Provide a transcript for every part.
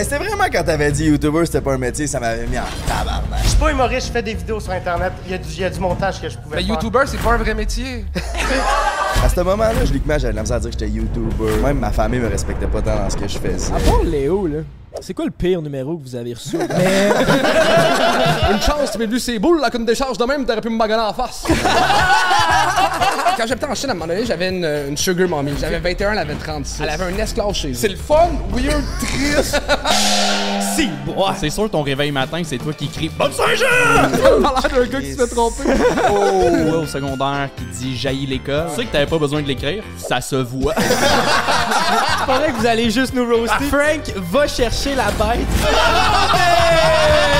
Ben, c'était vraiment quand t'avais dit YouTuber, c'était pas un métier, ça m'avait mis en tabarnak. Je suis pas humoriste, je fais des vidéos sur Internet. Il y, a du- il y a du montage que je pouvais Mais faire. YouTuber, c'est pas un vrai métier. À ce moment-là, je j'avais de la misère à dire que j'étais YouTuber. Même ma famille me respectait pas tant dans ce que je faisais. À part Léo, là, c'est quoi le pire numéro que vous avez reçu? Une chance, mais lui, c'est boule, là, qu'une décharge de même, t'aurais pu me bagarrer en face. Quand j'habitais en Chine, à un moment donné, j'avais une, une Sugar Mommy. J'avais 21, elle avait 36. Elle avait un esclave chez C'est le fun, weird, triste. si, bois! C'est sûr, ton réveil matin, c'est toi qui crie Bonne Saint-Jean! T'as l'air d'un gars qui se fait tromper. Oh, au secondaire qui dit jaillit l'école. Tu sais que t'avais pas besoin de l'écrire, ça se voit. Pas vrai que vous allez juste nous roaster. Frank va chercher la bête. Hey,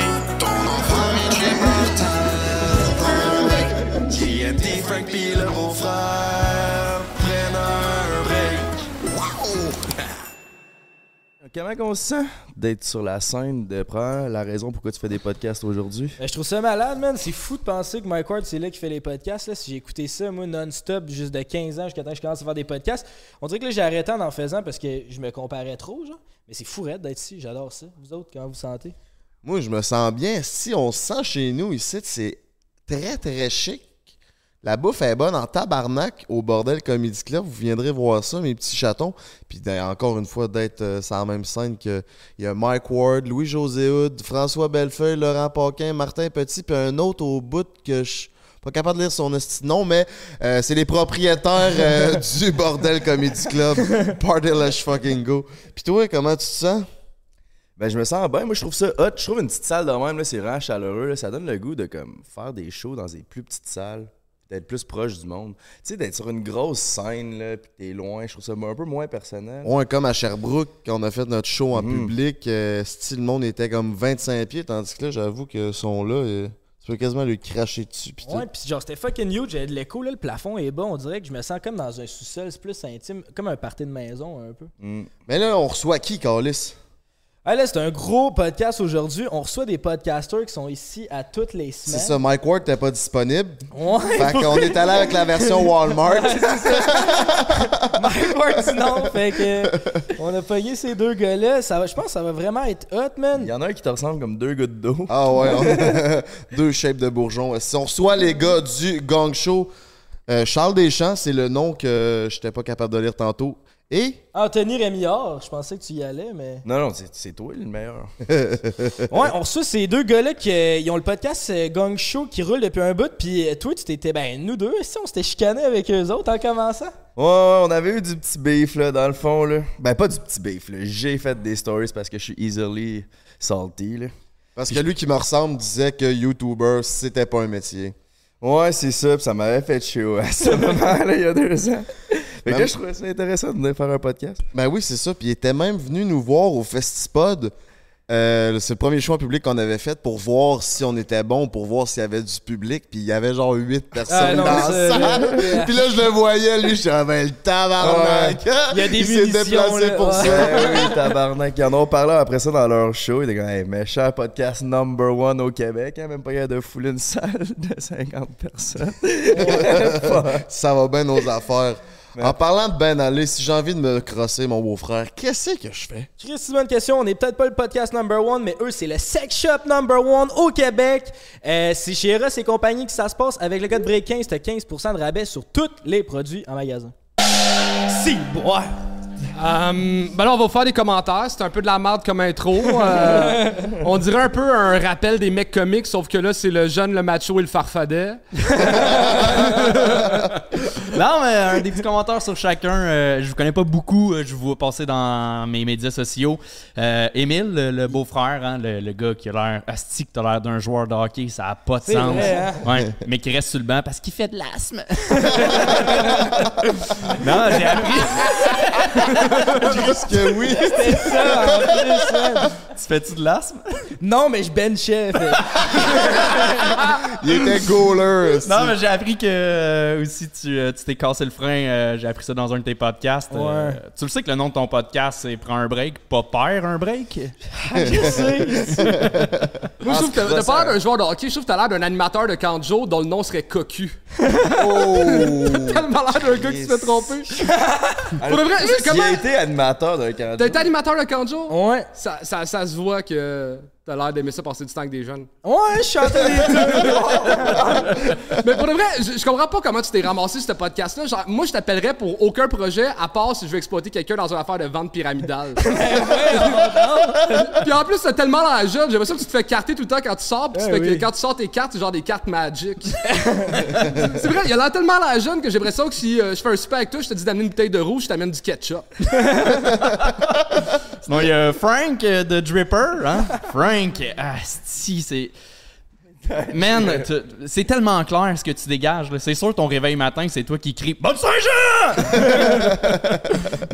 Comment qu'on se sent d'être sur la scène, de prendre la raison pourquoi tu fais des podcasts aujourd'hui? Ben, je trouve ça malade, man. C'est fou de penser que Mike Ward, c'est là qui fait les podcasts. Là. Si j'ai écouté ça, moi, non-stop, juste de 15 ans jusqu'à temps que je commence à faire des podcasts, on dirait que là, j'ai arrêté en en faisant parce que je me comparais trop, genre. Mais c'est fou d'être ici. J'adore ça. Vous autres, comment vous sentez? Moi, je me sens bien. Si on se sent chez nous ici, c'est très, très chic. La bouffe est bonne en tabarnak au Bordel Comedy Club. Vous viendrez voir ça, mes petits chatons. Puis ben, encore une fois, d'être euh, sur la même scène que il y a Mike Ward, Louis-José Hood, François Bellefeuille, Laurent Paquin, Martin Petit, puis un autre au bout que je suis pas capable de lire son nom, mais euh, c'est les propriétaires euh, du Bordel Comedy Club. Party let's fucking go. Puis toi, comment tu te sens? Ben, je me sens bien. Moi, je trouve ça hot. Je trouve une petite salle de même, c'est vraiment chaleureux. là. Ça donne le goût de comme faire des shows dans des plus petites salles, d'être plus proche du monde. Tu sais, d'être sur une grosse scène, là, puis t'es loin. Je trouve ça un peu moins personnel. Ouais, comme à Sherbrooke, quand on a fait notre show en public, euh, style, le monde était comme 25 pieds, tandis que là, j'avoue que son là, euh, tu peux quasiment lui cracher dessus. Pis. Ouais, pis genre, c'était fucking huge. J'avais de l'écho, là. Le plafond est bas. On dirait que je me sens comme dans un sous-sol. C'est plus intime. Comme un party de maison, un peu. Mais là, on reçoit qui, Carlis? Là, c'est un gros podcast aujourd'hui. On reçoit des podcasters qui sont ici à toutes les C'est semaines. ça, Mike Ward t'es pas disponible. Ouais. Fait qu'on est allé avec la version Walmart. Mike Ward, sinon. Fait que. On a payé ces deux gars-là. Ça va, je pense que ça va vraiment être hot, Il man. y en a un qui te ressemble comme deux gouttes d'eau. ah ouais, on- deux shapes de bourgeon. Si on reçoit les gars du Gang Show, euh, Charles Deschamps, c'est le nom que j'étais pas capable de lire tantôt. Et? Anthony Rémillard, je pensais que tu y allais, mais. Non, non, c'est- toi le meilleur. Ouais, on reçoit ces deux gars-là qui euh, ils ont le podcast euh, Gang Show qui roule depuis un bout. Puis euh, toi, tu t'étais. Ben, nous deux, si on s'était chicanés avec eux autres en commençant. Ouais, ouais, on avait eu du petit beef, là, dans le fond, là. Ben, pas du petit beef, là. J'ai fait des stories parce que je suis easily salty, là. parce que lui qui me ressemble disait que YouTuber, c'était pas un métier. Ouais, c'est ça, pis ça m'avait fait chaud à ce moment-là, il y a deux ans. Fait que là, je trouvais ça intéressant de venir faire un podcast. Ben oui, c'est ça. Puis il était même venu nous voir au Festipod. Euh, c'est le premier choix public qu'on avait fait pour voir si on était bon, pour voir s'il y avait du public. Puis il y avait genre 8 personnes Ah, non, dans ça, la salle. Puis là, je le voyais, lui, je savais le tabarnak. Il y a des il s'est déplacé là. pour Ouais. ça. Ben oui, tabarnak. Ils en ont parlé après ça dans leur show. Ils étaient comme, hey, méchant podcast number one au Québec. Hein, même pas capable de fouler une salle de 50 personnes. Ça va bien nos affaires. En parlant de Ben aller, si j'ai envie de me crosser mon beau-frère, qu'est-ce que je fais? Chris, c'est une bonne question. On n'est peut-être pas le podcast number one, mais eux, c'est le sex shop number one au Québec. Euh, c'est chez Eros et compagnie que ça se passe. Avec le code Break 15, t'as 15% de rabais sur tous les produits en magasin. Si, bois! Euh, ben là, on va faire des commentaires. C'est un peu de la merde comme intro. Euh, on dirait un peu un rappel des mecs comiques, sauf que là, c'est le jeune, le macho et le farfadet. Non, mais un des petits commentaires sur chacun. euh, je vous connais pas beaucoup. euh, je vous vois passer dans mes médias sociaux. Euh, Émile, le, le beau-frère, hein, le, le gars qui a l'air astique, t'as l'air d'un joueur de hockey, ça a pas de sens. vrai, hein? Ouais, mais qui reste sur le banc parce qu'il fait de l'asthme. non, j'ai appris. Chris que oui. C'est ça, en plus. Tu fais-tu de l'asthme? Non, mais je benchais. Il était goaler. Non, mais j'ai appris que euh, aussi tu euh, tu t'es cassé le frein. euh, j'ai appris ça dans un de tes podcasts. Euh, tu le sais que le nom de ton podcast, c'est Prends un break, pas perd un break? Je sais. Moi, je trouve que Ah, t'as pas l'air d'un joueur de hockey, je trouve que t'as l'air d'un animateur de Kanjo dont le nom serait Cocu. Oh! Tellement l'air d'un gars qui se fait tromper. Pour de vrai, Il comment. a été animateur d'un candidat. T'as été animateur de Kanjo? Ouais. Ça, ça, ça se voit que t'as l'air d'aimer ça passer du temps avec des jeunes. Ouais, je chantais des Mais pour de vrai, je, je comprends pas comment tu t'es ramassé ce podcast-là. Genre, moi, je t'appellerais pour aucun projet à part si je veux exploiter quelqu'un dans une affaire de vente pyramidale. Puis en plus, t'as tellement la jeune, j'ai l'impression que tu te fais carter tout le temps quand tu sors. Puis tu fais que quand tu sors tes cartes, c'est genre des cartes Magic. c'est vrai, il a l'air tellement la jeune que j'ai l'impression que si euh, je fais un super avec toi, je te dis d'amener une bouteille de rouge, je t'amène du ketchup. Sinon, il y a Frank euh, de Dripper. Hein? Frank, ah, si, c'est. Man, c'est tellement clair ce que tu dégages. là. C'est sûr, ton réveil matin, c'est toi qui crie Bonne Saint-Jean!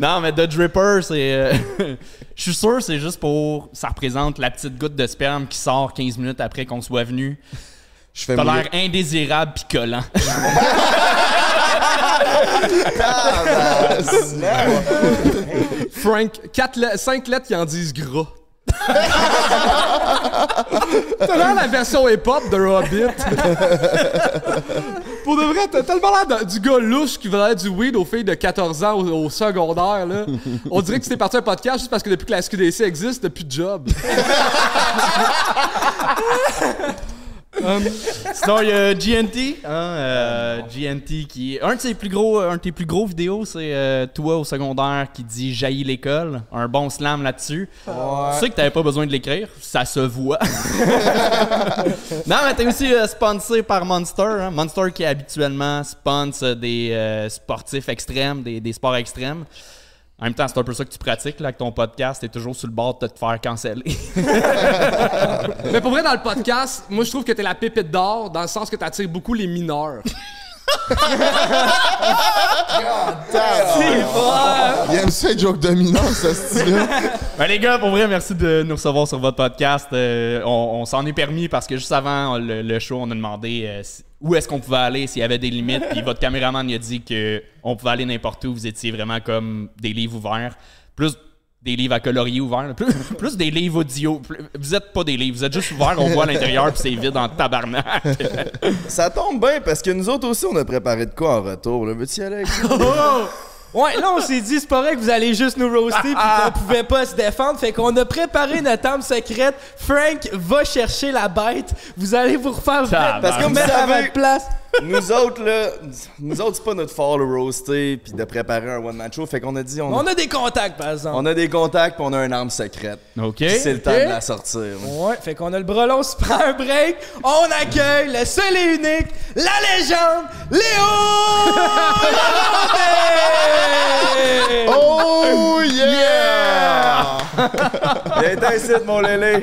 non, mais The Dripper, c'est. euh, Je suis sûr, c'est juste pour. Ça représente la petite goutte de sperme qui sort 15 minutes après qu'on soit venu. T'as l'air indésirable pis collant. Frank, 5 lettres qui en disent gras. t'as l'air la version hip-hop de Hobbit. Pour de vrai, t'as tellement l'air de- du gars louche qui vendait du weed aux filles de 14 ans au, au secondaire. Là. On dirait que tu t'es parti un podcast juste parce que depuis que la SQDC existe, t'as plus de job. Sinon, il y a GNT. Hein, euh, GNT qui. Un de ses plus gros, un de tes plus gros vidéos, c'est euh, toi au secondaire qui dit Jaillit l'école. Un bon slam là-dessus. Tu sais que t'avais pas besoin de l'écrire, ça se voit. non, mais t'es aussi euh, sponsé par Monster. Hein? Monster qui habituellement sponsor des euh, sportifs extrêmes, des, des sports extrêmes. En même temps, c'est un peu ça que tu pratiques là, avec ton podcast. T'es toujours sur le bord de te faire canceller. Mais pour vrai, dans le podcast, moi je trouve que t'es la pépite d'or dans le sens que t'attires beaucoup les mineurs. Il aime ça, les jokes dominants, ce style-là. Ben les gars, pour vrai, merci de nous recevoir sur votre podcast. Euh, on on s'en est permis parce que juste avant le, le show, on a demandé euh, si- où est-ce qu'on pouvait aller, s'il y avait des limites. Puis votre caméraman il a dit que on pouvait aller n'importe où. Vous étiez vraiment comme des livres ouverts. Plus des livres à colorier ouverts. Plus, plus des livres audio. Plus- Vous êtes pas des livres, vous êtes juste ouverts, on voit à l'intérieur puis c'est vide en tabarnak. Ça tombe bien parce que nous autres aussi, on a préparé de quoi en retour. Là. Veux-tu y aller avec ça? Ouais, là, on s'est dit, c'est pas vrai que vous allez juste nous roaster pis qu'on pouvait pas se défendre. Fait qu'on a préparé notre arme secrète. Frank va chercher la bête. Vous allez vous refaire. Parce que vous mettre à savez- votre place. Nous autres, là, nous autres, c'est pas notre fort le roaster puis de préparer un one-man show. Fait qu'on a dit, on, On a des contacts, par exemple. on a des contacts puis on a une arme secrète. OK. C'est le temps de la sortir. ouais. Fait qu'on a le brelon, se prend un break. On accueille le seul et unique, la légende, Léo! Landais! Oh yeah! Viens t'en ici, mon lélé.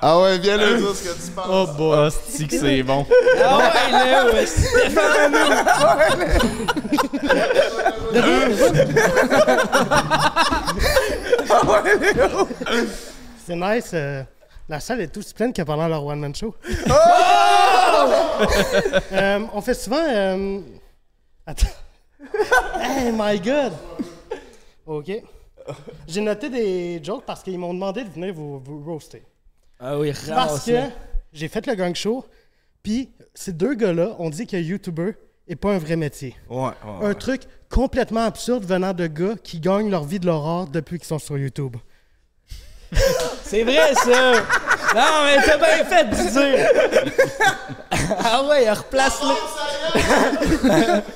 Ah ouais, viens le dire ce que tu penses. Oh boy, c'est bon. Ah ouais, Léo! C'est nice. euh, la salle est aussi pleine que pendant leur one-man show. Euh, on fait souvent. euh, Attends. hey, my God! OK. J'ai noté des jokes parce qu'ils m'ont demandé de venir vous, vous roaster. Ah oui, Parce que j'ai fait le gang show, puis ces deux gars-là ont dit que YouTuber est pas un vrai métier. Ouais, ouais. Un truc complètement absurde venant de gars qui gagnent leur vie de leur art depuis qu'ils sont sur YouTube. C'est vrai, ça! Non, mais t'as bien fait de dire! ah ouais, replace-le!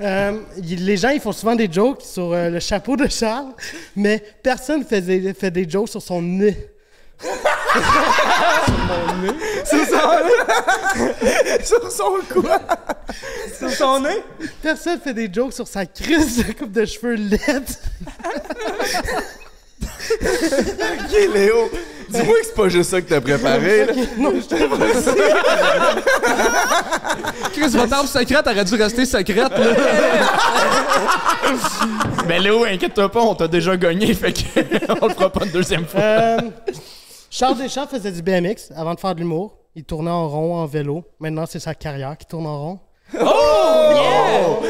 Euh, les gens, ils font souvent des jokes sur euh, le chapeau de Charles, mais personne fait des, fait des jokes sur son nez. Sur son quoi? Sur son nez? Personne fait des jokes sur sa crise de coupe de cheveux laide. Ok, Léo. Dis-moi que c'est pas juste ça que t'as préparé. là. non, je te Chris, votre arme secrète aurait dû rester secrète. Là. Mais Léo, inquiète-toi pas, on t'a déjà gagné, fait que on le fera pas une deuxième fois. Euh, Charles Deschamps faisait du BMX avant de faire de l'humour. Il tournait en rond en vélo. Maintenant, c'est sa carrière qui tourne en rond. Oh,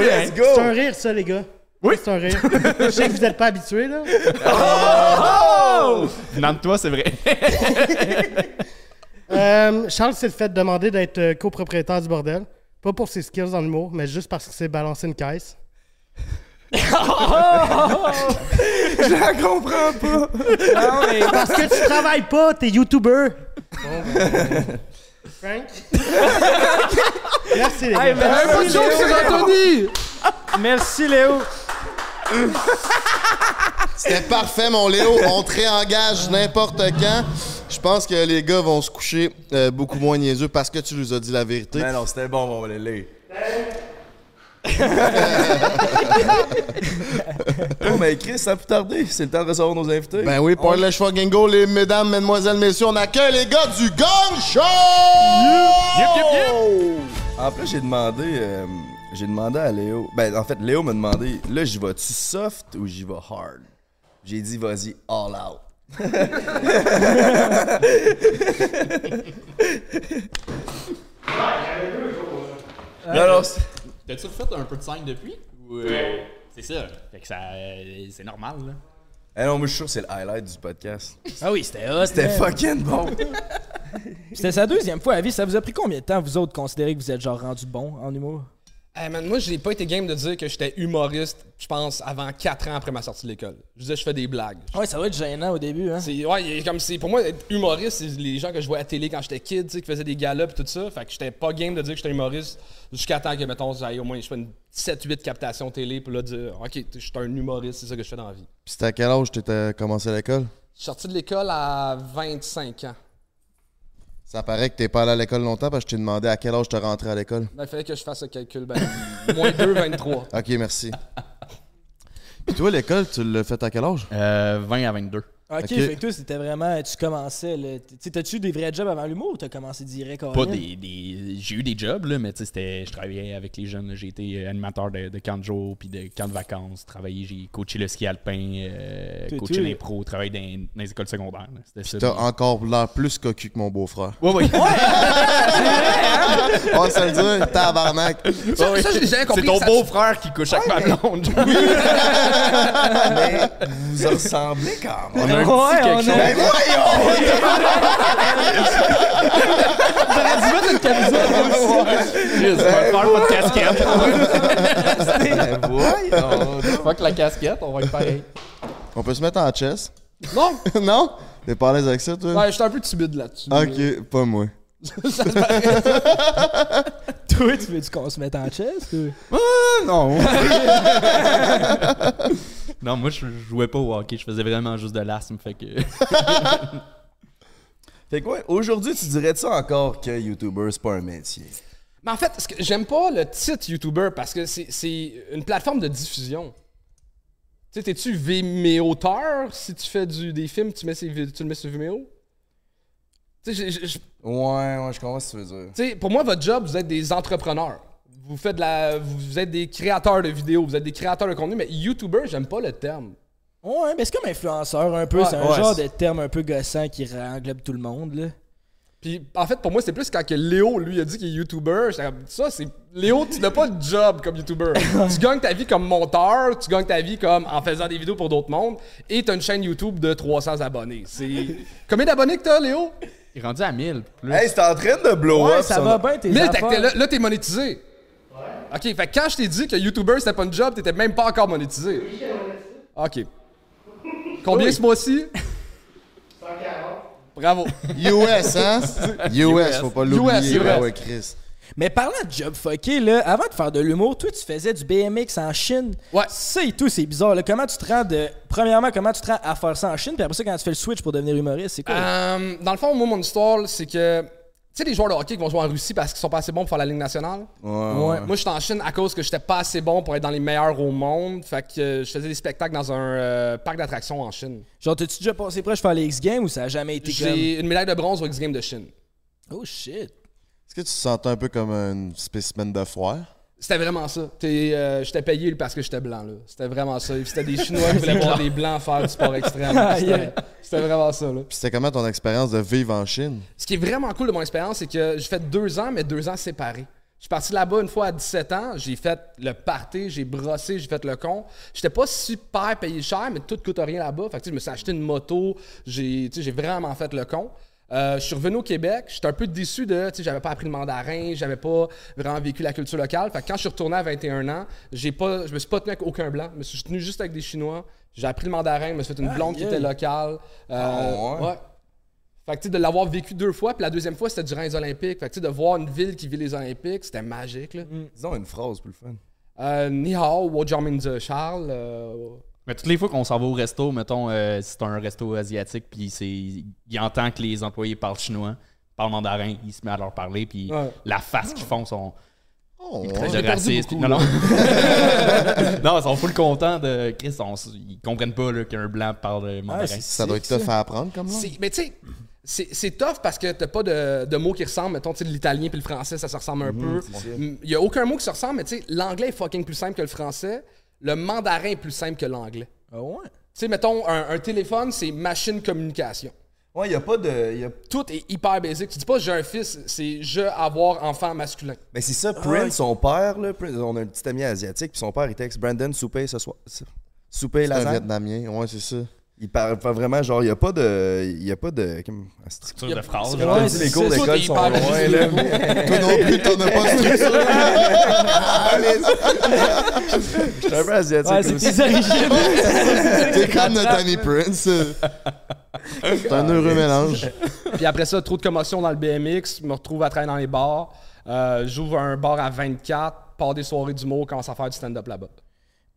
let's go! C'est un rire, ça, les gars. Oui. C'est un rire. Je sais que vous n'êtes pas habitués, là. Venant de toi, c'est vrai. Euh, Charles s'est fait demander d'être euh, copropriétaire du bordel. Pas pour ses skills en humour, mais juste parce qu'il sait balancer une caisse. Je la comprends pas! Non, mais Parce que tu travailles pas, t'es YouTuber. Frank? Merci, les gars. Hey, merci, sur Léo. Anthony! Merci, Léo. C'était parfait, mon Léo. On te réengage n'importe quand. Je pense que les gars vont se coucher euh, beaucoup moins niaiseux parce que tu nous as dit la vérité. Mais non, c'était bon, mon Lélé. oh, mais Chris, ça a pu tarder. C'est le temps de recevoir nos invités. Ben oui, pour le choix Gingo, les mesdames, mesdemoiselles, messieurs, on accueille les gars du Gong Show! En plus, j'ai demandé, euh, j'ai demandé à Léo. Ben, en fait, Léo m'a demandé, là, j'y vais-tu soft ou j'y vais hard? J'ai dit, vas-y, all out. non, non, c'est- T'as-tu refait un peu de scène depuis? Ou, euh, C'est ça. Fait que ça, euh, c'est normal, là. Eh non, moi, je suis sûr que c'est le highlight du podcast. Ah oui, c'était hot. C'était man. fucking bon. C'était sa deuxième fois à vie. Ça vous a pris combien de temps, vous autres, considérer que vous êtes genre rendu bon en humour? Hey man, moi, j'ai pas été game de dire que j'étais humoriste, je pense, avant 4 ans après ma sortie de l'école. Je disais, je fais des blagues. Ouais, ça va être gênant au début, hein? C'est, ouais, comme c'est pour moi être humoriste, c'est les gens que je voyais à la télé quand j'étais kid, tu sais, qui faisaient des galas et tout ça. Fait que j'étais pas game de dire que j'étais humoriste jusqu'à temps que mettons j'aille au moins je fais une 7 8 captations télé pour là dire OK, je suis un humoriste, c'est ça que je fais dans la vie. Puis c'était à quel âge que t'étais commencé à l'école? Je suis sorti de l'école à 25 ans. Ça paraît que t'es pas allé à l'école longtemps parce que je t'ai demandé à quel âge t'es rentré à l'école. Ben, il fallait que je fasse le calcul. Ben, moins 2, 23. Ok, merci. Puis toi, l'école, tu l'as fait à quel âge? Euh, 20 à 22. Ok, Ok. fait que toi, c'était vraiment. Tu commençais. là. T'as-tu eu des vrais jobs avant l'humour ou t'as commencé direct Pas des, des- J'ai eu des jobs, là, mais tu sais, c'était- je travaillais avec les jeunes. J'ai été animateur de, de camp de jour puis de camp de vacances. Travaillé, j'ai coaché le ski alpin, euh, coaché toi. l'impro, travaillé dans, dans les écoles secondaires. là. C'était ça. T'as encore l'air plus cocu que mon beau-frère. Ouais, ouais. On va se le dire, tabarnak. Ça, ça, j'ai jamais compris. C'est ton ça- beau-frère qui couche avec ma blonde. Mais vous en ressemblez quand même. On a un Ouais, petit on quelque a- chose. Ben voyons! Chris, on va faire pas de casquette. Ben voyons! Fuck la casquette, on va être pareil. On peut se mettre en chess? Non, non? T'es pas à l'aise avec ça, toi? ouais, j'étais un peu timide là-dessus. Ok, pas moi. Toi, tu veux-tu qu'on se mette en chest? ou? non. non, moi, je jouais pas au hockey. Je faisais vraiment juste de l'asthme. Fait que. Fait quoi, aujourd'hui, tu dirais ça encore que YouTuber, c'est pas un métier? Mais en fait, ce que- j'aime pas le titre YouTuber parce que c'est- c'est une plateforme de diffusion. Tu sais, t'es-tu Vimeo-auteur? Si tu fais du, des films, tu, mets ces vid- tu le mets sur Vimeo? Tu sais, je- je- je- Ouais, ouais, je comprends ce que tu veux dire. tu sais, pour moi, votre job, vous êtes des entrepreneurs. Vous faites de la, vous êtes des créateurs de vidéos, vous êtes des créateurs de contenu, mais YouTuber, j'aime pas le terme. Ouais, mais c'est comme influenceur un peu. Ouais, c'est un ouais, genre de terme un peu gossant qui englobe tout le monde, là. Puis en fait, pour moi, c'est plus quand que Léo, lui, a dit qu'il est YouTuber. ça, c'est. Léo, tu n'as pas de job comme YouTuber. tu gagnes ta vie comme monteur, tu gagnes ta vie comme en faisant des vidéos pour d'autres mondes, et tu as une chaîne YouTube de 300 abonnés. C'est. Combien d'abonnés que t'as, Léo? Il est rendu à 1000. Plus. Hey, c'est en train de blow Ouais, up. ça va bien, tes Mais t'as- affaires. t'es- là, là, t'es monétisé. Ok, fait que quand je t'ai dit que YouTuber c'était pas une job, t'étais même pas encore monétisé. Ok. Combien ce mois-ci? 140. Bravo. US, hein? US, faut pas l'oublier. US. Ouais, ouais, Chris. Mais parlant de job fucké, là, avant de faire de l'humour, toi, tu faisais du BMX en Chine. Ouais. Ça et tout, c'est bizarre. Là. Comment tu te rends de. Premièrement, comment tu te rends à faire ça en Chine, puis après ça, quand tu fais le switch pour devenir humoriste, c'est quoi? Euh, dans le fond, moi, mon histoire, c'est que. Tu sais, les joueurs de hockey qui vont jouer en Russie parce qu'ils sont pas assez bons pour faire la Ligue nationale? Ouais, Ouais. ouais. Moi, j'étais en Chine à cause que j'étais pas assez bon pour être dans les meilleurs au monde. Fait que euh, je faisais des spectacles dans un euh, parc d'attractions en Chine. Genre, t'as-tu déjà passé proche de faire les X-Games ou ça a jamais été comme. J'ai une médaille de bronze au X Games de Chine. Oh shit. Que tu te sentais un peu comme un spécimen de foire? C'était vraiment ça. T'es, euh, j'étais payé parce que j'étais blanc, là. C'était vraiment ça. C'était des Chinois qui voulaient voir des blancs faire du sport extrême. C'était, vraiment ça, là. Puis c'était comment ton expérience de vivre en Chine? Ce qui est vraiment cool de mon expérience, c'est que j'ai fait deux ans, mais deux ans séparés. Je suis parti là-bas une fois à 17 ans, j'ai fait le party, j'ai brossé, j'ai fait le con. J'étais pas super payé cher, mais tout coûte rien là-bas. Fait que, je me suis acheté une moto, j'ai, tu sais, j'ai vraiment fait le con. Euh, je suis revenu au Québec, j'étais un peu déçu de, tu sais, j'avais pas appris le mandarin, j'avais pas vraiment vécu la culture locale. Fait que quand je suis retourné à 21 ans, j'ai pas, je me suis pas tenu avec aucun blanc, je me suis tenu juste avec des Chinois. J'ai appris le mandarin, je me suis fait une blonde qui était locale. Euh, Ah, ouais? ouais. Fait que, tu sais, de l'avoir vécu deux fois, puis la deuxième fois, c'était durant les Olympiques. Fait que, tu sais, de voir une ville qui vit les Olympiques, c'était magique, là. Disons une phrase pour le fun. Euh, Ni hao, wo Charles. euh, Mais toutes les fois qu'on s'en va au resto, mettons, euh, si c'est un resto asiatique, puis c'est, il entend que les employés parlent chinois, parlent mandarin, il se met à leur parler, puis Ouais. la face qu'ils font sont Oh, ouais. beaucoup, non, non. non, ils sont full contents de. Chris, on- ils comprennent pas là, qu'un blanc parle mandarin. c'est- Ça doit être tough à apprendre comme là. c'est- mais tu sais, c'est c'est tough parce que t'as pas de, de mots qui ressemblent. Mettons, tu sais, l'italien puis le français, ça se ressemble un peu. Il y a aucun mot qui se ressemble, mais tu sais, l'anglais est fucking plus simple que le français. Le mandarin est plus simple que l'anglais. Ah ouais? Tu sais, mettons, un, un téléphone, c'est machine communication. Ouais, il y a pas de. y a- Tout est hyper basique. Tu dis pas j'ai un fils, c'est je avoir enfant masculin. Ben c'est ça, Prince, son père, là, Prince, on a un petit ami asiatique, puis son père, il texte Brandon, souper ce soir. Souper C'est un lasagne. Vietnamien, ouais, c'est ça. Il parle pas vraiment, genre, il y a pas de. Il y a pas de. Comme, Structure de phrase. Ouais, les cours d'école sont loin, là. Toi non plus, t'en as pas structure. J'étais un peu asiatique Ouais, c'est tes origines. T'es comme notre ami Prince. C'est un heureux mélange. Puis après ça, trop de commotion dans le BMX, me retrouve à travailler dans les bars. Euh, J'ouvre un bar à 24, pars des soirées d'humour, commence à faire du stand-up là-bas.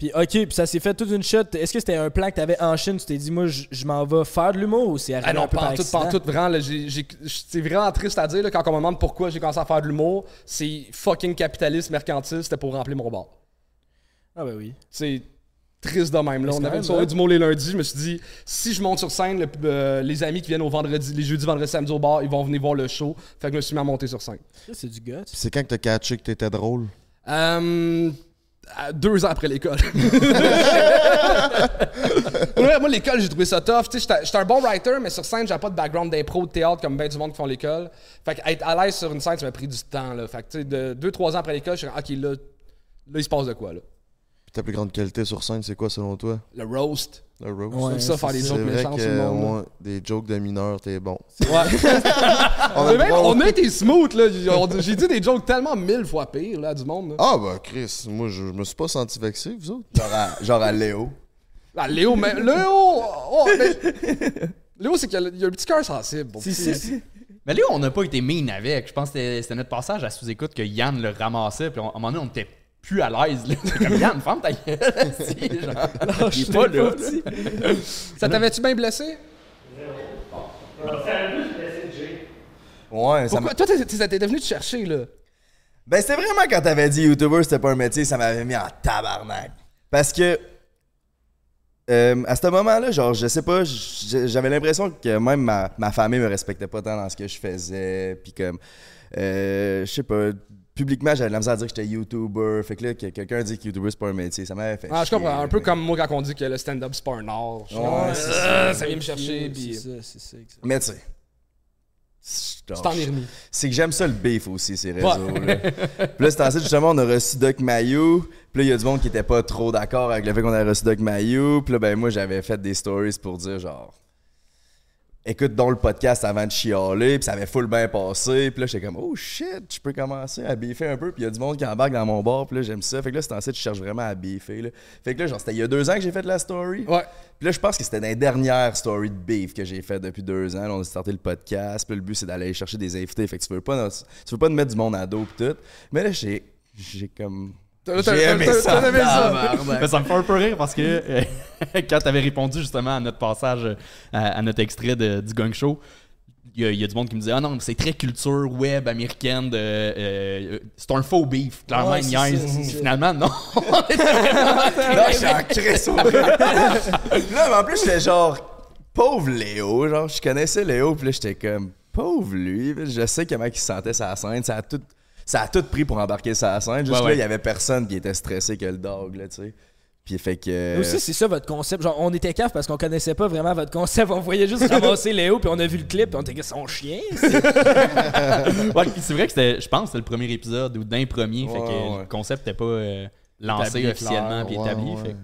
Puis, ok, puis ça s'est fait toute une shot. Est-ce que c'était un plan que t'avais en Chine? Tu t'es dit, moi, je m'en vais faire de l'humour ou c'est arrivé Ah non, un peu pas par tout, en tout. Vraiment, là, j'ai- j'ai- c'est vraiment triste à dire là, quand on me demande pourquoi j'ai commencé à faire de l'humour. C'est fucking capitaliste, mercantile, c'était pour remplir mon bar. Ah ben oui. C'est triste de même. Là. On avait une même soirée d'humour les lundis. Je me suis dit, si je monte sur scène, le- euh, les amis qui viennent au vendredi, les jeudis, vendredis, samedi au bar, ils vont venir voir le show. Fait que je me suis mis à monter sur scène. Ça, c'est du guts. C'est quand que t'as catché que t'étais drôle? Euh, à- deux ans après l'école. Ouais, moi, l'école, j'ai trouvé ça tough. Tu sais, J'étais un bon writer, mais sur scène, j'avais pas de background d'impro, de théâtre comme ben du monde qui font l'école. Fait que être à l'aise sur une scène, ça m'a pris du temps. Là. Fait que, tu sais, de deux, trois ans après l'école, je suis OK, là, là, il se passe de quoi, là? Puis ta plus grande qualité sur scène, c'est quoi selon toi? Le roast. Le roast? Ouais, ça, faire des jokes méchants sur le monde. des jokes de mineurs, t'es bon. Ouais. On a même, on a été smooth, là. J'ai- dit des jokes tellement mille fois pires, là, du monde. là. Ah bah Chris, moi je, je me suis pas senti vexé, vous autres? Genre à, genre à Léo. Ah, Léo, mais Léo! oh, mais- Léo, c'est qu'il y a, un petit cœur sensible. bon. Si, si, si. Mais là, on n'a pas été mean avec. Je pense que c'était- c'était notre passage à sous-écoute que Yann le ramassait. Puis on- à un moment donné, on était plus à l'aise. là. C'est comme Yann, ferme ta gueule. Si, genre, il est pas là. Ça t'avait-tu bien blessé? Ouais, ça. Pourquoi? Toi, t'es- t'es t'es venu te chercher, là. Ben, c'était vraiment quand t'avais dit YouTuber, c'était pas un métier, ça m'avait mis en tabarnak. Parce que. euh, à ce moment-là, genre, je sais pas, j'avais l'impression que même ma, ma famille me respectait pas tant dans ce que je faisais. Puis comme. euh, je sais pas. Publiquement, j'avais de la misère à dire que j'étais YouTuber. Fait que là, que quelqu'un dit que YouTuber, c'est pas un métier, ça m'avait fait. Ah, je comprends. Un peu comme moi quand on dit que le stand-up, c'est pas un art. Je Ouais, c'est Euh, ça vient me chercher, puis C'est ça, c'est ça. Mais tu sais. t'en es remis. C'est que j'aime ça le beef aussi, ces réseaux. Là. Puis là, c'est ensuite, justement, on a reçu Doc Mayou. Puis là, il y a du monde qui était pas trop d'accord avec le fait qu'on a reçu Doc Mayou. Puis là, ben, moi, j'avais fait des stories pour dire genre. Écoute donc le podcast avant de chialer, puis ça avait full bien passé. Puis là, j'étais comme, oh shit, je peux commencer à biffer un peu. Puis il y a du monde qui embarque dans mon bar, puis là, j'aime ça. Fait que là, c'est ensuite, je cherche vraiment à biffer. Là. Fait que là, genre, c'était il y a deux ans que j'ai fait la story. Ouais. Puis là, je pense que c'était dans les dernières stories de beef que j'ai fait depuis deux ans. Là, on a starté le podcast. Puis le but, c'est d'aller chercher des invités. Fait que tu veux pas, tu veux pas te mettre du monde à dos pis tout. Mais là, j'ai, j'ai comme. J'ai aimé ça. aimé ça. tabarnak. Mais ça me fait un peu rire parce que euh, quand tu avais répondu justement à notre passage, euh, à, à notre extrait de- du Gang Show, il y, a- il y a du monde qui me disait Ah non, c'est très culture web américaine, de, euh, c'est un faux beef. Clairement, Ouais, niaise. Finalement, non. Là, j'étais en crisse au Là, mais en plus, j'étais genre. Pauvre Léo. Genre, je connaissais Léo. Puis là, j'étais comme. Pauvre lui. Je sais comment il se sentait sa scène. Ça a tout. Ça a tout pris pour embarquer sa scène. Juste Ouais, là, ouais. il y avait personne qui était stressé que le dog, là, tu sais. Puis fait que. Mais aussi, c'est ça votre concept. Genre, on était caf parce qu'on connaissait pas vraiment votre concept. On voyait juste ramasser Léo, puis on a vu le clip, puis on était que son chien. c'est- Ouais, vrai que c'était, je pense, que c'était le premier épisode ou d'un premier. fait que Ouais, ouais. le concept n'était pas euh, lancé Établi, officiellement puis ouais, établi. ouais. fait que-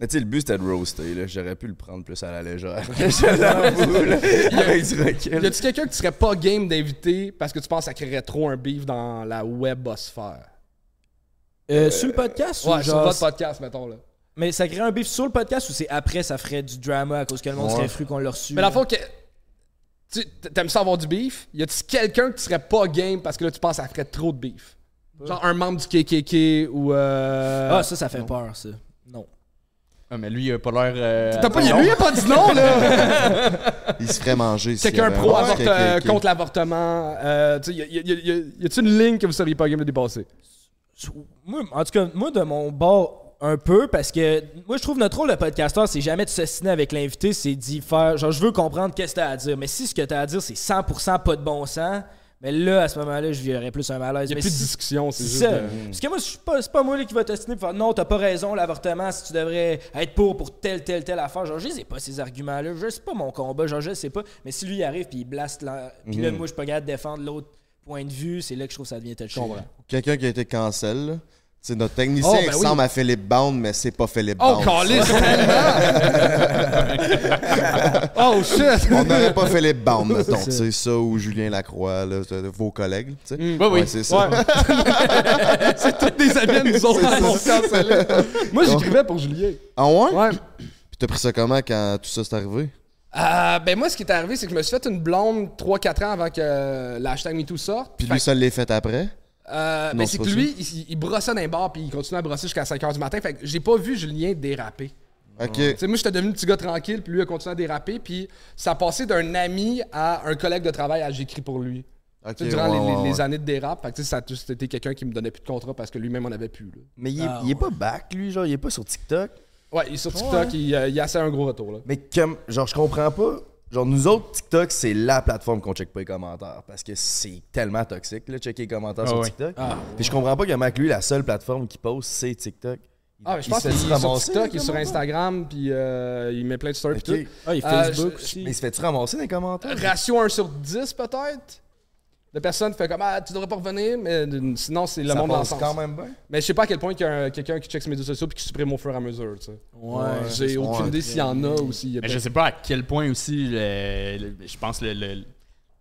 Mais tu sais, le but c'était de roaster, là. J'aurais pu le prendre plus à la légère. Je l'avoue, là. Avec du Y recul. a-tu quelqu'un que tu serais pas game d'inviter parce que tu penses que ça créerait trop un beef dans la webosphère? Euh, sur le podcast ou Ouais, sur votre podcast, mettons, là. Mais ça crée un beef sur le podcast ou c'est après ça ferait du drama à cause que le monde Ouais. serait fru qu'on l'a reçu? Mais la fois que. Tu t'aimes ça avoir du beef? Y a-tu quelqu'un que tu serais pas game parce que là tu penses que ça ferait trop de beef? Genre un membre du KKK ou. Euh... Ah, ça, ça fait peur, ça. Ah, mais lui, il a pas l'air. euh, T'as pas, lui, il a pas dit non, là! Il se ferait manger. Quelqu'un avait pro euh, contre l'avortement. Euh, y, a- y, a- y, a- y a-tu une ligne que vous seriez pas game de dépasser? Moi, en tout cas, moi, de mon bord, un peu, parce que moi, je trouve notre rôle de podcasteur, c'est jamais de s'assiner avec l'invité, c'est d'y faire. Genre, je veux comprendre qu'est-ce que t'as à dire. Mais si ce que t'as à dire, c'est 100% pas de bon sens, mais là, à ce moment-là, je vivrais plus un malaise. Y a Mais plus de si- discussion, c'est C'est juste. ça. de- Parce que moi, je suis pas, c'est pas moi là, qui va t'assiner pour faire non, t'as pas raison, l'avortement, si tu devrais être pour pour telle, telle, telle affaire. Genre, je sais pas ces arguments-là. Je sais pas mon combat. Genre, je sais pas. Mais si lui il arrive puis il blaste, la... puis là, moi, je suis pas capable de défendre l'autre point de vue, c'est là que je trouve que ça devient touché. Quelqu'un qui a été cancel. là. Sais, notre technicien Oh, ben oui. ressemble à Philippe Bound, mais c'est pas Philippe Oh, Bound. oh, shit! On n'aurait pas Philippe Bound, mettons. Sais, ça ou Julien Lacroix, là, c'est vos collègues. Tu sais. Mm. Oui. Ouais, c'est ça. Ouais. c'est tous des amis à nous autres C'est ça. cancellés. Moi, j'écrivais pour Julien. Ah ouais? Ouais. Puis t'as pris ça comment quand tout ça s'est arrivé? Euh, ben moi, ce qui est arrivé, c'est que je me suis fait une blonde 3-4 ans avant que euh, l'hashtag MeToo sorte. Puis lui, ça l'est fait après? Euh, Non, ben, c'est que lui, il, il brossait dans les bars puis il continuait à brosser jusqu'à 5 h du matin. Fait que j'ai pas vu Julien déraper. Ok. Tu sais, moi, j'étais devenu un petit gars tranquille, puis lui a continué à déraper, puis ça a passé d'un ami à un collègue de travail à j'écris pour lui. Durant ouais, les, ouais, les ouais. années de dérap, fait que, tu sais, ça a juste été quelqu'un qui me donnait plus de contrat parce que lui-même en avait plus. là. Mais il est, Ah, il est pas back, lui, genre, il est pas sur TikTok? Ouais, il est sur TikTok, il, euh, il a assez un gros retour. Là. Mais comme, genre, je comprends pas. Genre, nous autres, TikTok, c'est la plateforme qu'on check pas les commentaires. Parce que c'est tellement toxique, là, checker les commentaires Ah sur. TikTok. Ah, Puis je comprends pas comment que lui, la seule plateforme qu'il poste, c'est TikTok. Ah, mais je Il pense se qu'il est sur TikTok, il est sur? Instagram, puis euh, il met plein de stories Ok. pis tout. Ah, il a Euh, Facebook je- aussi. Mais il se fait-tu ramasser dans les commentaires? Ratio 1 sur 10 peut-être? De personnes fait comme Ah, tu devrais pas revenir, mais sinon c'est le Ça monde dans le quand même bien. Mais je sais pas à quel point il y a un- quelqu'un qui check ses médias sociaux puis qui supprime au fur et à mesure. Tu sais. Ouais. J'ai aucune idée s'il y en a ou s'il y a Mais je sais pas à quel point aussi, le- le- je pense, le, le-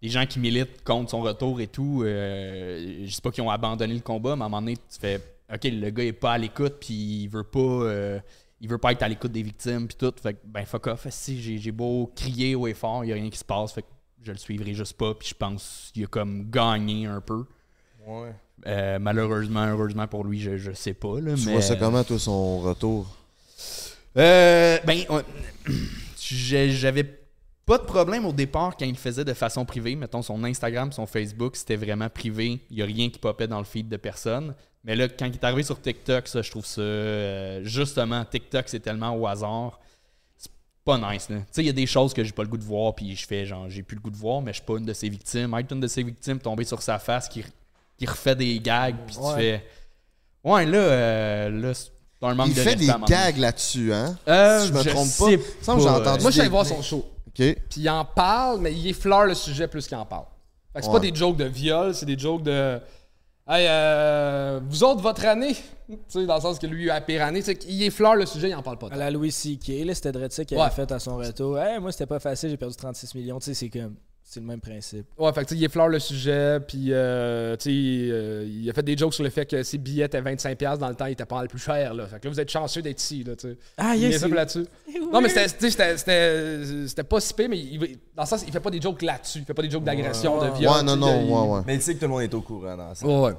les gens qui militent contre son retour et tout, euh, je sais pas qu'ils ont abandonné le combat, mais à un moment donné, tu fais OK, le gars est pas à l'écoute, puis il veut pas. euh, il veut pas être à l'écoute des victimes, puis tout. Fait que, ben, fuck off. Si j'ai j'ai beau crier haut et fort, il y a rien qui se passe. Fait que je le suivrai juste pas, puis je pense qu'il a comme gagné un peu. Ouais. Euh, malheureusement, heureusement pour lui, je, je sais pas. Là, Tu mais... vois ça comment, toi, son retour? Euh, ben, on- j'avais pas de problème au départ quand il le faisait de façon privée. Mettons, son Instagram, son Facebook, c'était vraiment privé. Il y a rien qui popait dans le feed de personne. Mais là, quand il est arrivé sur TikTok, ça, je trouve ça... euh, justement, TikTok, c'est tellement au hasard. C'est pas nice, là. Tu sais, il y a des choses que j'ai pas le goût de voir, puis je fais genre, j'ai plus le goût de voir, mais je suis pas une de ses victimes. Être une de ses victimes, tomber sur sa face, qui, qui refait des gags, puis tu fais... Ouais, là, euh, là c'est un manque Il de fait des gags là-dessus, hein? Euh, si je me je trompe sais pas. Que j'ai pas. entendu Moi, je suis voir son show. OK. Puis il en parle, mais il effleure le sujet plus qu'il en parle. Fait que c'est Ouais. pas des jokes de viol, c'est des jokes de. Hey, euh, vous autres, votre année, tu sais, dans le sens que lui, il a pire année, qu'il effleure le sujet, il en parle pas. À la Louis C.K., là, c'était Dredd Ouais. avait fait à son retour. Hey, moi, c'était pas facile, j'ai perdu 36 millions. Tu sais, c'est comme. C'est le même principe. Ouais, fait que tu sais, il effleure le sujet, puis euh, tu sais, euh, il a fait des jokes sur le fait que ses billets étaient 25$ dans le temps, il était pas mal plus cher, là. Fait que là, vous êtes chanceux d'être ici, là, tu sais. Ah, Il yes, est simple c'est- là-dessus. Non, mais c'était- tu sais, c'était- c'était c'était pas si pire, mais il, dans le sens, il fait pas des jokes là-dessus. Il fait pas des jokes d'agression, de viol. Ouais, non, non, il- ouais, ouais. Mais il sait que tout le monde est au courant dans ça. Ouais, ouais.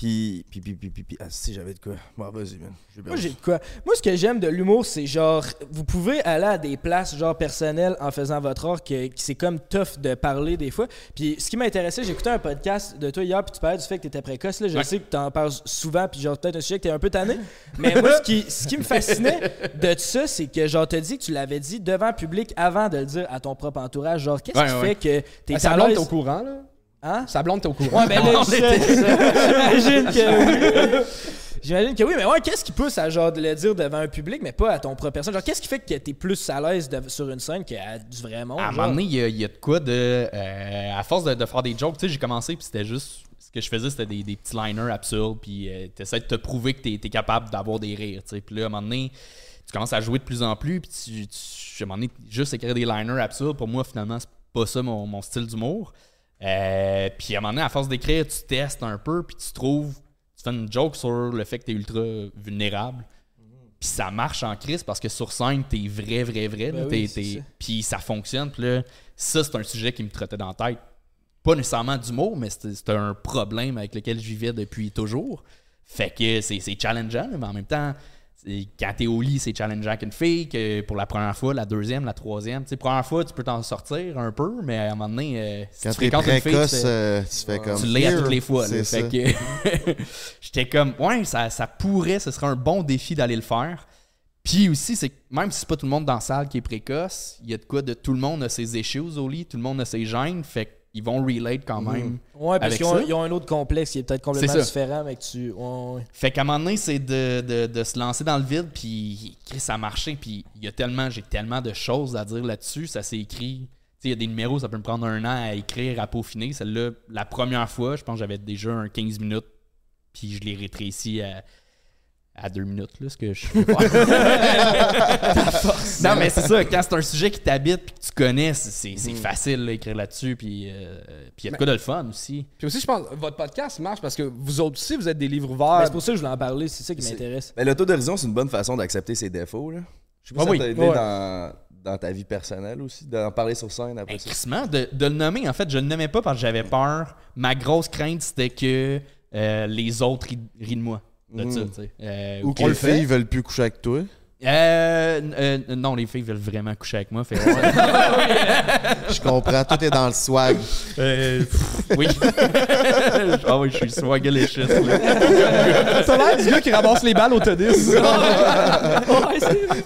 Puis, puis, puis, puis, puis, puis- ah, si j'avais de quoi. Bon, vas-y, man. Moi, j'ai de quoi. Moi, ce que j'aime de l'humour, c'est genre, vous pouvez aller à des places, genre, personnelles en faisant votre art, que, que c'est comme tough de parler des fois. Puis, ce qui m'intéressait, j'ai écouté un podcast de toi hier, puis tu parlais du fait que t'étais précoce, là. Je Ouais. sais que t'en parles souvent, puis genre, peut-être un sujet que t'es un peu tanné. Mais moi, ce qui, ce qui me fascinait de ça, c'est que, genre, t'as dit que tu l'avais dit devant le public avant de le dire à ton propre entourage. Genre, qu'est-ce Ouais, qui ouais. fait que t'es Ah, au courant, là. Hein? Sa blonde, t'es au courant. Ouais, ben là, j'imagine que oui. J'imagine que oui, mais ouais, qu'est-ce qui pousse à genre de le dire devant un public, mais pas à ton propre personne? Genre, qu'est-ce qui fait que t'es plus à l'aise de- sur une scène qu'à du vrai monde? À un genre? moment donné, il y, a- il y a de quoi de. euh, à force de, de faire des jokes, tu sais, j'ai commencé, puis c'était juste. Ce que je faisais, c'était des, des petits liners absurdes, puis euh, t'essaies de te prouver que t'es es capable d'avoir des rires, tu sais. Puis là, à un moment donné, tu commences à jouer de plus en plus, puis tu, tu- à un moment donné, juste écrire des liners absurdes, pour moi, finalement, c'est pas ça mon, mon style d'humour. Euh, puis à un moment donné, à force d'écrire, tu testes un peu, puis tu trouves. Tu fais une joke sur le fait que t'es ultra vulnérable. Puis ça marche en crise parce que sur scène, t'es vrai, vrai, vrai. Ben oui. Puis ça fonctionne. Puis là, ça, c'est un sujet qui me trottait dans la tête. Pas nécessairement d'humour, mais c'était un problème avec lequel je vivais depuis toujours. Fait que c'est challengeant, mais en même temps, quand t'es au lit, c'est challengeant qu'une fille, que pour la première fois, la deuxième, la troisième. Tu sais, première fois, tu peux t'en sortir un peu, mais à un moment donné, euh, si Quand tu t'es fréquentes une fille, tu fais- euh, tu fais comme. tu l'es à toutes les fois. là. Fait ça. que j'étais comme, ouais, ça, ça pourrait, ce serait un bon défi d'aller le faire. Puis aussi, c'est que même si c'est pas tout le monde dans la salle qui est précoce, il y a de quoi de tout le monde a ses issues au lit, tout le monde a ses gènes, fait qu'ils vont relate quand même. Ouais, parce qu'ils ont, ils ont un autre complexe qui est peut-être complètement différent, mais que tu. ouais, ouais. Fait qu'à un moment donné, c'est de, de- de se lancer dans le vide, puis Chris, ça a marché, puis il y a tellement, j'ai tellement de choses à dire là-dessus, ça s'est écrit. Tu sais, il y a des numéros, ça peut me prendre un an à écrire, à peaufiner. Celle-là, la première fois, je pense que j'avais déjà un 15 minutes, puis je l'ai rétréci à, à deux minutes, là, ce que je fais Non, mais c'est ça, quand c'est un sujet qui t'habite, puis que tu connais, c'est- c'est facile d'écrire là-dessus, puis euh, puis il y a de quoi de le fun aussi. Puis aussi, je pense votre podcast marche parce que vous autres aussi, vous êtes des livres ouverts. c'est pour ça que je voulais en parler, c'est ça qui m'intéresse. Ben, l'autodérision, c'est une bonne façon d'accepter ses défauts. Là. Je sais pas Ah si oui. ça t'a aidé Ouais. dans, dans ta vie personnelle aussi, d'en parler sur scène après Ben, ça. de, de le nommer, en fait, je ne le nommais pas parce que j'avais peur. Ma grosse crainte, c'était que euh, les autres rient de moi. De ça, tu sais. Euh, Ou que- les filles veulent plus coucher avec toi. Euh, euh, non, les filles veulent vraiment coucher avec moi. Fait, Je comprends, tout est dans le swag. Euh, pff, oui. ah oui, je suis swagalicious. là. T'as l'air du gars qui ramasse les balles au tennis.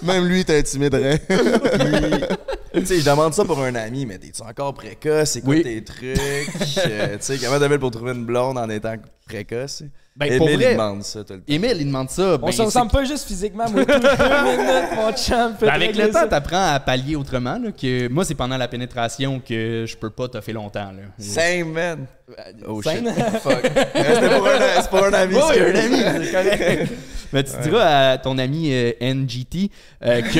Même lui, t'intimiderait. Tu sais, je demande ça pour un ami, mais t'es-tu encore précoce? C'est quoi Oui. tes trucs? Euh, tu sais, comment t'appelles pour trouver une blonde en étant précoce? Ben, Émile, pour il vrai- demande ça tout le temps. Émile, il demande ça. On ben, se ressemble pas juste physiquement, moi, tout deux minutes, mon champ. ben, avec le temps, t'apprends à pallier autrement. là, que moi, c'est pendant la pénétration que je peux pas te faire longtemps. Là. Same, man! Oh shit. Same. Fuck. Euh, pour un, c'est pour un ami, c'est un ami, c'est correct. Mais tu diras à ton ami euh, NGT euh, que.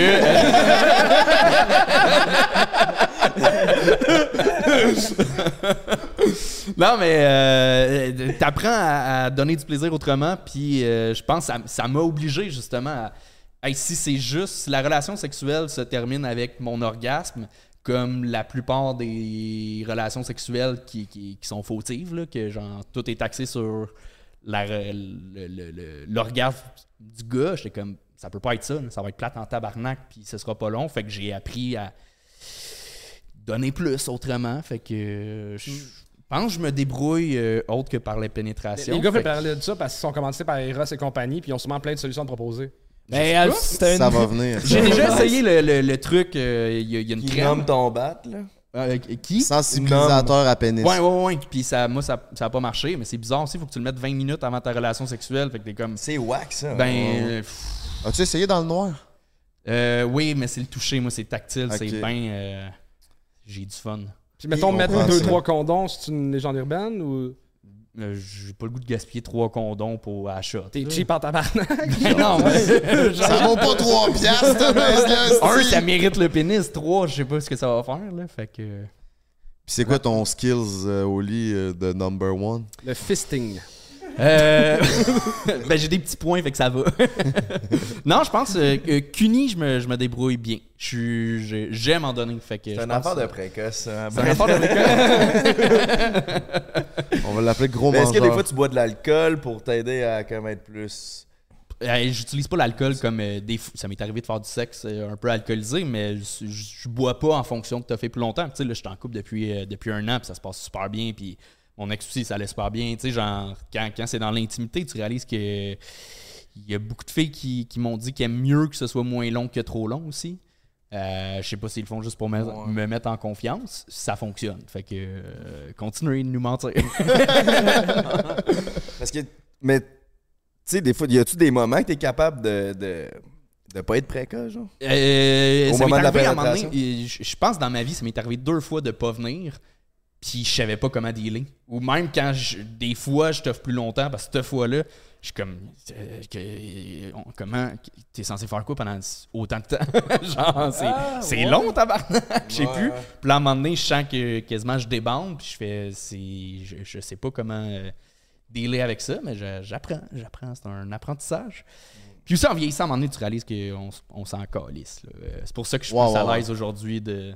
non, mais euh, t'apprends à, donner du plaisir autrement, puis euh, je pense que ça- m'a obligé justement à. Si c'est juste, la relation sexuelle se termine avec mon orgasme, comme la plupart des relations sexuelles qui, sont fautives, là, que genre tout est axé sur l'orgasme du gars, j'étais comme ça peut pas être ça, ça va être plate en tabarnak puis ce sera pas long, fait que j'ai appris à donner plus autrement, fait que pense que je me débrouille euh, autre que par les pénétrations. Les gars fait veulent parler de ça parce qu'ils sont commencés par Eros et compagnie, puis ils ont sûrement plein de solutions à proposer. Ben, c'était Ça une. va venir. j'ai déjà essayé le, le- le truc, euh, il y, a- il y a une Qui crème. nomme ton bat, là? Euh, qui? Sensibilisateur à pénis. Ouais, ouais, ouais. Puis ça, moi, ça, ça a pas marché, mais c'est bizarre aussi. Faut que tu le mettes 20 minutes avant ta relation sexuelle. Fait que t'es comme. C'est whack, ça. Ben. Ouais. euh, pff, As-tu essayé dans le noir? euh, oui, mais c'est le toucher. Moi, c'est tactile. C'est bien. euh, J'ai du fun. Puis mettons, mettre deux, ça. trois condoms, c'est une légende urbaine ou? Euh, J'ai pas le goût de gaspiller trois condoms pour achat. t'es cheap en tabarnak? non, ouais. Ça vaut pas 3 piastres, baisse-là, Un, ça mérite le pénis. Trois, je sais pas ce que ça va faire. Là. Fait que. Puis c'est quoi ton skills euh, au lit euh, de number one? Le fisting. Euh, ben, j'ai des petits points, fait que ça va. non, je pense euh, que CUNY, je me, je me débrouille bien. Je suis- je- J'aime en donner. Fait que C'est je une pense affaire que- de précoce, ça. C'est une affaire de On va l'appeler gros Mais est-ce que des fois tu bois de l'alcool pour t'aider à comme être plus. Euh, J'utilise pas l'alcool comme euh, des fous. Ça m'est arrivé de faire du sexe euh, un peu alcoolisé, mais je, je- je bois pas en fonction de t'as fait plus longtemps. Tu sais, là, je suis en couple depuis, euh, depuis un an, puis ça se passe super bien, puis mon ex aussi, ça allait super bien. Tu sais, genre, quand, quand c'est dans l'intimité, tu réalises que il y a beaucoup de filles qui, qui m'ont dit qu'elles aiment mieux que ce soit moins long que trop long aussi. Euh, je sais pas s'ils le font juste pour me, me mettre en confiance. Ça fonctionne. Fait que euh, continuez de nous mentir. Parce que, mais, tu sais, des fois, y a-tu des moments que t'es capable de, de, de pas être précoce, genre? Euh, Au ça moment m'est de la je pense dans ma vie, ça m'est arrivé deux fois de pas venir, puis je savais pas comment dealer. Ou même quand je- des fois je t'offre plus longtemps, parce que cette fois-là, je suis comme, euh, que- on- comment, t'es censé faire quoi pendant autant de temps? Genre, c'est Ah, c'est ouais. long, tabarnak, je sais Ouais, plus. Puis là, à un moment donné, je sens que quasiment je débande, puis je fais, c'est, je, je sais pas comment euh, dealer avec ça, mais j'apprends, j'apprends, c'est un apprentissage. Puis aussi, en vieillissant, à un moment donné, tu réalises qu'on on s'en calisse. Euh, C'est pour ça que je suis plus à l'aise aujourd'hui de,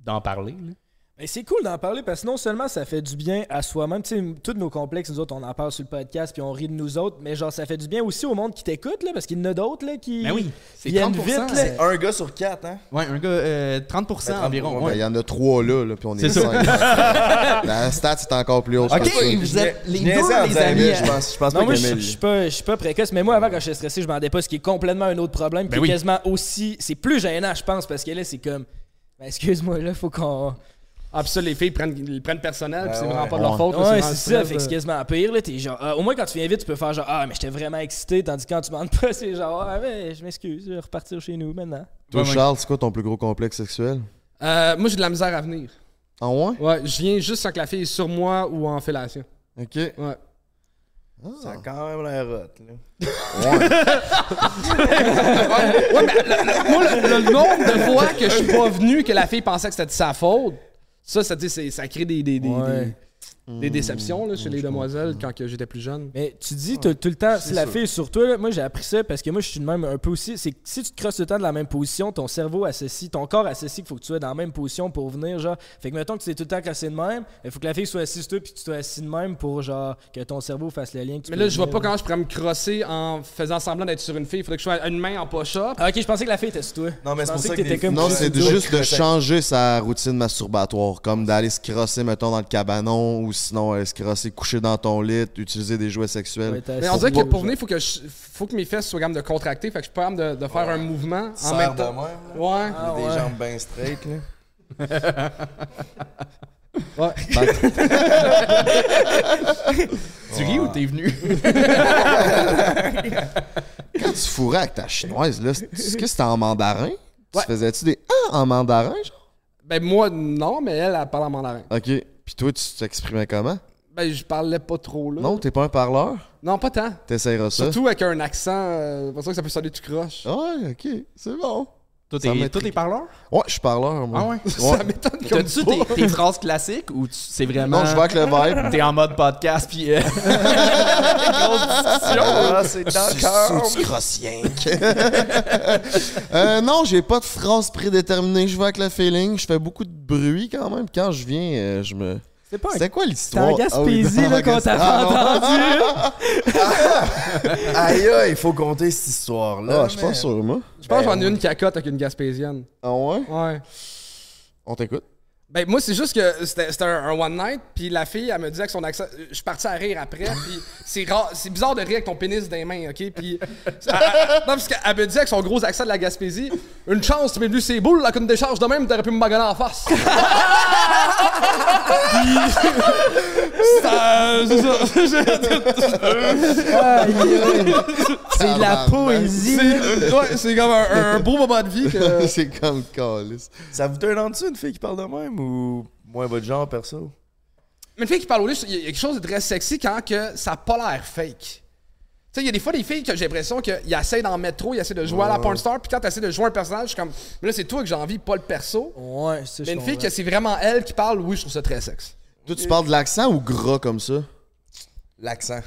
d'en parler. là. Mais c'est cool d'en parler parce que non seulement ça fait du bien à soi-même, tu sais, tous nos complexes, nous autres, on en parle sur le podcast puis on rit de nous autres, mais genre ça fait du bien aussi au monde qui t'écoute, là, parce qu'il y en a d'autres là, qui. Ben oui, c'est viennent 30%. vite, là. Un gars sur quatre, hein? Ouais, un gars, euh, 30% Ben, environ. Ben, Il ouais. y en a trois là, là puis on est, C'est ça. cinq. La stat, c'est encore plus haut. Ok, vous êtes les Je deux, les amis. Je pense, je pense Non, pas moi, je je suis pas, je suis pas précoce, mais moi, avant, quand j'étais stressé, je m'en pas, ce qui est complètement un autre problème, Ben qui est quasiment aussi. C'est plus gênant, je pense, parce que là, c'est comme. Ben, excuse-moi, là, faut qu'on. Ah, puis ça, les filles prennent, ils prennent personnel, puis Ah c'est vraiment pas de leur faute. là, Ouais, c'est ça, fait que c'est quasiment pire, là. T'es genre. ah, au moins, quand tu viens vite, tu peux faire genre, ah, mais j'étais vraiment excité, tandis que quand tu demandes pas, c'est genre, ah, mais je m'excuse, je vais repartir chez nous maintenant. Toi. Charles, c'est quoi ton plus gros complexe sexuel? Euh, moi, j'ai de la misère à venir. En ouais? Ouais, je viens juste quand la fille est sur moi ou en fellation. Ok. Ouais. Ça a quand même l'air hot, là. Ouais, mais le, le- moi, le, le nombre de fois que je suis pas venu, que la fille pensait que c'était de sa faute, ça, ça, ça crée des, des- des déceptions là, chez les demoiselles quand que j'étais plus jeune. Mais tu dis tout, tout le temps, si la fille est sur toi, là, moi j'ai appris ça parce que moi je suis de même un peu aussi. C'est que si tu te crosses tout le temps de la même position, ton cerveau associe, ton corps associe qu'il faut que tu sois dans la même position pour venir. genre. Fait que mettons que tu es tout le temps cassé de même, il faut que la fille soit assise sur toi puis que tu sois assis de même pour genre que ton cerveau fasse le lien. que tu Mais là, je vois pas comment je pourrais me crosser en faisant semblant d'être sur une fille. Il faudrait que je sois une main en push-up. Ah, ok, je pensais que la fille était sur toi. Non, mais Je c'est pour pensais ça que que t'étais des- comme Non, c'est de juste de changer sa routine masturbatoire, comme d'aller se crosser, mettons, dans le cabanon, ou sinon aller se crosser coucher dans ton lit, utiliser des jouets sexuels. Ouais, Mais on dirait que pour venir, il faut que, je- faut que mes fesses soient capables de contracter. Fait que je suis pas capable de, de faire un mouvement en même temps. Ouais. Ah, Des jambes bien straight, là. ouais. Tu ris ou t'es venu? Quand tu fourrais avec ta chinoise, là, est-ce que c'était en mandarin? Ouais. Tu faisais-tu des ah en mandarin, genre? Ben moi, non, mais elle, elle parle en mandarin. Ok. Puis toi, tu t'exprimais comment? Ben je parlais pas trop là. Non, t'es pas un parleur? Non, pas tant. T'essayeras ça? Surtout avec un accent, euh, pas sûr que ça peut sonner tu croches. Ouais, ok, c'est bon. Toi, t'es, toi, t'es parleur? Ouais, je suis parleur, moi. Ah ouais? Ça m'étonne comme T'as-tu tes, tes phrases classiques ou tu- c'est vraiment. Non, je vais avec le vibe. T'es en mode podcast puis. euh, grosse discussion. Ah, c'est d'accord. Sous- crossien? euh, non, j'ai pas de phrase prédéterminée. Je vais avec le feeling. Je fais beaucoup de bruit quand même. Quand je viens, euh, je me. C'est pas C'était quoi T'es l'histoire? en Gaspésie, Ah oui, là, en quand t'as Gaspésie. entendu. Aïe, aïe, il faut compter cette histoire-là. Ah, je suis pas mais- sûr, moi. Je pense que j'en ai Ben, une cacotte avec une Gaspésienne. Ah ouais? Ouais. On t'écoute. Ben moi c'est juste que c'était un, un one night puis la fille elle me disait que son accent je suis parti à rire après puis c'est rare c'est bizarre de rire avec ton pénis dans les mains OK? Puis non parce qu'elle me disait avec son gros accent de la Gaspésie une chance tu m'es venu ses boules là qu'une décharge de même t'aurais pu me maganer en face Ça- c'est ça C'est de la poésie. C'est ouais, c'est comme un, un beau moment de vie que c'est comme calice. Ça vous donne en dessous une fille qui parle de même ou moins votre genre perso? Mais une fille qui parle au lit, il y a quelque chose de très sexy quand que ça n'a pas l'air fake. Tu sais, il y a des fois des filles que j'ai l'impression qu'ils essaient d'en mettre trop, ils essaient de jouer à la porn star, puis quand tu essaies de jouer un personnage, je suis comme, mais là c'est toi que j'ai envie, pas le perso. Ouais, c'est Mais une fille que c'est vraiment elle qui parle, oui, je trouve ça très sexe. Toi, tu parles de l'accent ou gras comme ça? L'accent.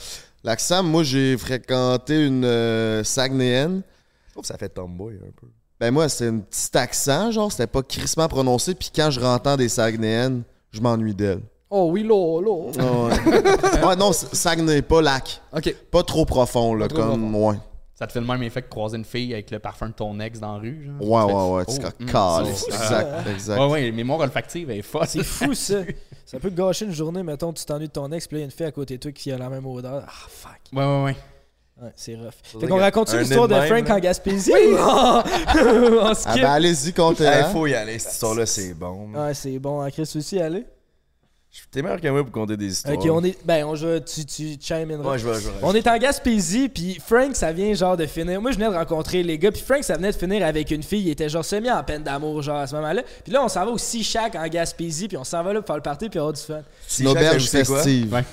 L'accent, moi, j'ai fréquenté une euh, Saguenéenne. Je trouve que ça fait tomboy un peu. Ben moi, c'était un petit accent, genre, c'était pas crissement prononcé. Puis quand je rentre des Saguenéennes, je m'ennuie d'elle. Oh oui, là, là. Ah ouais. ouais, non, c'est- Saguenay, pas lac. Ok. Pas trop profond, là, Pas trop comme, ouais. Ça te fait le même effet que croiser une fille avec le parfum de ton ex dans la rue, genre? Ouais, Tu ouais, ouais, tu Oh, ça, Exact, exact. Ouais, ouais, mémoire olfactive est folle. C'est fou ça. Ça peut gâcher une journée, mettons, tu t'ennuies de ton ex, puis là, il y a une fille à côté de toi qui a la même odeur. Ah, fuck. Ouais, ouais, ouais. Ouais, c'est rough. Fait qu'on raconte l'histoire de Frank en Gaspésie? Oui! on Ah ben allez-y, comptez Il faut y aller, cette histoire-là, c'est bon. Ouais, c'est bon. hein, Chris aussi, allez. T'es meilleur que moi pour compter des histoires. Ok, on est. Ben, on joue. Tu, tu chime in. Ouais, je vais, je vais. On est en Gaspésie, puis Frank, ça vient genre de finir. Moi, je venais de rencontrer les gars, puis Frank, ça venait de finir avec une fille. Il était genre semi en peine d'amour, genre à ce moment-là. Puis là, on s'en va au Sea en Gaspésie, puis on s'en va là pour faire le party, puis avoir du fun. C'est une auberge festive. Ouais.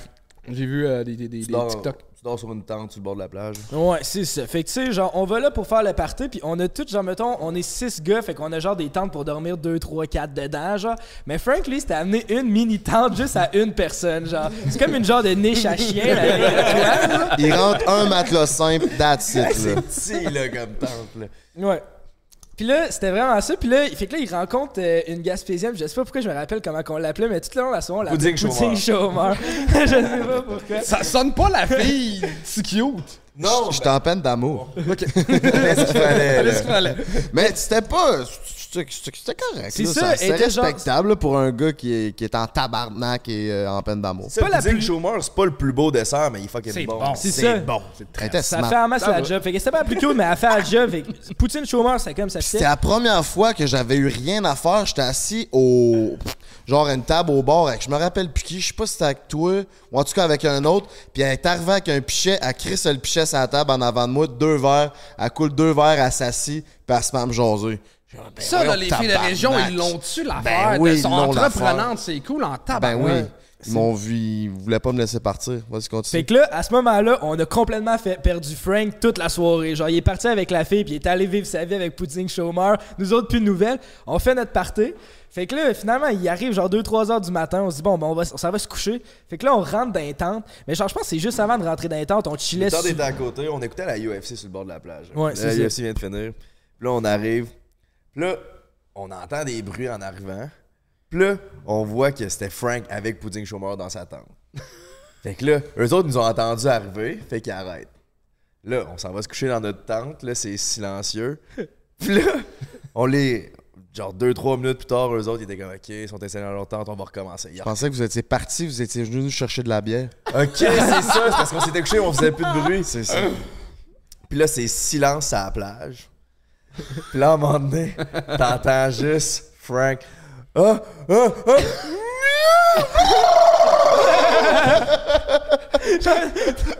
J'ai vu euh, des, des, TikTok. Tu dors sur une tente sur le bord de la plage. Ouais, c'est ça. Fait que tu sais, genre, on va là pour faire le party, puis on a tout, genre, mettons, on est six gars, fait qu'on a genre des tentes pour dormir deux, trois, quatre dedans, genre. Mais Frank, lui, c'était amené une mini tente juste à une personne, genre. C'est comme une genre de niche à chien, là. Il rentre un matelas simple, that's it. C'est Là. petit, là, comme tente, là. Ouais. Puis là, c'était vraiment ça. Puis là, il fait que là, il rencontre euh, une Gaspésienne. Je sais pas pourquoi je me rappelle comment on l'appelait, mais tout le long de la soirée, on l'appelait Chômeur. je sais pas pourquoi. Ça sonne pas la fille si cute. Non, J'étais en peine d'amour. fallait, là. Qu'il fallait? Mais c'était pas. C'était correct. C'est ça, C'est genre- respectable pour un gars qui est, qui est en tabarnak et euh, en peine d'amour. Ça, pas la plus- chômeur, c'est pas le plus beau dessert, mais il est fucking C'est bon. bon. C'est ça. bon. C'est était Ça fait en masse la job. Fait que c'était pas la plus cool, mais elle fait la job. Fait que Poutine Chômeur, c'est comme ça. C'était la première fois que j'avais eu rien à faire. J'étais assis au. Genre une table au bord avec. Je me rappelle plus qui. Je sais pas si c'était avec toi ou en tout cas avec un autre. Puis elle est arrivée avec un pichet. Elle crisse le pichet sur la table en avant de moi. Deux verres. Elle coule deux verres. Elle s'assit. Puis elle se met à me jaser. Ben Ça, là, les filles de région, ils l'ont-tu l'affaire? Ben oui, ils sont l'ont entreprenantes, c'est cool en Ben tabac. oui. Ils m'ont vu. Ils voulaient pas me laisser partir. Vas-y, continue. Fait que là, à ce moment-là, on a complètement fait, perdu Frank toute la soirée. Genre, il est parti avec la fille, puis il est allé vivre sa vie avec Pudding Chômeur. Nous autres, plus de nouvelles. On fait notre party. Fait que là, finalement, il arrive genre 2-3 heures du matin. On se dit, bon, ben, on, va, on s'en va se coucher. Fait que là, on rentre dans les tentes. Mais genre, je pense que c'est juste avant de rentrer dans les tentes, on chillait Le temps sur- d'être à côté, on écoutait la UFC sur le bord de la plage. Ouais, La ça. UFC vient de finir. Puis là, on arrive. Puis là, on entend des bruits en arrivant. Puis là, on voit que c'était Frank avec Pudding Chômeur dans sa tente. fait que là, eux autres nous ont entendus arriver, fait qu'ils arrêtent. Là, on s'en va se coucher dans notre tente, là, c'est silencieux. Puis là, on les. Genre deux, trois minutes plus tard, eux autres, ils étaient comme OK, ils sont installés dans leur tente, on va recommencer. Ils Je pensais que vous étiez partis. Vous étiez venus nous chercher de la bière. Ok, c'est ça, c'est parce qu'on s'était couché, on faisait plus de bruit. C'est ça. Puis là, c'est silence à la plage. Puis là, à un moment donné, t'entends juste Frank. Ah, ah, ah.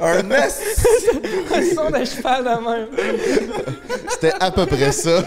Un un son de cheval de même. C'était à peu près ça.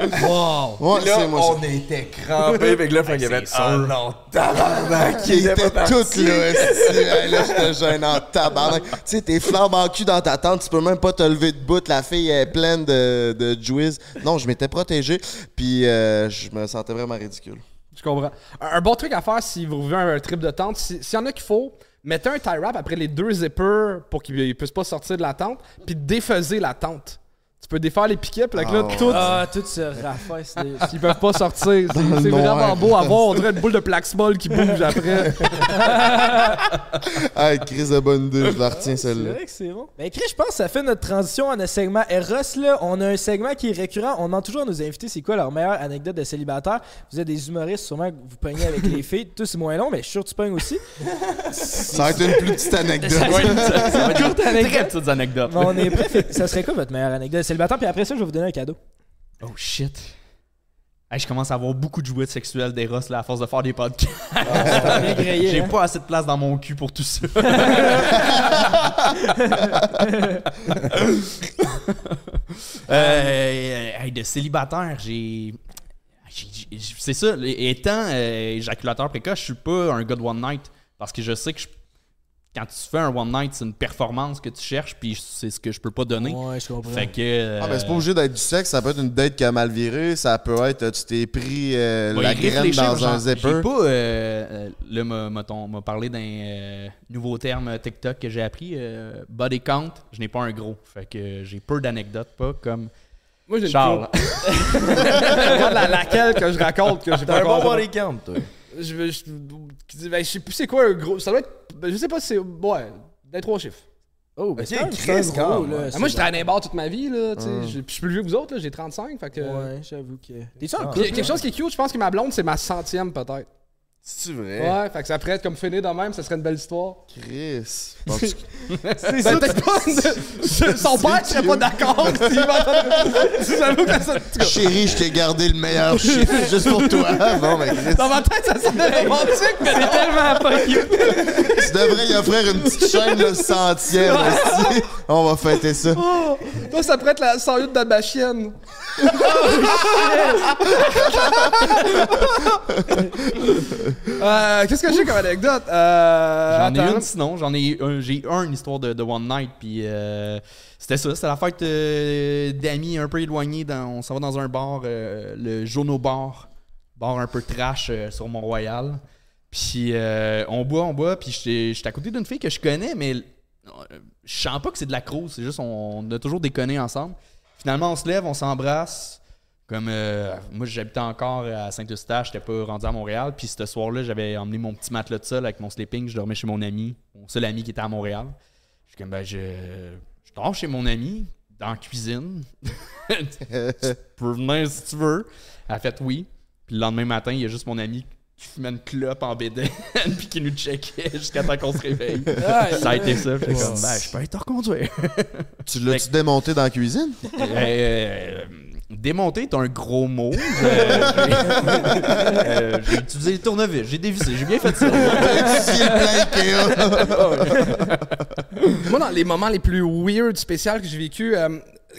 Wow! Ouais, Là, c'est moi on était crampés. Fait que là, Frank avait Ah non, tabarnak. il était tout là. là, j'étais gênant, tabarnak. Tu sais, t'es flambant cul dans ta tente, tu peux même pas te lever de bout. La fille est pleine de, de juice. Non, je m'étais protégé, puis euh, je me sentais vraiment ridicule. Je comprends. Un, un bon truc à faire si vous vivez un, un trip de tente, si- s'il y en a qu'il faut, mettez un tie wrap après les deux zippers pour qu'ils ne puissent pas sortir de la tente, puis défaisez la tente. Tu peux défaire les piquets, puis là, que là, Ah, tout, Ah, tout se raffaisse. des- ils peuvent pas sortir. C'est le c'est noir. vraiment beau à voir. On dirait une boule de Plaxmol qui bouge après. Ah, crise de bonne idée, je la retiens C'est celle-là. vrai que c'est bon. Ben, Chris, je pense que ça fait notre transition à notre segment Eros. Là. On a un segment qui est récurrent. On demande toujours à nos invités c'est quoi leur meilleure anecdote de célibataire? Vous êtes des humoristes, sûrement que vous pognez avec les filles. Tout, c'est moins long, mais je suis sûr que tu pognes aussi. Ça va être une plus petite anecdote. Courte anecdote. Très petites anecdotes. Bon, on est que Ça serait quoi votre meilleure anecdote de célibataire? Puis après ça, je vais vous donner un cadeau. Oh shit. Hey, je commence à avoir beaucoup de jouets sexuels d'Eros là, à force de faire des podcasts. J'ai hein? pas assez de place dans mon cul pour tout ça. Euh, hey, de célibataire, j'ai- C'est ça, étant euh, éjaculateur précoce, je suis pas un gars de one night. Parce que je sais que je- quand tu fais un one night, c'est une performance que tu cherches, puis c'est ce que je peux pas donner. Ouais, je comprends. Fait que. euh, Ah, ben c'est pas obligé d'être du sexe, ça peut être une date qui a mal viré, ça peut être euh, tu t'es pris euh, Va la graine dans un zipper. J'ai pas. euh, euh, là, m'a- parlé d'un euh, nouveau terme TikTok que j'ai appris. euh, body count. Je n'ai pas un gros. Fait que j'ai peu d'anecdotes, pas comme Moi, j'ai une Charles. La, laquelle que je raconte que j'ai pas un bon body count, toi. Je, je, ben, je sais plus c'est quoi un gros. Ça doit être. ben, je sais pas si c'est. Ouais, des trois chiffres. Oh, ben Ok, c'est Chris, un gros, là. Ben, c'est moi, je travaille dans les bars toute ma vie, là. tu sais, Je je suis plus vieux que vous autres, là. J'ai 35. Fait que. Ouais, j'avoue que. Ah. couple? A quelque chose qui est cute, je pense que ma blonde, c'est ma centième, peut-être. C'est vrai? Ouais, fait que ça pourrait être comme finir de même, ça serait une belle histoire. Chris. C'est ben, peut-être pas une- Son père serait pas d'accord m'entendait. J'avoue que ça. Chérie, je t'ai gardé le meilleur chiffre juste pour toi. Bon, ben, Chris, Dans ma tête, ça sonnait romantique, mais C'est tellement pas cute. tu devrais y offrir une petite chaîne le centième. esti. On va fêter ça. Oh, toi, ça pourrait être la 108 de ma chienne. Euh, Qu'est-ce que j'ai comme anecdote? Euh, J'en ai attends. une sinon, j'en ai un, j'ai un une histoire de, de One Night, puis euh, c'était ça, c'était la fête euh, d'amis un peu éloignés, dans, on s'en va dans un bar, euh, le Jono Bar, bar un peu trash euh, sur Mont-Royal, puis euh, on boit, on boit, puis j'étais j'étais à côté d'une fille que je connais, mais euh, je sens pas que c'est de la crouse, c'est juste on, on a toujours déconné ensemble. Finalement, on se lève, on s'embrasse. Comme euh, moi, j'habitais encore à Saint-Eustache, j'étais pas rendu à Montréal. Puis ce soir-là, j'avais emmené mon petit matelas de sol avec mon sleeping. Je dormais chez mon ami, mon seul ami qui était à Montréal. Je suis comme, ben, je, je dors chez mon ami, dans la cuisine. tu peux venir si tu veux. Elle a fait oui. Puis le lendemain matin, il y a juste mon ami qui fumait une clope en bédaine puis qui nous checkait jusqu'à temps qu'on se réveille. ça a été ça. J'étais comme, ben, je peux te reconduire. Tu l'as-tu démonté dans la cuisine? Euh, démonter est un gros mot. Euh, j'ai- euh, j'ai utilisé le tournevis, j'ai dévissé, j'ai bien fait ça. Moi, dans les moments les plus weird, spéciaux que j'ai vécu, euh,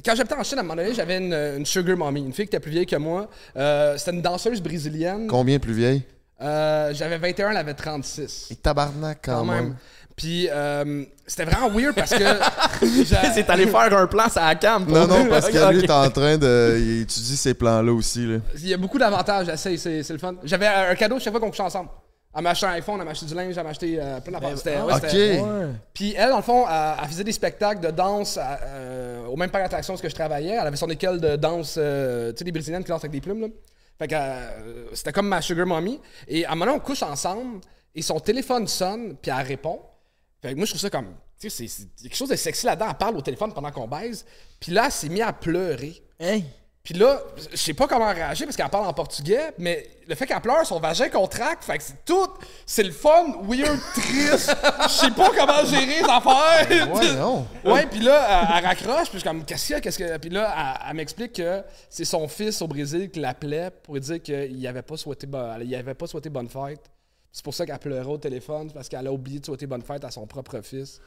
quand j'habitais en Chine, à un moment donné, j'avais une, une sugar mommy, une fille qui était plus vieille que moi. Euh, C'était une danseuse brésilienne. Combien plus vieille? Euh, j'avais 21, elle avait 36. Et tabarnak quand, Quand même. même. Puis euh, c'était vraiment weird parce que. C'est allé faire un plan à la cam. Non, non, parce que Ok. lui, t'es en train de. Il étudie ces plans-là aussi. Là. Il y a beaucoup d'avantages à ça, c'est le fun. J'avais un cadeau chaque fois qu'on couchait ensemble. Elle m'a acheté un iPhone, elle m'a acheté du linge, elle m'a acheté euh, plein d'affaires. C'était- ouais, Ok. Puis elle, dans le fond, elle, elle faisait des spectacles de danse à- euh, au même parc d'attractions que je travaillais. Elle avait son école de danse, euh, tu sais, les Brésiliennes qui dansent avec des plumes, là. Fait que euh, c'était comme ma sugar mommy. Et à un moment on couche ensemble et son téléphone sonne, puis elle répond. Fait que moi, je trouve ça comme. Tu sais, c'est- quelque chose de sexy là-dedans. Elle parle au téléphone pendant qu'on baise. Puis là, elle s'est mise à pleurer. Hey. Puis là, je sais pas comment réagir parce qu'elle parle en portugais, mais le fait qu'elle pleure, son vagin contracte, fait que c'est tout. C'est le fun, weird, triste. Je sais pas comment gérer les affaires. Ouais, non. Ouais, puis là, elle, elle raccroche, puis je suis comme, qu'est-ce qu'il y a, qu'est-ce que. Puis là, elle, elle m'explique que c'est son fils au Brésil qui l'appelait pour lui dire qu'il avait pas souhaité, il avait pas souhaité bonne fête. C'est pour ça qu'elle pleurait au téléphone, parce qu'elle a oublié de souhaiter bonne fête à son propre fils.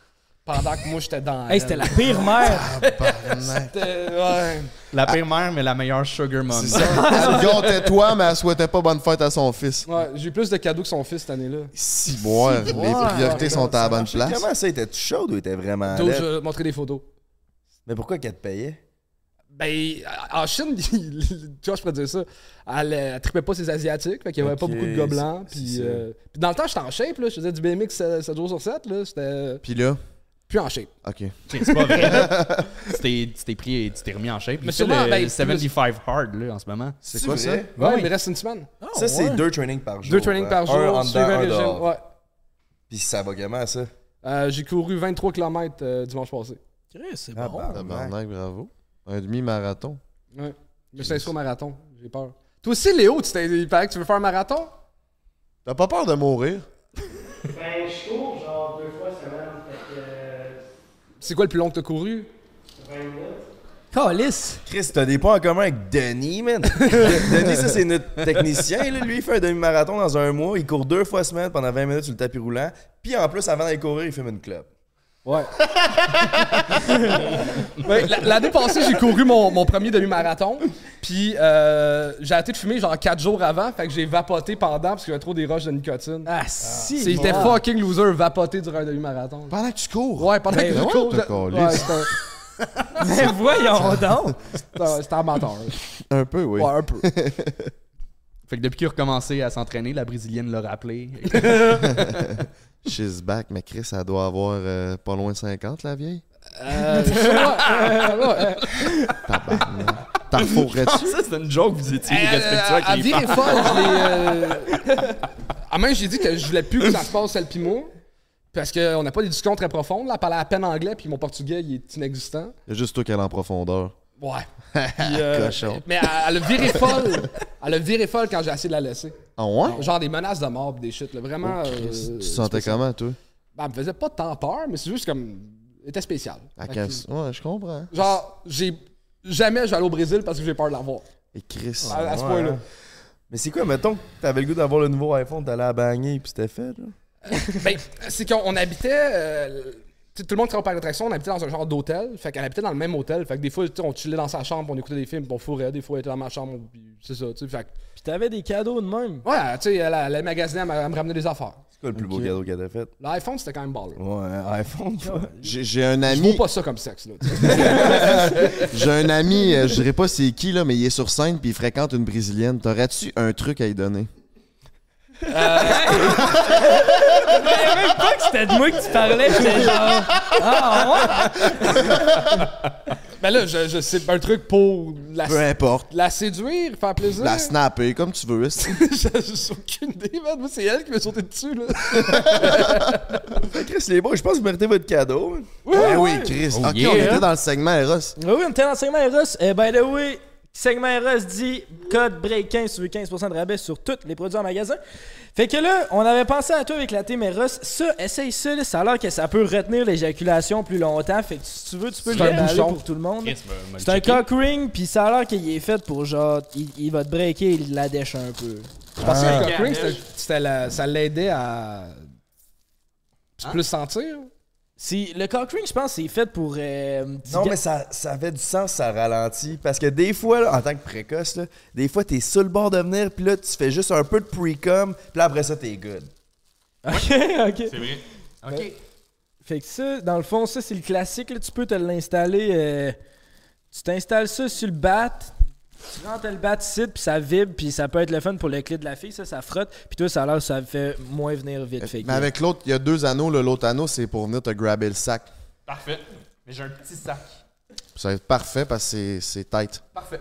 Pendant que moi, j'étais dans. Hey, c'était la pire mère. C'était- ouais. La pire mère, mais la meilleure sugar mom. C'est ça. Elle gâtait toi, mais elle souhaitait pas bonne fête à son fils. Ouais, j'ai eu plus de cadeaux que son fils cette année-là. Si, moi, les priorités sont à la bonne place. Comment ça, était-tu chaude ou était vraiment je vais montrer des photos. Mais pourquoi qu'elle te payait? Ben, en Chine, il- tu vois, je pourrais dire ça. Elle, euh, elle trippait pas ses Asiatiques, fait qu'il y avait pas beaucoup de gars blancs. c'est- Puis, euh, puis dans le temps, j'étais en shape, là. Je faisais du BMX 7, jours sur 7, là. J'étais Puis là, plus en shape. ok. C'est pas vrai. tu t'es- pris, tu t'es remis en shape. Mais Mais c'est sûrement, le ben, 75 hard là en ce moment. C'est quoi ça? Ouais, il me reste une semaine. ça, c'est deux trainings par jour. Deux trainings hein? par Un jour, en suivi dedans, un un régime. dehors. Ouais. Puis ça va comment, ça? Euh, J'ai couru 23 km euh, dimanche passé. C'est Ah, bon. bah. Tabarnak, bravo. Un demi-marathon. Ouais. Je me suis inscrit au marathon. J'ai peur. Toi aussi, Léo, tu t'es- il paraît que tu veux faire un marathon? T'as pas peur de mourir? Ben, je cours genre deux fois semaine, fait que. C'est quoi le plus long que t'as couru? 20 minutes. Calice. Chris, t'as des points en commun avec Denis, man. Denis, ça, c'est notre technicien. Là. Lui, il fait un demi-marathon dans un mois. Il court deux fois semaine pendant 20 minutes sur le tapis roulant. Puis en plus, avant d'aller courir, il fume une clope. Ouais. Ouais, la- L'année passée, j'ai couru mon, mon premier demi-marathon. Puis euh, j'ai arrêté de fumer genre 4 jours avant. Fait que j'ai vapoté pendant parce qu'il y avait trop des roches de nicotine. Ah, si. C'était bon. fucking loser vapoter durant un demi-marathon. Pendant que tu cours? Ouais, pendant Ben que ouais, cours. Ouais, Mais voyons donc. c'était- c'était amateur. Un peu, oui. Ouais, un peu. Fait que depuis qu'il a recommencé à s'entraîner, la brésilienne l'a rappelé. She's back, mais Chris, elle doit avoir euh, pas loin de 50, la vieille. Euh, euh. T'en refourrais-tu? ça, c'est une joke, vous étiez Euh, respectueux avec à les femmes. folle, je l'ai. Euh... À même, j'ai dit que je voulais plus que ça se passe, elle pis moi. Parce qu'on n'a pas des discussions très profondes. Là, elle parlait à peine anglais, puis mon portugais, il est inexistant. Il y a juste toi qui est en profondeur. Ouais. Puis, euh, Cochon. mais elle, elle a viré folle. Elle a viré folle quand j'ai essayé de la laisser. Ah ouais? Genre des menaces de mort pis des shit, là. Vraiment. Oh, euh, tu te sentais spécial. comment, toi? Ben, elle me faisait pas tant peur, mais c'est juste comme. Elle était spécial. À Fait Ouais, je comprends. Genre, j'ai. Jamais je vais aller au Brésil parce que j'ai peur de l'avoir. Et Chris. À, à ce Ouais, point-là. hein. Mais c'est quoi, mettons que t'avais le goût d'avoir le nouveau iPhone, t'allais à bagner puis c'était fait, là? Ben, c'est qu'on on habitait. euh, tout le monde qui travaille au parc d'attractions, on habitait dans un genre d'hôtel. Fait qu'elle habitait dans le même hôtel. Fait que des fois, on chillait dans sa chambre, on écoutait des films, puis on fourrait. Des fois, elle était dans ma chambre, c'est ça, tu sais. Fait Puis t'avais des cadeaux de même. ouais, tu sais, elle, elle, elle magasinait, elle, me- elle me ramenait des affaires. C'est quoi le plus beau cadeau qu'elle t'a fait? L'iPhone, c'était quand même baller. Ouais, un iPhone. J'ai un Je ami. vaux pas ça comme sexe, là. J'ai un ami, euh, je dirais pas c'est qui, là, mais il est sur scène puis il fréquente une brésilienne. T'aurais-tu un truc à lui donner? Pas que c'était de moi que tu parlais, j'étais genre. Ah, ouais? ben là, je, je sais un truc pour la, Peu importe. la séduire, faire plaisir. La snapper, comme tu veux. c'est- J'ai aucune idée, man. Moi, c'est elle qui m'a sauté dessus, là. Chris, les boys, je pense que vous méritez votre cadeau. Ben oui, Chris. Oh ok, yeah. on était dans le segment Eros. Oui, oui, on était dans le segment Eros. Eh, by the way, segment Eros dit code break 15 sur 15% de rabais sur tous les produits en magasin. Fait que là, on avait pensé à toi avec la team Eros. Ça, essaye ça, là, ça a l'air que ça peut retenir l'éjaculation plus longtemps. Fait que si tu veux, tu peux le bouchon. pour tout le monde. Le C'est un cock ring, puis ça a l'air qu'il est fait pour genre. Il, il va te breaker, il la dèche un peu. Je pensais Ah. que le cock ring, c'était- c'était la- ça l'aidait à plus sentir? Si, le cock ring, je pense, c'est fait pour. euh, Non, mais ça, ça fait du sens, ça ralentit. Parce que des fois, là, en tant que précoce, là, des fois, t'es sur le bord de venir, puis là, tu fais juste un peu de pre-com, puis là, après ça, t'es good. Ok, ok. C'est vrai. Ok. Fait que ça, dans le fond, ça c'est le classique. Là, tu peux te l'installer. euh, tu t'installes ça sur le bat. Tu rentres le bat ici, puis ça vibre, puis ça peut être le fun pour le clé de la fille. Ça, ça frotte. Puis toi, ça a l'air ça fait moins venir vite. Fait Mais avec l'autre, il y a deux anneaux. là. L'autre anneau, c'est pour venir te grabber le sac. Parfait. Mais j'ai un petit sac. Ça va être parfait parce que c'est- c'est tight. Parfait.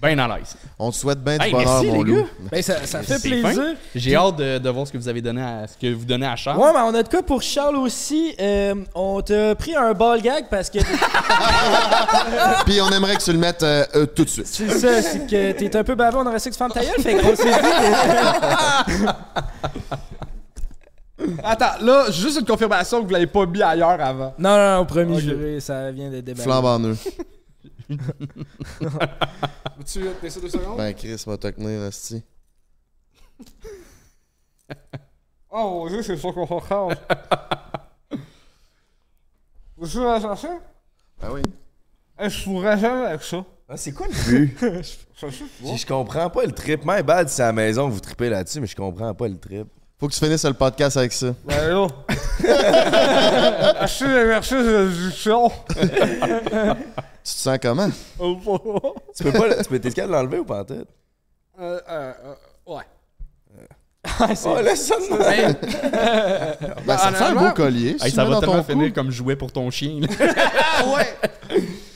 Ben à l'aise. On te souhaite bien du Hey, bonheur, merci, mon les loup. Ben, ça, ça fait plaisir. J'ai hâte de, de voir ce que vous avez donné à ce que vous donnez à Charles. Ouais, mais on a de quoi pour Charles aussi. Euh, on t'a pris un ball gag parce que Puis on aimerait que tu le mettes euh, euh, tout de suite. c'est ça, c'est que t'es un peu baveux, on aurait su que tu fermes ta gueule. Fait qu'on s'est dit. Attends, là, juste une confirmation que vous l'avez pas mis ailleurs avant. Non, non, non, promis, Ok. juré, ça vient de déballer. Flambe Tu laisses ça deux secondes? Ben, Chris, va te tenir, esti. Oh, mon dieu, c'est ça qu'on change. Vous la chercher? Ben oui. Je pourrais jamais avec ça. Ah, c'est quoi le but? Je je comprends pas le trip. My bad, c'est à la maison, vous tripez là-dessus, mais je comprends pas le trip. Faut que tu finisses le podcast avec ça. Ben là. Merci, merci l'éducation. Tu te sens comment? Tu peux pas, tu peux t'es capable de l'enlever ou pas en tête? Euh, euh, euh, ouais. Oh, laisse ça de même. Ben, ça te fait un honnêtement- beau collier. Hey, si tu ça va dans tellement ton finir comme jouet pour ton chien. là. Ah ouais!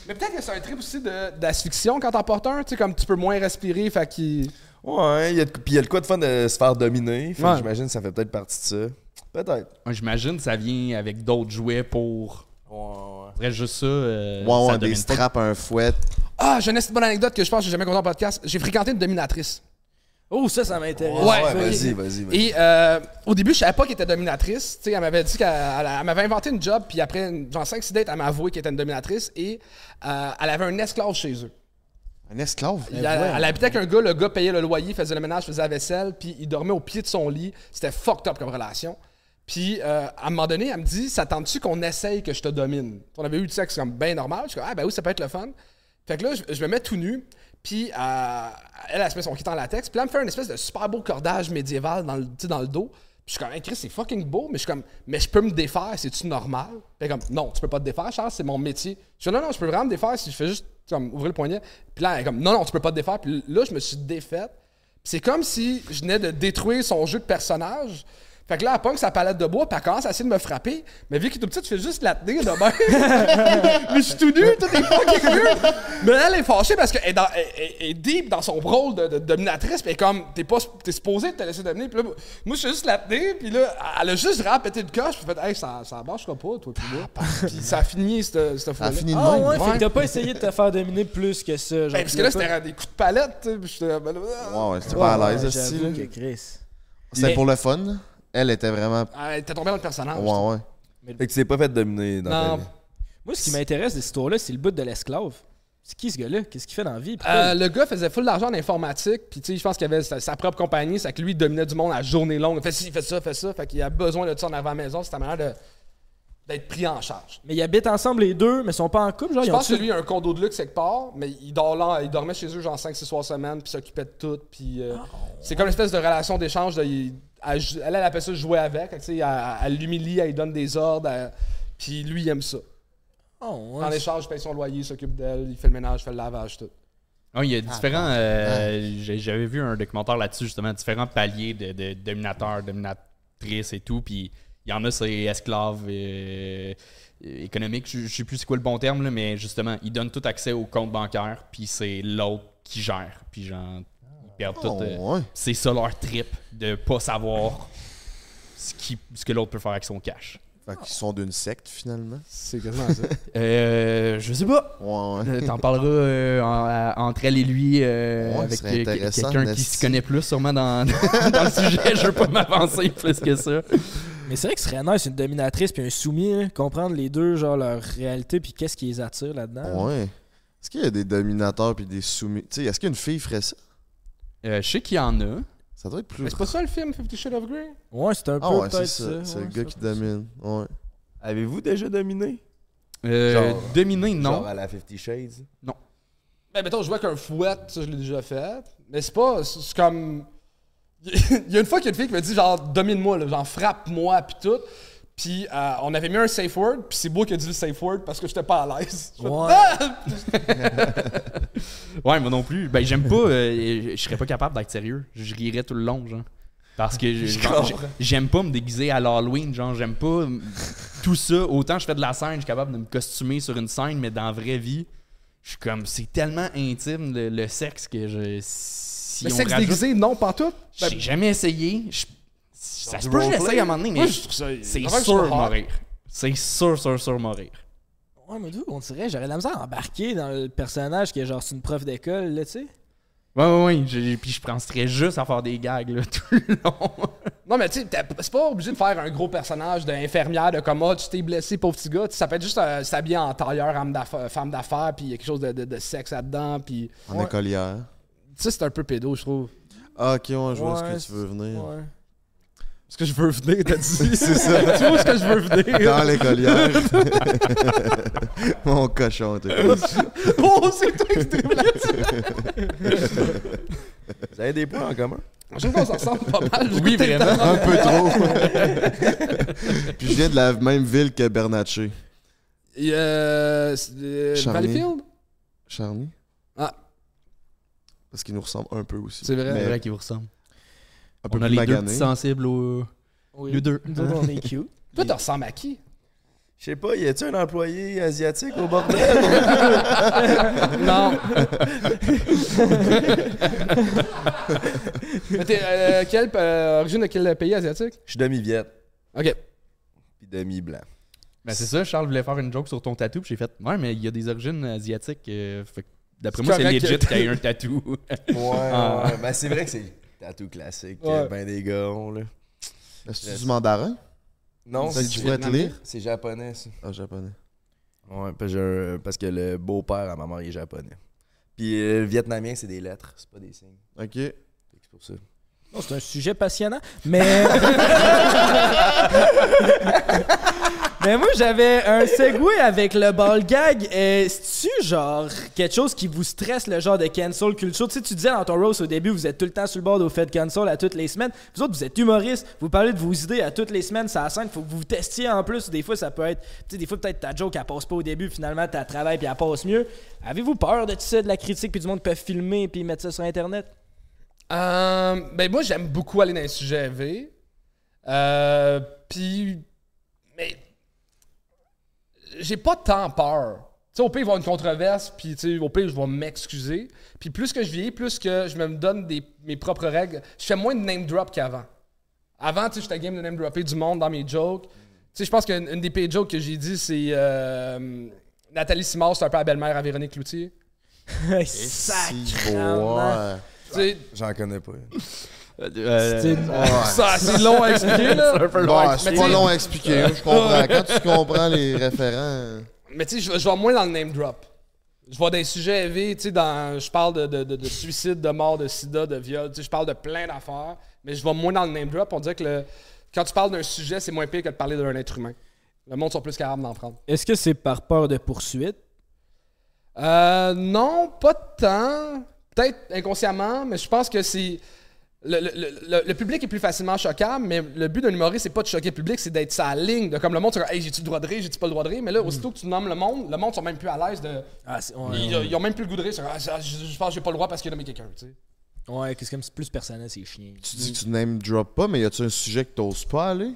Mais peut-être que c'est un trip aussi de- d'asphyxion quand t'en portes un, tu sais, comme tu peux moins respirer, fait qu'il. Ouais, il y a de- puis il y a le quoi de fun de se faire dominer. Fait que Ouais. j'imagine que ça fait peut-être partie de ça. Peut-être. Ouais, J'imagine que ça vient avec d'autres jouets pour. Ouais, Après juste ça. euh, Ouais, ouais, ça des straps, un fouet. Ah, j'ai une bonne anecdote que je pense que j'ai jamais conté en podcast. J'ai fréquenté une dominatrice. Oh, ça, ça m'intéresse. Ouais, ouais, vas-y, vas-y, vas-y. Et euh, au début, je savais pas qu'elle était dominatrice. Tu sais, elle m'avait dit qu'elle elle- elle m'avait inventé une job, puis après, genre 5-6 dates, elle m'a avoué qu'elle était une dominatrice et euh, elle avait un esclave chez eux. Un esclave. Elle, elle habitait avec un gars, le gars payait le loyer, faisait le ménage, faisait la vaisselle, puis il dormait au pied de son lit. C'était fucked up comme relation. Puis euh, à un moment donné, elle me dit Ça tente-tu qu'on essaye que je te domine? On avait eu du sexe comme bien normal. Je suis comme Ah, ben oui, ça peut être le fun. Fait que là, je, je me mets tout nu, puis euh, elle, elle se met son kit en latex, puis là, elle me fait une espèce de super beau cordage médiéval dans le, tu sais, dans le dos. Je suis comme, hey, c'est fucking beau, mais je suis comme, mais je peux me défaire, c'est-tu normal? Puis comme, non, tu peux pas te défaire, Charles, c'est mon métier. Je dis, non, non, je peux vraiment me défaire si je fais juste comme, ouvrir le poignet. Puis là, elle est comme, non, non, tu peux pas te défaire. Puis là, je me suis défaite. C'est comme si je venais de détruire son jeu de personnage. Fait que là, elle pogne sa palette de bois, puis elle commence à essayer de me frapper. Mais vu qu'elle est tout petit, tu fais juste la tenir de même. mais je suis tout nu, tout est fucking weird. Mais elle est fâchée parce qu'elle est, dans- elle- elle- elle est deep dans son rôle de, de dominatrice, puis elle est comme, t'es pas, t'es supposé te laisser dominer. Puis là, moi, je suis juste la tenir, puis là, elle a juste vraiment pété le coche, puis fait, hey, ça, ça marchera pas, toi, puis moi. Puis ça a fini, cette, cette Ça a fini de Ah même. ouais, fait Ouais. que t'as pas essayé de te faire dominer plus que ça. Genre, Ben, parce que là, c'était des coups de palette, tu sais, puis j'étais. ben là, Ouais, ouais, c'était Ouais, pas à ouais, l'aise, aussi. là. Chris. Mais- pour le fun. Elle était vraiment. Ah, T'es tombé dans le personnage. Ouais, ouais. Fait que tu t'es pas fait dominer dans ta Non. vie. Moi, ce qui m'intéresse de cette histoire-là, c'est le bout de l'esclave. C'est qui ce gars-là? Qu'est-ce qu'il fait dans la vie? Euh, le gars faisait full d'argent en informatique, puis tu sais, je pense qu'il avait sa, sa propre compagnie, c'est que lui, il dominait du monde à journée longue. Il fait ci, il fait ça, fait ça, fait qu'il a besoin de ça en avant à la maison, c'est ta manière de- d'être pris en charge. Mais ils habitent ensemble les deux, mais ils sont pas en couple, genre Je pense que lui, il a un condo de luxe quelque part, mais il, dort là, il dormait chez eux genre 5-6 soirs semaine, puis s'occupait de tout, puis euh, c'est comme une espèce de relation d'échange. de- il- elle, elle, elle appelle ça jouer avec, tu sais, elle, elle l'humilie, elle lui donne des ordres, elle- puis lui, il aime ça. Oh, ouais. En échange, il paye son loyer, il s'occupe d'elle, il fait le ménage, il fait le lavage, tout. Ah, il y a différents. euh, J'avais vu un documentaire là-dessus, justement, différents paliers de, de dominateurs, dominatrices et tout. Puis il y en a, c'est esclaves euh, économiques. Je, je sais plus c'est quoi le bon terme, là, mais justement, ils donnent tout accès au compte bancaire. Puis c'est l'autre qui gère. Puis genre, ils perdent tout. Oh, euh, ouais. c'est ça leur trip de pas savoir ce, qui- ce que l'autre peut faire avec son cash. Fait qu'ils sont d'une secte, finalement. C'est quasiment ça. Euh, je sais pas. Ouais, ouais. Euh, T'en parleras euh, en- entre elle et lui euh, Ouais, avec euh, quelqu'un qui s'y connaît plus sûrement dans, dans le sujet. Je veux pas m'avancer plus que ça. Mais c'est vrai que ce serait nice une dominatrice puis un soumis, hein, comprendre les deux, genre leur réalité puis qu'est-ce qui les attire là-dedans. Ouais. Est-ce qu'il y a des dominateurs puis des soumis? Tu sais, est-ce qu'une fille ferait ça? Euh, je sais qu'il y en a. Ça doit être plus. Mais c'est pas ça le film Fifty Shades of Grey? Ouais, c'est un peu Ah ouais, c'est peut-être ça. ça. C'est ouais, le gars ça qui peut domine. Ouais. Avez-vous déjà dominé? Euh, Genre- Dominer, non. Genre à la Fifty Shades? Ben, mettons, je vois qu'un fouet, ça, je l'ai déjà fait. Mais c'est pas. C'est c'est comme. Il y a une fois qu'il y a une fille qui me dit, genre, domine-moi, là, genre, frappe-moi, pis tout. Puis euh, on avait mis un safe word, puis c'est moi qui ai dit le safe word parce que j'étais pas à l'aise. Ouais. Ah! Ouais, moi non plus. Ben, j'aime pas. euh, je serais pas capable d'être sérieux. Je rirais tout le long, genre. Parce que j'aime pas me déguiser à l'Halloween, genre j'aime pas tout ça. Autant je fais de la scène, je suis capable de me costumer sur une scène, mais dans la vraie vie, je suis comme c'est tellement intime le, le sexe que je si Le on sexe rajoute- déguisé, non, pas tout. Ben, J'ai jamais essayé. Je- ça se peut que j'essaye à un moment donné, mais moi, je trouve ça. c'est sûr je trouve hot. mourir. C'est sûr, sûr, sûr mourir. Ouais, mais d'où on dirait, j'aurais de la misère à embarquer dans le personnage qui est genre c'est une prof d'école, là, tu sais. Ouais, ouais, ouais. j'ai- Puis je penserais juste à faire des gags là, tout le long. Non, mais tu sais, t'as- c'est pas obligé de faire un gros personnage d'infirmière, de comme, ah, tu t'es blessé, pauvre petit gars. Tu sais, Ça peut être juste euh, s'habiller en tailleur, d'affaires- femme d'affaires, puis il y a quelque chose de, de- de sexe là-dedans, puis. En Ouais. écolière. Tu sais, c'est un peu pédo, je trouve. Ah, ok, ouais, je vois Ouais, ce que tu veux venir. Ouais. Ce que je veux venir, t'as dit. C'est ça. tu vois ce que je veux venir? Dans l'écolière. Mon cochon, t'es oh, c'est toi qui t'es blessé. Vous avez des points en commun? Je trouve qu'on s'en ressemble pas mal. Oui, vraiment. Un peu trop. Puis je viens de la même ville que Bernatchez. Euh, euh, Charny. Valleyfield? Charny. Ah. Parce qu'il nous ressemble un peu aussi. C'est vrai. C'est Mais vrai qu'il vous ressemble. Un peu On a plus les deux magané. petits sensibles au. Oui. Les deux. Nous autres, on est cute. Toi, tu ressembles à qui? Je sais pas, y a-tu un employé asiatique au bordel? Non. Mais t'es, euh, quelle, euh, origine de quel pays asiatique? Je suis demi-viette, Ok. puis demi-blanc. Ben c'est ça, Charles voulait faire une joke sur ton tatou, puis j'ai fait Ouais, mais il y a des origines asiatiques. euh, fait que d'après moi, c'est legit que- qu'il y ait un tatou. Ouais, Ah. ouais. Ben, c'est vrai que c'est tatou classique. Ouais. que Ben des gars ont, là. Est-ce du mandarin? Non, Ça, c'est tu pourrais te lire? c'est japonais, ça. Ah, japonais. Ouais, parce que, j'ai un- parce que le beau-père à ma mère il est japonais. Puis euh, le vietnamien, c'est des lettres, c'est pas des signes. Ok. Fait que C'est pour ça. Non, c'est un sujet passionnant, mais. mais moi, j'avais un segway avec le ball gag. Euh, C'est-tu genre quelque chose qui vous stresse, le genre de cancel culture? Tu sais, tu disais dans ton roast au début, vous êtes tout le temps sur le bord au fait cancel à toutes les semaines. Vous autres, vous êtes humoristes, vous parlez de vos idées à toutes les semaines, ça scène, faut que vous testiez en plus. Des fois, ça peut être. Tu sais, des fois, peut-être ta joke, elle passe pas au début, finalement, ta travail, puis elle passe mieux. Avez-vous peur de tout ça, de la critique, puis du monde qui peut filmer, puis mettre ça sur Internet? Euh, ben moi, j'aime beaucoup aller dans les sujets V. Euh, Puis, j'ai pas tant peur. Tu sais, au pire, il va y avoir une controverse, puis tu sais, au pire, je vais m'excuser. Puis plus que je vieillis, plus que je me donne des, mes propres règles, je fais moins de name drop qu'avant. Avant, tu sais, j'étais game de name dropper du monde dans mes jokes. Tu sais, je pense qu'une une des pires jokes que j'ai dit, c'est euh, Nathalie Simard, c'est un peu la belle-mère à Véronique Cloutier. Sais, J'en connais pas. Euh, C'est- c'est assez long à expliquer, là. Bon, c'est Mais pas tu sais- long à expliquer. Je comprends. Quand tu comprends les référents. Mais tu sais, je, je vais moins dans le name drop. Je vois des sujets élevés, tu sais, dans, je parle de, de, de- de suicide, de mort, de sida, de viol, tu sais, je parle de plein d'affaires, mais je vais moins dans le name drop. On dirait que le- quand tu parles d'un sujet, c'est moins pire que de parler d'un être humain. Le monde sont plus capables d'en prendre. Est-ce que c'est par peur de poursuite? Euh, non, pas tant. Peut-être inconsciemment, mais je pense que c'est. Le, le- le- le public est plus facilement choquable, mais le but d'un humoriste, c'est pas de choquer le public, c'est d'être sa ligne. De comme le monde, comme, hey, j'ai-tu le droit de rire, j'ai-tu pas le droit de rire? Mais là, aussitôt que tu nommes le monde, le monde sont même plus à l'aise de. Ah, c'est- ouais, Ils, ils ont même plus le goût de rire. c'est comme, Ah, je, je pense que j'ai pas le droit parce qu'il a nommé quelqu'un, tu sais. Ouais, qu'est-ce que c'est plus personnel, c'est chiant. Tu dis que tu name drop pas, mais y a-tu un sujet que t'oses pas aller?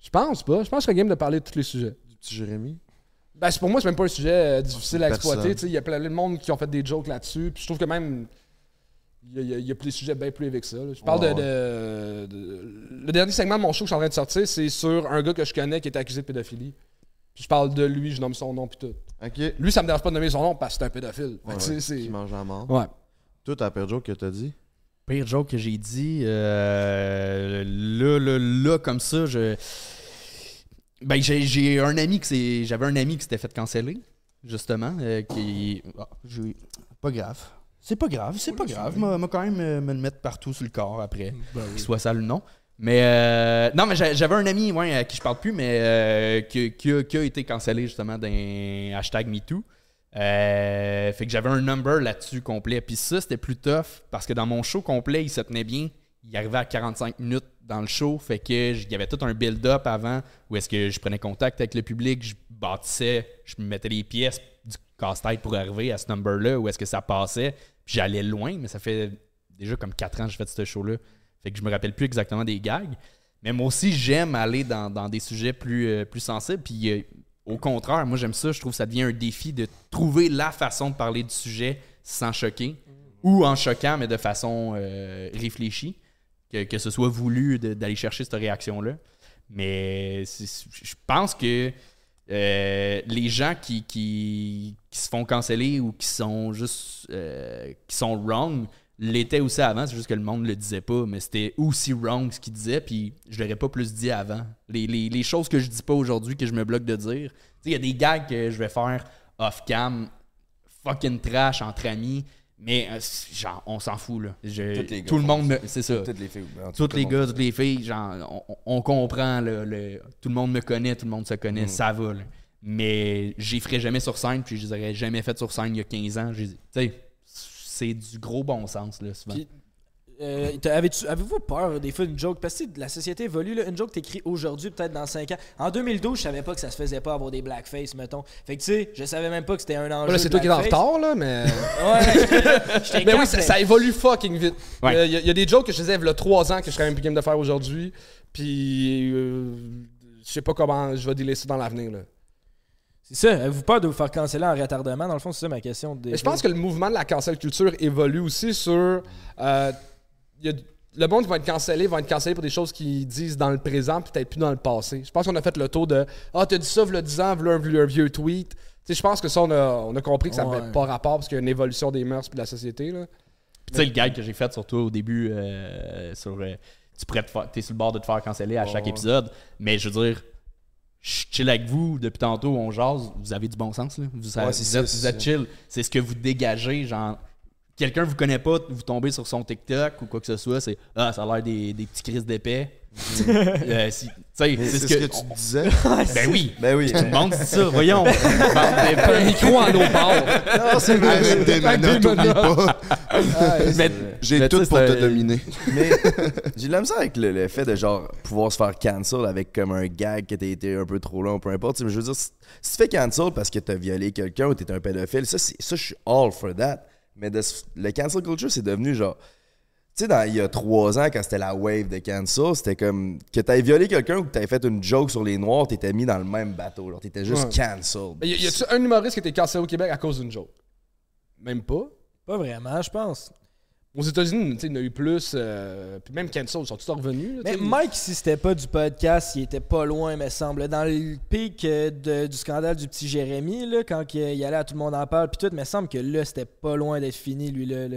Je pense pas. Je pense que je serais game de parler de tous les sujets. Du petit Jérémy? Ben, c'est- pour moi, c'est même pas un sujet euh, difficile à exploiter. tu sais. Il y a plein de monde qui ont fait des jokes là-dessus. Puis je trouve que même. Il y a, il y a- il y a des sujets bien plus que ça. là. Je parle Ouais, de, de- de- Le dernier segment de mon show que je suis en train de sortir, c'est sur un gars que je connais qui est accusé de pédophilie. Puis je parle de lui, je nomme son nom, puis tout. Ok. Lui, ça me dérange pas de nommer son nom parce que c'est un pédophile. Ouais, tu sais, ouais. c'est- Qui mange la mort. Ouais. Toi, t'as pire joke que t'as dit? Pire joke que j'ai dit, euh, là, là, là, comme ça, je. Ben, j'ai, j'ai un ami qui s'est. J'avais un ami qui s'était fait canceller, justement, euh, qui. Ah, j'ai- Pas grave. C'est pas grave, c'est pas grave. M'a m'a quand même euh, me le mettre partout sur le corps après. Qu'il soit sale ou non. Mais euh, non, mais j'a- j'avais un ami ouais, à qui je parle plus, mais euh, qui, qui a, qui a été cancellé justement d'un hashtag MeToo. Euh, fait que j'avais un number là-dessus complet. Puis ça, c'était plus tough parce que dans mon show complet, il se tenait bien. Il arrivait à 45 minutes dans le show. Fait que j- il y avait tout un build-up avant où est-ce que je prenais contact avec le public, je bâtissais, je me mettais les pièces du casse-tête pour arriver à ce number-là où est-ce que ça passait. J'allais loin, mais ça fait déjà comme 4 ans que j'ai fait ce show-là. Fait que je me rappelle plus exactement des gags. Mais moi aussi, j'aime aller dans, dans des sujets plus, euh, plus sensibles. Puis euh, au contraire, moi j'aime ça. Je trouve que ça devient un défi de trouver la façon de parler du sujet sans choquer. Ou en choquant, mais de façon euh, réfléchie. Que, que ce soit voulu d'aller chercher cette réaction-là. Mais je pense que euh, les gens qui, qui, se font canceller ou qui sont juste euh, qui sont wrong l'étaient aussi avant, c'est juste que le monde le disait pas, mais c'était aussi wrong ce qu'ils disaient, puis je l'aurais pas plus dit avant. Les, les- les choses que je dis pas aujourd'hui, que je me bloque de dire, il y a des gags que je vais faire off-cam, fucking trash entre amis, mais euh, genre, on s'en fout, là. Je- les tout le monde me. C'est ça. Toutes les filles. en tout Tous cas, les gars, toutes les filles, genre, on, on comprend, le- tout le monde me connaît, tout le monde se connaît, Mm. ça va. là. Mais j'y ferai jamais sur scène, puis je les aurais jamais fait sur scène il y a 15 ans. J'ai- Tu sais, c'est du gros bon sens, là, souvent. Puis, euh, Avez-vous peur des fois d'une joke? Parce que la société évolue, là, une joke t'écris aujourd'hui, peut-être dans 5 ans. En 2012, je savais pas que ça se faisait pas avoir des blackface, mettons. Fait que tu sais, je savais même pas que c'était un enjeu. C'est toi qui es en retard, là, mais. Ouais, Mais oui, ça, ça évolue fucking vite. Il Ouais. y, a- y a des jokes que je faisais il y a 3 ans que je serais même plus game de faire aujourd'hui. Puis. euh, je sais pas comment je vais dealer ça dans l'avenir, là. C'est ça, avez-vous peur de vous faire canceller en retardement? Dans le fond, c'est ça ma question. Je pense que le mouvement de la cancel culture évolue aussi sur. euh, y a- le monde qui va être cancellé va être cancellé pour des choses qu'ils disent dans le présent, puis peut-être plus dans le passé. Je pense qu'on a fait le tour de Ah, t'as dit ça, v'là 10 ans, v'là un, v'là un vieux tweet. Tu sais, je pense que ça, on a, on a compris que ça Ouais. n'avait pas rapport parce qu'il y a une évolution des mœurs et de la société. Là. Tu sais, le gag que j'ai fait sur toi au début, euh, sur. euh, tu pourrais te faire- t'es sur le bord de te faire canceller à chaque épisode, mais je veux dire. Je chill avec vous depuis tantôt, on jase. Vous avez du bon sens, là. Vous, Ouais, vous êtes, vous êtes chill. C'est ce que vous dégagez. Genre, quelqu'un vous connaît pas, vous tombez sur son TikTok ou quoi que ce soit, c'est Ah, ça a l'air des, des petits crises d'épais. Euh, si- c'est C'est ce ce que. que tu disais. Ben oui. Ben oui. Tout le monde dit ça, voyons. un micro en eau barre. Arrête des menottes, oublie pas. Mais- J'ai tout pour te c'est- dominer. Mais j'ai de la misère avec le, le fait de genre pouvoir se faire cancel avec comme un gag que t'as été un peu trop long, peu importe. Mais je veux dire, si, tu fais cancel parce que t'as violé quelqu'un ou t'es un pédophile, ça, c'est- ça je suis all for that. Mais de le cancel culture, c'est devenu genre. Tu sais, dans- il y a trois ans, quand c'était la wave de cancel, c'était comme que t'avais violé quelqu'un ou que t'avais fait une joke sur les noirs, t'étais mis dans le même bateau. Genre, t'étais juste Ouais. cancel. Mais y, a-tu un humoriste qui a été cancellé au Québec à cause d'une joke? Même pas. Pas vraiment, je pense. Aux États-Unis, tu sais, il y en a eu plus. euh, puis même cancel, ils sont tous revenus. là, Mais. Mike, si c'était pas du podcast, il était pas loin, me semble. Dans le pic euh, de- du scandale du petit Jérémy, là, quand il il allait à tout le monde en parle, puis tout, me semble que là, c'était pas loin d'être fini, lui. Là, là.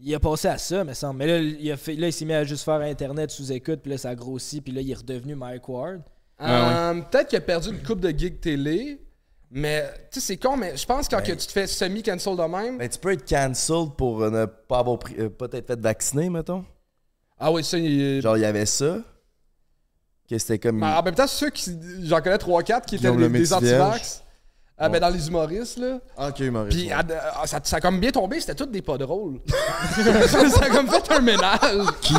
Il a passé à ça, me semble. Mais là, il, a fait, là, il s'est mis à juste faire Internet sous écoute, puis là, ça a grossi, puis là, il est redevenu Mike Ward. Euh, Peut-être qu'il a perdu une coupe de gigs télé. Mais, tu sais, c'est con, mais je pense que quand que tu te fais semi-cancel de même. Ben, tu peux être cancelled pour euh, ne pas avoir pris, euh, pas être fait vacciner, mettons. ah oui, ça, il. Genre, il y avait ça. Que c'était comme. Ben, en même temps, ceux qui. J'en connais 3-4 qui étaient des, le des anti-vax. Ah, ben, dans les humoristes, là. Ah, ok, Maurice. Puis, ah, ah, ça, ça a comme bien tombé, c'était tout des pas drôles. ça, ça a comme fait un ménage. Qui?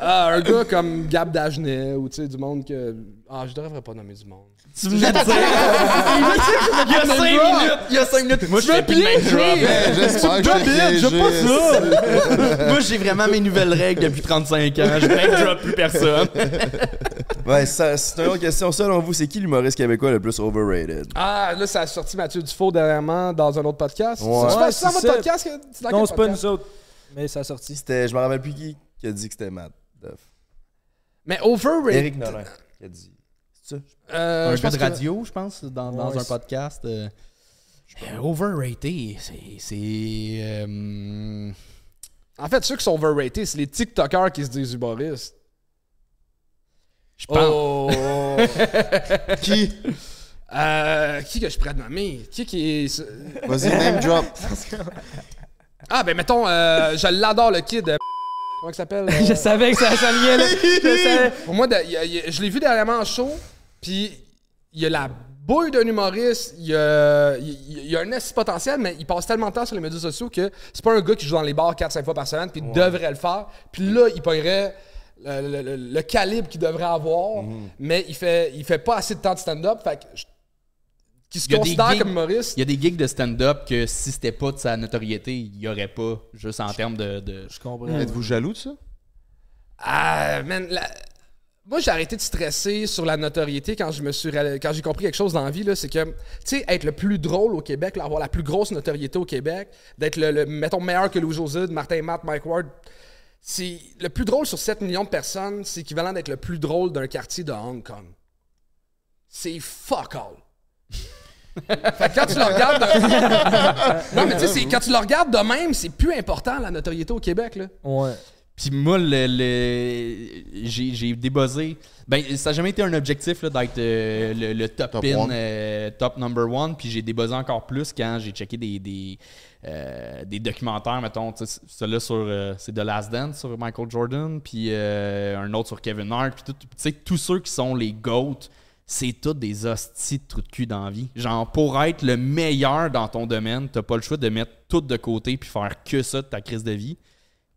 Ah, Un gars comme Gab Dagenet, ou tu sais, du monde que. Ah, je devrais pas nommer du monde. Tu de dire? Il y a 5 minutes. Il y a 5 minutes. Moi, je fais plus drop. Ben, J'espère que je t'ai piégé. Moi, j'ai vraiment mes nouvelles règles depuis 35 ans. Je ne drop plus personne. Ouais, c'est une autre question. Selon vous, c'est qui l'humoriste québécois le plus overrated? Ah, là, ça a sorti Mathieu Dufault dernièrement dans un autre podcast. Ouais. C'est Ouais, ça, c'est votre podcast? que- dans non, c'est pas nous autres. Mais ça a sorti. C'était, je me rappelle plus qui, qui a dit que c'était Matt Duff. Mais overrated. Eric Nolin qui a dit. C'est ça? Euh, un je gars pense de que- radio, je pense, dans, dans Ouais, un c'est- podcast. euh, euh, overrated, c'est. c'est euh, En fait, ceux qui sont overrated, c'est les TikTokers qui se disent humoristes. Je pense. Oh! Qui? Euh, qui que je pourrais nommer? Qui qui est. Vas-y, name drop. Ah, ben mettons, euh, je l'adore le kid. euh, Comment il s'appelle? euh, Je savais que ça s'en venait, là. Je savais. Pour moi, de- il y a- il y a- je l'ai vu dernièrement en show, puis il y a la bouille d'un humoriste, il y a, il y un esti potentiel, mais il passe tellement de temps sur les médias sociaux que c'est pas un gars qui joue dans les bars 4-5 fois par semaine, puis il devrait le faire. Puis là, il pognerait le, le- le- le calibre qu'il devrait avoir, Mhm. mais il fait, il fait pas assez de temps de stand-up, fait que je- qui se considère gigs- comme humoriste. Il y a des gigs de stand-up que si c'était pas de sa notoriété, il y aurait pas, juste en termes de. de- Je comprends. Êtes-vous jaloux de ça? Ah, man, la- moi j'ai arrêté de stresser sur la notoriété quand je me suis quand j'ai compris quelque chose dans la vie là, c'est que tu sais être le plus drôle au Québec, là, avoir la plus grosse notoriété au Québec, d'être le, le- mettons meilleur que Louis José, Martin Matt, Mike Ward, c'est le plus drôle sur 7 millions de personnes, c'est équivalent d'être le plus drôle d'un quartier de Hong Kong. C'est fuck all. fait que quand tu le regardes de... Non mais tu sais quand tu le regardes de même, c'est plus important la notoriété au Québec là. Ouais. Puis moi, le, le- j'ai, j'ai débuzzé. Ben, ça n'a jamais été un objectif là, d'être euh, le, le top, Top pin, one. euh, top number one. Puis j'ai débuzzé encore plus quand j'ai checké des, des, euh, des documentaires, mettons. Celui-là sur. euh, c'est The Last Dance sur Michael Jordan. Puis euh, un autre sur Kevin Hart. Puis tout- tous ceux qui sont les GOAT, c'est tous des hosties de trous de cul dans la vie. Genre, pour être le meilleur dans ton domaine, t'as pas le choix de mettre tout de côté puis faire que ça de ta crise de vie.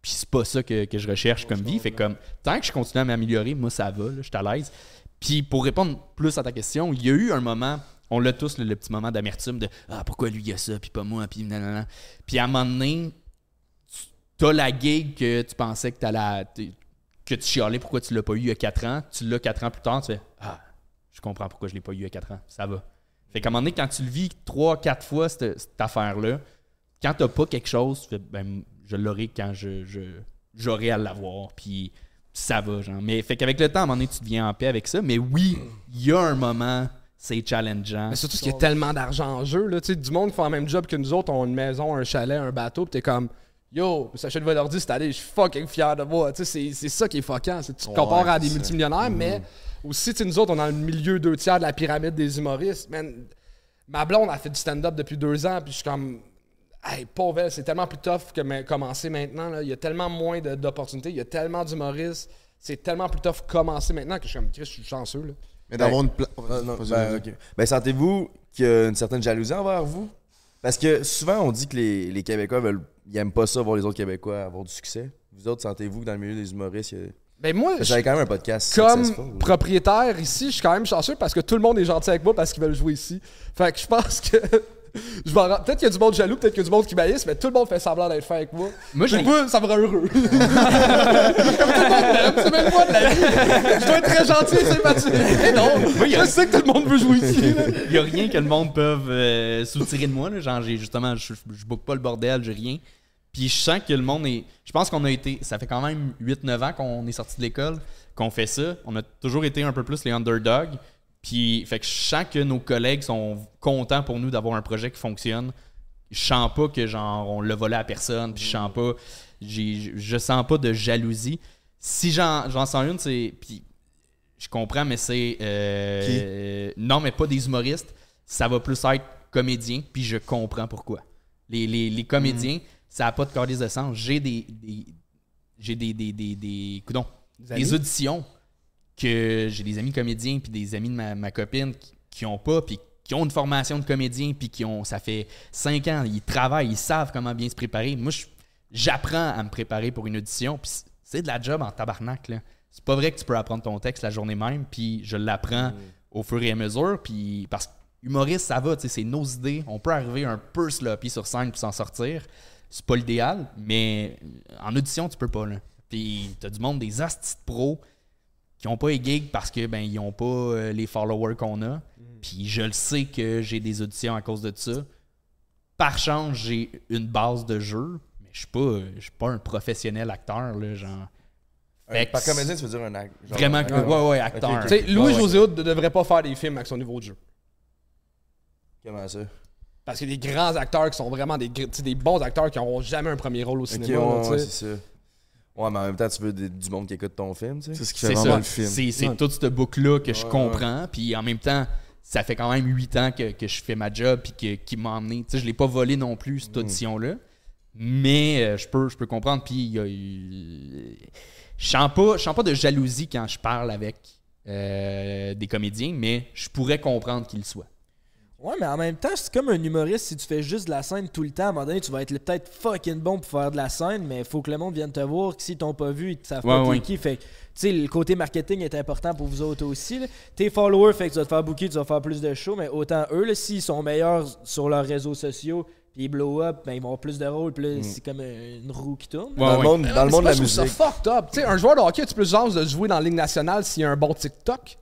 Puis c'est pas ça que, je recherche comme vie. Fait comme, tant que je continue à m'améliorer, moi ça va, je suis à l'aise. Puis pour répondre plus à ta question, il y a eu un moment, on l'a tous, le, petit moment d'amertume de Ah, pourquoi lui il a ça, puis pas moi, puis nanana. Puis à un moment donné, t'as la gig que tu pensais que t'es- que tu chialais pourquoi tu l'as pas eu il y a 4 ans. Tu l'as 4 ans plus tard, tu fais Ah, je comprends pourquoi je l'ai pas eu il y a 4 ans. Ça va. Fait qu'à un moment donné, quand tu le vis 3-4 fois, cette, cette affaire-là, quand t'as pas quelque chose, tu fais ben, je l'aurai quand je- j'aurai à l'avoir. Puis ça va, genre. Mais fait qu'avec le temps, à un moment donné, tu deviens en paix avec ça. Mais oui, il y a un moment, c'est challengeant. Mais surtout qu'il y a tellement d'argent en jeu. Là, tu sais, du monde qui fait le même job que nous autres ont une maison, un chalet, un bateau, pis t'es comme Yo, Sacha de l'ordi cette année, je suis fucking fier de moi. Tu sais, c'est, c'est ça qui est fuckant. tu te Ouais, compares à des multimillionnaires, mais aussi, tu sais, nous autres, on est dans le milieu deux tiers de la pyramide des humoristes. Man, ma blonde a fait du stand-up depuis deux ans, puis je suis comme. Hey, pauvre, elle, c'est tellement plus tough que commencer maintenant. là. Il y a tellement moins d'opportunités, il y a tellement d'humoristes. C'est tellement plus tough commencer maintenant que je suis comme Chris, je suis chanceux. Là. Mais d'avoir une place. Non, ben, ok. Ben, sentez-vous qu'il y a une certaine jalousie envers vous? Parce que souvent, on dit que les, les Québécois veulent, ils aiment pas ça voir les autres Québécois avoir du succès. Vous autres, sentez-vous que dans le milieu des humoristes, il y a- Ben moi, J'avais quand même un podcast comme successful. propriétaire ici, je suis quand même chanceux parce que tout le monde est gentil avec moi parce qu'ils veulent jouer ici. Fait que je pense que Je m'en rends- Peut-être qu'il y a du monde jaloux, peut-être qu'il y a du monde qui maïsse, mais tout le monde fait semblant d'être fin avec moi. Moi, Puis j'ai- moi, ça me rend heureux. Comme tout le monde m'aime, c'est même pas de la vie. Je dois être très gentil et sympathique. Mais non, je sais que tout le monde veut jouer ici. là. Il y a rien que le monde peut euh, soutirer de moi. Là. Genre, j'ai justement, je, je book pas le bordel, j'ai rien. Puis je sens que le monde est. Je pense qu'on a été. Ça fait quand même 8-9 ans qu'on est sorti de l'école, qu'on fait ça. On a toujours été un peu plus les underdogs. Puis, fait que je sens que nos collègues sont contents pour nous d'avoir un projet qui fonctionne. Je sens pas que genre on l'a volé à personne. Puis je sens pas. j'ai- Je sens pas de jalousie. Si j'en j'en sens une, c'est. Puis je comprends, mais c'est. euh, euh, non, mais pas des humoristes. Ça va plus être comédien, puis je comprends pourquoi. Les, les, les comédiens, ça n'a pas de calice de sens. J'ai des. des- j'ai des. des, des, des, coudonc, des auditions que j'ai des amis comédiens, puis des amis de ma, ma copine qui, qui ont pas, puis qui ont une formation de comédien, puis qui ont. Ça fait cinq ans, ils travaillent, ils savent comment bien se préparer. Moi, j'apprends à me préparer pour une audition, puis c'est- de la job en tabarnak, là. C'est pas vrai que tu peux apprendre ton texte la journée même, puis je l'apprends au fur et à mesure, puis parce que humoriste, ça va, tu sais, c'est nos idées. On peut arriver un peu sloppy sur scène puis s'en sortir. C'est pas l'idéal, mais en audition, tu peux pas, là. Puis t'as du monde, des astis pros qui ont pas les gigs parce que ben ils ont pas euh, les followers qu'on a. Puis je le sais que j'ai des auditions à cause de ça. Par chance, j'ai une base de jeu, mais je suis pas je suis pas un professionnel acteur là, genre. Fait que Par comédien, tu veux dire un acte. genre- Vraiment ouais ouais, acteur. Louis Ouais, ouais. José ne devrait pas faire des films avec son niveau de jeu. Comment ça? Parce qu'il y a des grands acteurs qui sont vraiment des, bons acteurs qui n'auront jamais un premier rôle au cinéma. ouais, là, tu ouais, sais. c'est ça. Ouais, mais en même temps, tu veux des- du monde qui écoute ton film, tu sais. C'est ce qui fait C'est vraiment ça. le film. C'est c'est tout ce book-là que je Ouais, comprends. Puis en même temps, ça fait quand même huit ans que, que je fais ma job puis que, qui m'a emmené. Tu sais, je l'ai pas volé non plus, Mm. cette audition-là. Mais euh, je peux, je peux comprendre. Puis il y a eu- Je sens pas, je sens pas de jalousie quand je parle avec euh, des comédiens, mais je pourrais comprendre qu'ils le soient. Ouais, mais en même temps, c'est comme un humoriste. Si tu fais juste de la scène tout le temps, à un moment donné, tu vas être peut-être fucking bon pour faire de la scène, mais il faut que le monde vienne te voir. que S'ils t'ont pas vu, ils savent pas Ouais, t'es ouais. qui. Fait que, tu sais, le côté marketing est important pour vous autres aussi. là. Tes followers, fait que tu vas te faire booker, tu vas faire plus de shows, mais autant eux, là, s'ils sont meilleurs sur leurs réseaux sociaux, puis ils blow up, ben, ils vont avoir plus de rôles, puis là, c'est comme une roue qui tourne. Ouais, Dans le monde, dans le monde de c'est la musique. ça fucked up. Tu sais, un joueur de hockey, tu plus de chance de jouer dans la Ligue nationale s'il y a un bon TikTok.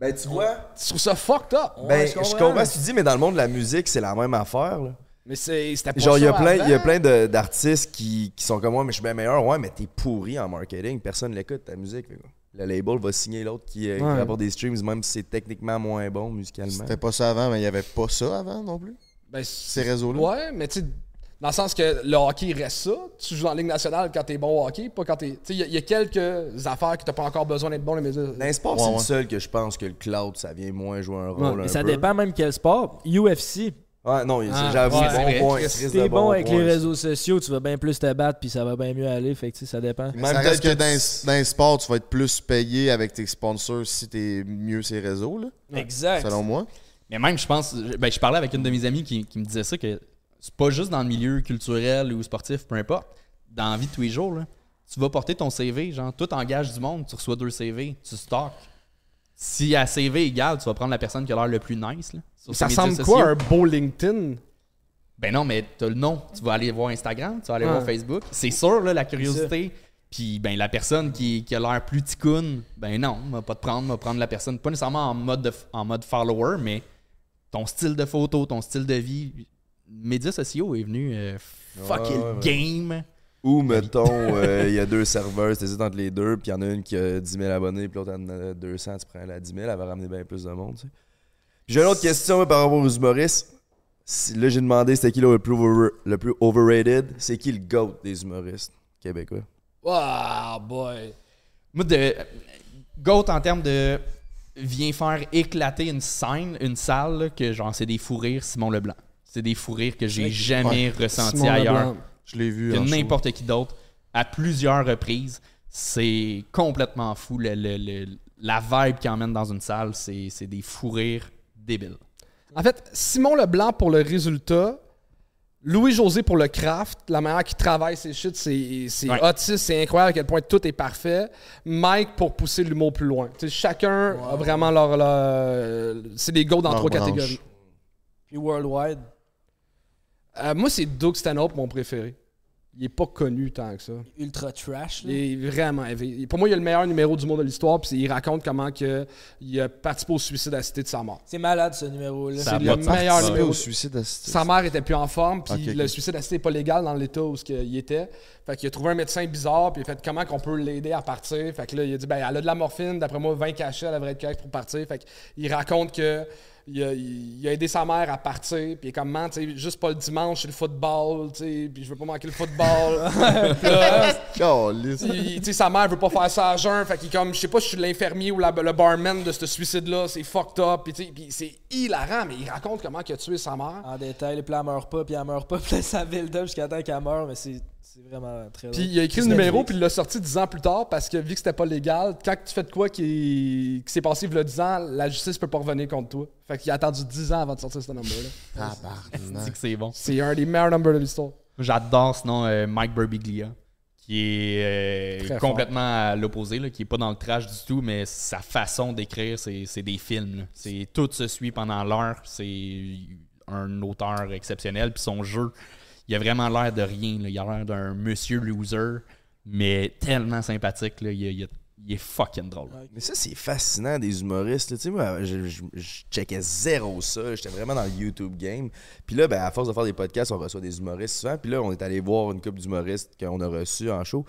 Ben, tu vois. Je trouve ça fucked up. Ben, je je comprends. ce que tu dis, mais dans le monde de la musique, c'est la même affaire, là. Mais c'est- Genre, il y a plein, il y a avant. plein de- d'artistes qui, qui sont comme moi, mais je suis bien meilleur. Ouais, mais t'es pourri en marketing. Personne l'écoute, ta musique. Le label va signer l'autre qui, euh, qui Ouais. rapporte des streams, même si c'est techniquement moins bon musicalement. C'était pas ça avant, mais il y avait pas ça avant non plus. Ben, Ces réseaux-là. Ouais, mais tu sais, dans le sens que le hockey reste ça. Tu joues dans la Ligue nationale quand t'es bon au hockey, pas quand t'es. Tu sais, il y a- il y, a quelques affaires que t'as pas encore besoin d'être bon, les médias. Dans les sports, Ouais, c'est ouais. le seul que je pense que le cloud, ça vient moins jouer un rôle. Mais un ça peu. dépend même quel sport. UFC, Ouais, non, c'est- Ah, j'avoue, ouais, bon point. Si t'es bon avec point. les réseaux sociaux, tu vas bien plus te battre, puis ça va bien mieux aller. Fait que ça dépend. Même ça reste que, que dans, tu- dans les sports, tu vas être plus payé avec tes sponsors si t'es mieux ces réseaux, là, Exact. selon moi. Mais même, je pense, ben, je parlais avec une de mes amies qui, qui me disait ça, que c'est pas juste dans le milieu culturel ou sportif, peu importe. Dans la vie de tous les jours, là, tu vas porter ton CV, genre, tout engage du monde, tu reçois deux CV, tu stocks. Si à CV égal, tu vas prendre la personne qui a l'air le plus nice. Là, sur Ça ressemble quoi un beau LinkedIn? Ben non, mais t'as le nom. Tu vas aller voir Instagram, tu vas aller voir Facebook. C'est sûr, là, la curiosité. Puis, ben, la personne qui, qui a l'air plus ticoune, ben non, on va pas te prendre, on va prendre la personne, pas nécessairement en mode, de- en mode follower, mais ton style de photo, ton style de vie. Médias sociaux est venu euh, fucker Ouais, le ouais. game. Ou, mettons, euh, il y a deux serveurs, t'hésites entre les deux, puis il y en a une qui a 10 000 abonnés, puis l'autre en a 200, tu prends la 10 000, elle va ramener bien plus de monde, tu sais. J'ai une autre question moi, par rapport aux humoristes. Si- là, j'ai demandé c'était qui le plus, over- le plus overrated. C'est qui le GOAT des humoristes québécois? Ah, boy. Moi, de. Goat en termes de. Vient faire éclater une scène, une salle, là, que genre, c'est des fous rires Simon Leblanc. C'est des fous rires que j'ai jamais ressenti Simon ailleurs. Leblanc. Je l'ai vu. que n'importe qui d'autre à plusieurs reprises. C'est complètement fou. Le- le- le- la vibe qu'il emmène dans une salle, c'est c'est des fous rires débiles. En fait, Simon Leblanc pour le résultat, Louis-José pour le craft, la manière qu'il travaille ses shit, c'est c'est Ouais. autiste, c'est incroyable à quel point tout est parfait. Mike pour pousser l'humour plus loin. Chacun a vraiment leur. leur- c'est des go dans Leur trois branche. catégories. Puis Worldwide. Euh, moi, c'est Doug Stanhope, mon préféré. Il est pas connu tant que ça. Ultra trash. là. Il est vraiment. Pour moi, il a le meilleur numéro du monde de l'histoire, puis il raconte comment que il a participé au suicide assisté de sa mort. C'est malade ce numéro-là. C'est le meilleur Participé numéro. au suicide assisté. Sa mère était plus en forme, puis le suicide assisté n'est pas légal dans l'état où il était. Fait qu'il a trouvé un médecin bizarre, puis il a fait comment qu'on peut l'aider à partir. Fait que là, il a dit, ben, elle a de la morphine, d'après moi, 20 cachets, elle devrait être correcte pour partir. Fait qu'il raconte que il a, il a aidé sa mère à partir, puis il est comme, man, tu sais, juste pas le dimanche, c'est le football, tu sais, puis je veux pas manquer le football. Tu sais, sa mère veut pas faire ça à jeun, fait qu'il est comme, je sais pas si je suis l'infirmier ou la- le barman de ce suicide-là, c'est fucked up, puis tu c'est hilarant, mais il raconte comment il a tué sa mère. En détail, puis elle meurt pas, puis elle meurt pas, puis là, ça build up jusqu'à temps qu'elle meurt, mais c'est c'est vraiment très Puis il a écrit le numéro, puis il l'a sorti dix ans plus tard parce que vu que c'était pas légal, quand tu fais de quoi qui, qui s'est passé il y a 10 ans, la justice peut pas revenir contre toi. Fait qu'il a attendu 10 ans avant de sortir ce number-là. Tabarnak. C'est que c'est bon? C'est un des meilleurs numbers de l'histoire. J'adore sinon euh, Mike Birbiglia, qui est euh, complètement à l'opposé, là, qui est pas dans le trash du tout, mais sa façon d'écrire, c'est des films. tout se suit pendant l'heure. C'est un auteur exceptionnel. Puis son jeu, il a vraiment l'air de rien. Il a l'air d'un monsieur loser, mais tellement sympathique. Il, est fucking drôle. Mais ça, c'est fascinant des humoristes. Tu sais, moi, je, checkais zéro ça. J'étais vraiment dans le YouTube game. Puis là, ben, à force de faire des podcasts, on reçoit des humoristes souvent. Puis là, on est allé voir une couple d'humoristes qu'on a reçus en show.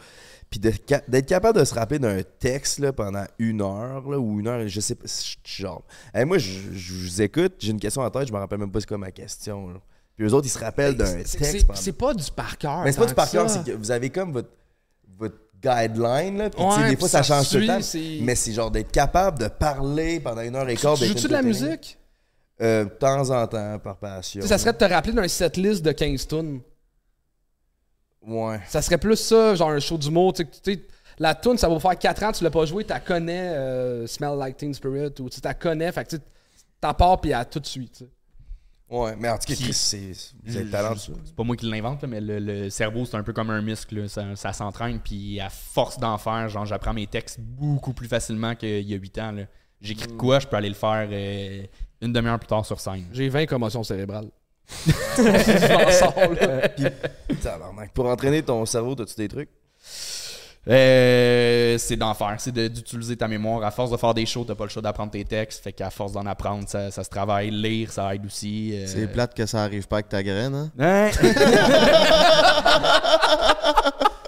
Puis d'être capable de se rappeler d'un texte là, pendant une heure là, ou une heure, je sais pas. Genre, Hey, moi, je, vous écoute, j'ai une question en tête, je me rappelle même pas c'est quoi ma question. Puis eux autres, ils se rappellent d'un C'est- texte. c'est- pas du par cœur. Mais c'est pas du par cœur, c'est que vous avez comme votre, votre guideline, là, puis Ouais, des fois ça, ça change tout le temps, mais c'est genre d'être capable de parler pendant une heure et quart. Tu joues-tu de la musique? Euh, de temps en temps, par passion. Ça serait de te rappeler d'un setlist de 15 tunes. Ouais. Ça serait plus ça, genre un show d'humour. Tu sais, tu sais, la tune, ça va faire 4 ans, tu l'as pas joué, tu la connais, euh, Smell Like Teen Spirit, ou tu la connais, fait que tu t'en pars, puis elle tout de suite. Ouais, mais en tout cas, Chris, c'est. Vous êtes talentueux. C'est pas moi qui l'invente, là, mais le, le cerveau, c'est un peu comme un muscle. là. Ça, ça s'entraîne, puis à force d'en faire, genre, j'apprends mes textes beaucoup plus facilement qu'il y a 8 ans. là. J'écris de quoi, je peux aller le faire euh, une demi-heure plus tard sur scène. J'ai 20 commotions cérébrales. Je m'en sors, là. Tabarnak. Pour entraîner ton cerveau, as-tu des trucs? Euh, c'est d'en faire, c'est d'utiliser ta mémoire. À force de faire des shows, t'as pas le choix d'apprendre tes textes. Fait qu'à force d'en apprendre, ça, ça se travaille. Lire, ça aide aussi. euh. C'est plate que ça arrive pas avec ta graine, hein? Hein?